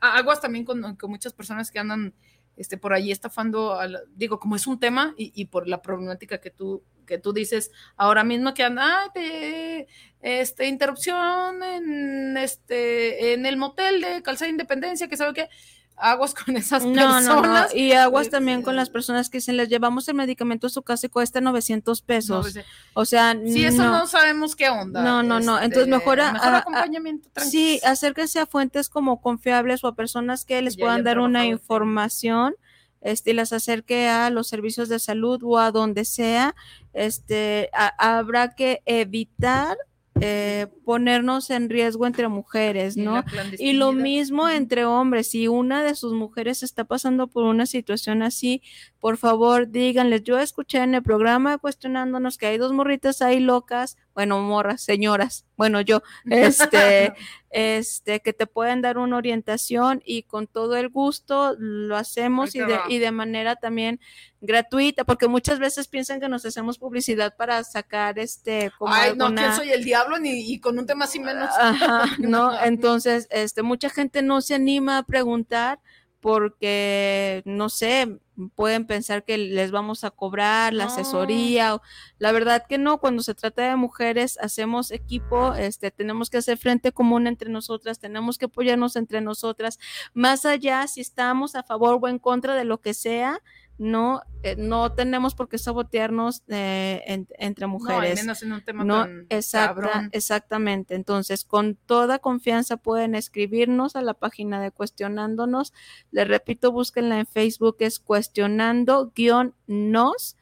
Speaker 2: aguas también con, con muchas personas que andan este, por allí estafando, la- digo, como es un tema y, y por la problemática que tú, que tú dices ahora mismo que andan, "Ay, te- este, interrupción en, este, en el motel de Calzada Independencia, que sabe qué, aguas con esas
Speaker 1: No, no, no.
Speaker 2: personas.
Speaker 1: Y aguas
Speaker 2: Eh,
Speaker 1: también con las personas que dicen, les llevamos el medicamento a su casa y cuesta 900 pesos.
Speaker 2: 900.
Speaker 1: O sea,
Speaker 2: Sí, eso no.
Speaker 1: no
Speaker 2: sabemos qué onda.
Speaker 1: No, no, no.
Speaker 2: este,
Speaker 1: Entonces, mejor, a-
Speaker 2: mejor
Speaker 1: a- a-
Speaker 2: acompañamiento.
Speaker 1: Sí, acérquense a fuentes como confiables o a personas que les
Speaker 2: ya
Speaker 1: puedan dar una información, este, y las acerque a los servicios de salud o a donde sea. Este, a- habrá que evitar eh, ponernos en riesgo entre mujeres,
Speaker 2: Y
Speaker 1: ¿no?
Speaker 2: la
Speaker 1: Y lo mismo entre hombres. Si una de sus mujeres está pasando por una situación así, por favor, díganles. Yo escuché en el programa cuestionándonos que hay dos morritas ahí locas, bueno, morras, señoras, bueno, yo, este, este, que te pueden dar una orientación y con todo el gusto lo hacemos y de, y de manera también gratuita, porque muchas veces piensan que nos hacemos publicidad para sacar este como
Speaker 2: Ay, no, ¿quién soy el diablo? Ni, y con un tema así menos.
Speaker 1: Ajá, ¿no? Entonces, este, mucha gente no se anima a preguntar porque, no sé, pueden pensar que les vamos a cobrar la asesoría. la verdad que no, cuando se trata de mujeres, hacemos equipo, este, tenemos que hacer frente común entre nosotras, tenemos que apoyarnos entre nosotras, más allá si estamos a favor o en contra de lo que sea. No, eh, no tenemos por qué sabotearnos eh, en- entre
Speaker 2: No,
Speaker 1: mujeres.
Speaker 2: menos en un tema
Speaker 1: No,
Speaker 2: tan
Speaker 1: exacta-
Speaker 2: cabrón.
Speaker 1: exactamente. Entonces, con toda confianza pueden escribirnos a la página de Cuestionándonos. Les repito, búsquenla en Facebook, es cuestionando-nos.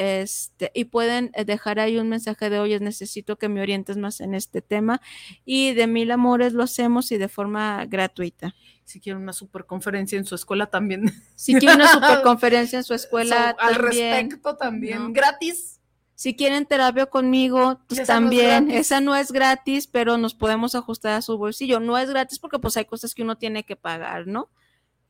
Speaker 1: Este, y pueden eh, dejar ahí un mensaje de oye, necesito que me orientes más en este tema. Y de mil amores lo hacemos y de forma gratuita.
Speaker 2: Si quieren una super conferencia en su escuela también.
Speaker 1: Si quieren una superconferencia en su escuela,
Speaker 2: So, al
Speaker 1: también,
Speaker 2: respecto también.
Speaker 1: ¿no?
Speaker 2: Gratis.
Speaker 1: Si quieren terapia conmigo, pues
Speaker 2: esa no es
Speaker 1: también. esa no es gratis, pero nos podemos ajustar a su bolsillo. No es gratis porque pues hay cosas que uno tiene que pagar, ¿no?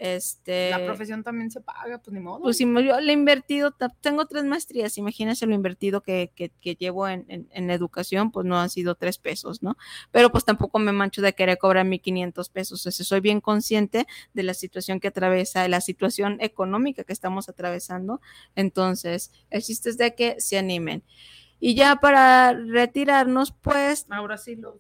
Speaker 1: Este,
Speaker 2: La profesión también se paga, pues ni modo.
Speaker 1: pues si me- yo le he invertido, tengo tres maestrías, imagínense lo invertido que, que, que llevo en, en, en educación, pues no han sido tres pesos, ¿no? Pero pues tampoco me mancho de querer cobrar 1.500 pesos, o sea, soy bien consciente de la situación que atraviesa, de la situación económica que estamos atravesando, entonces el chiste es de que se animen. Y ya para retirarnos, pues
Speaker 2: Ahora sí los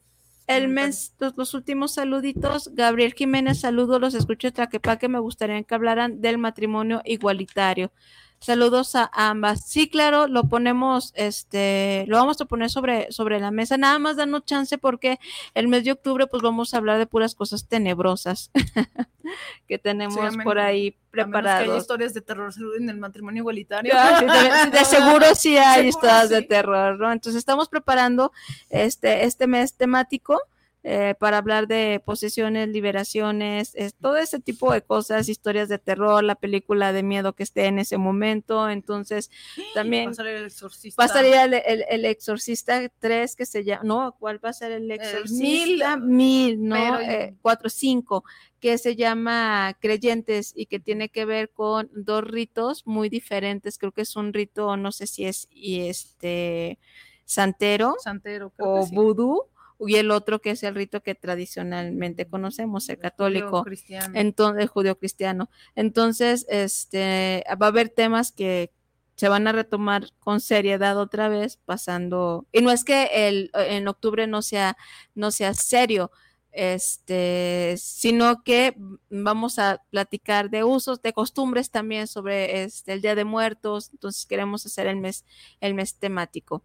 Speaker 1: el mes, los, últimos saluditos. Gabriel Jiménez, saludos, los escucho de Traquepaque. Me gustaría que hablaran del matrimonio igualitario. Saludos a ambas. Sí, claro, lo ponemos, este, lo vamos a poner sobre, sobre la mesa. Nada más danos chance porque el mes de octubre, pues vamos a hablar de puras cosas tenebrosas que tenemos por ahí preparados.
Speaker 2: hay historias de terror en el matrimonio igualitario.
Speaker 1: de, seguro sí hay historias de terror, ¿no? Entonces estamos preparando este, este mes temático eh, para hablar de posesiones, liberaciones, todo ese tipo de cosas, historias de terror, la película de miedo que esté en ese momento. Entonces, también
Speaker 2: pasaría el exorcista.
Speaker 1: Pasaría el, exorcista 3 que se llama, no, ¿cuál va a ser el exorcista? mil, ¿no? Eh, cuatro, cinco, que se llama Creyentes y que tiene que ver con dos ritos muy diferentes. Creo que es un rito, no sé si es y este santero,
Speaker 2: santero
Speaker 1: o vudú y el otro que es el rito que tradicionalmente conocemos, el católico, entonces el judío cristiano. Entonces, este va a haber temas que se van a retomar con seriedad otra vez, pasando, y no es que el, en octubre no sea, no sea serio, este, sino que vamos a platicar de usos, de costumbres también sobre este, el Día de Muertos, entonces queremos hacer el mes, el mes temático.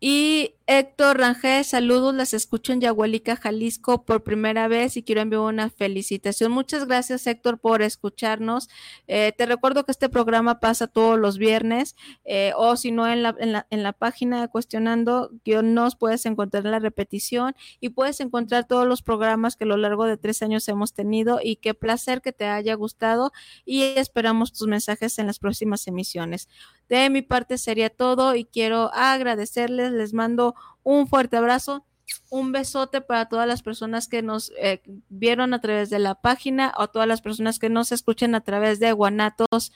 Speaker 1: Y Héctor Rangel, saludos, las escucho en Yahualica, Jalisco por primera vez y quiero enviar una felicitación. Muchas gracias Héctor por escucharnos. Eh, te recuerdo que este programa pasa todos los viernes eh, o si no en la, en la, en la página de Cuestionando, nos puedes encontrar la repetición y puedes encontrar todos los programas que a lo largo de tres años hemos tenido y qué placer que te haya gustado y esperamos tus mensajes en las próximas emisiones. De mi parte sería todo y quiero agradecerles, les mando un fuerte abrazo, un besote para todas las personas que nos eh, vieron a través de la página o todas las personas que nos escuchen a través de Guanatos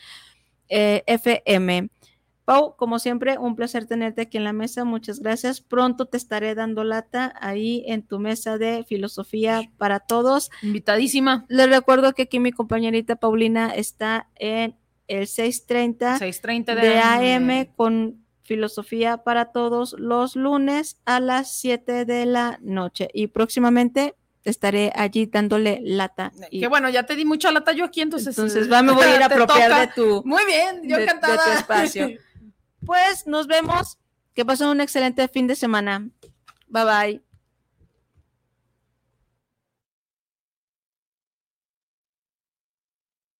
Speaker 1: eh, FM. Pau, como siempre, un placer tenerte aquí en la mesa. Muchas gracias. Pronto te estaré dando lata ahí en tu mesa de filosofía para todos.
Speaker 2: Invitadísima.
Speaker 1: Les recuerdo que aquí mi compañerita Paulina está en el 6:30
Speaker 2: 6:30
Speaker 1: de, de AM con filosofía para todos los lunes a las 7 de la noche y próximamente estaré allí dándole lata.
Speaker 2: Y, que bueno, ya te di mucha lata yo aquí, entonces.
Speaker 1: Entonces, me voy a ir a apropiar de tu.
Speaker 2: Muy bien, yo encantada.
Speaker 1: De tu espacio. pues nos vemos. Que pasen un excelente fin de semana. Bye bye.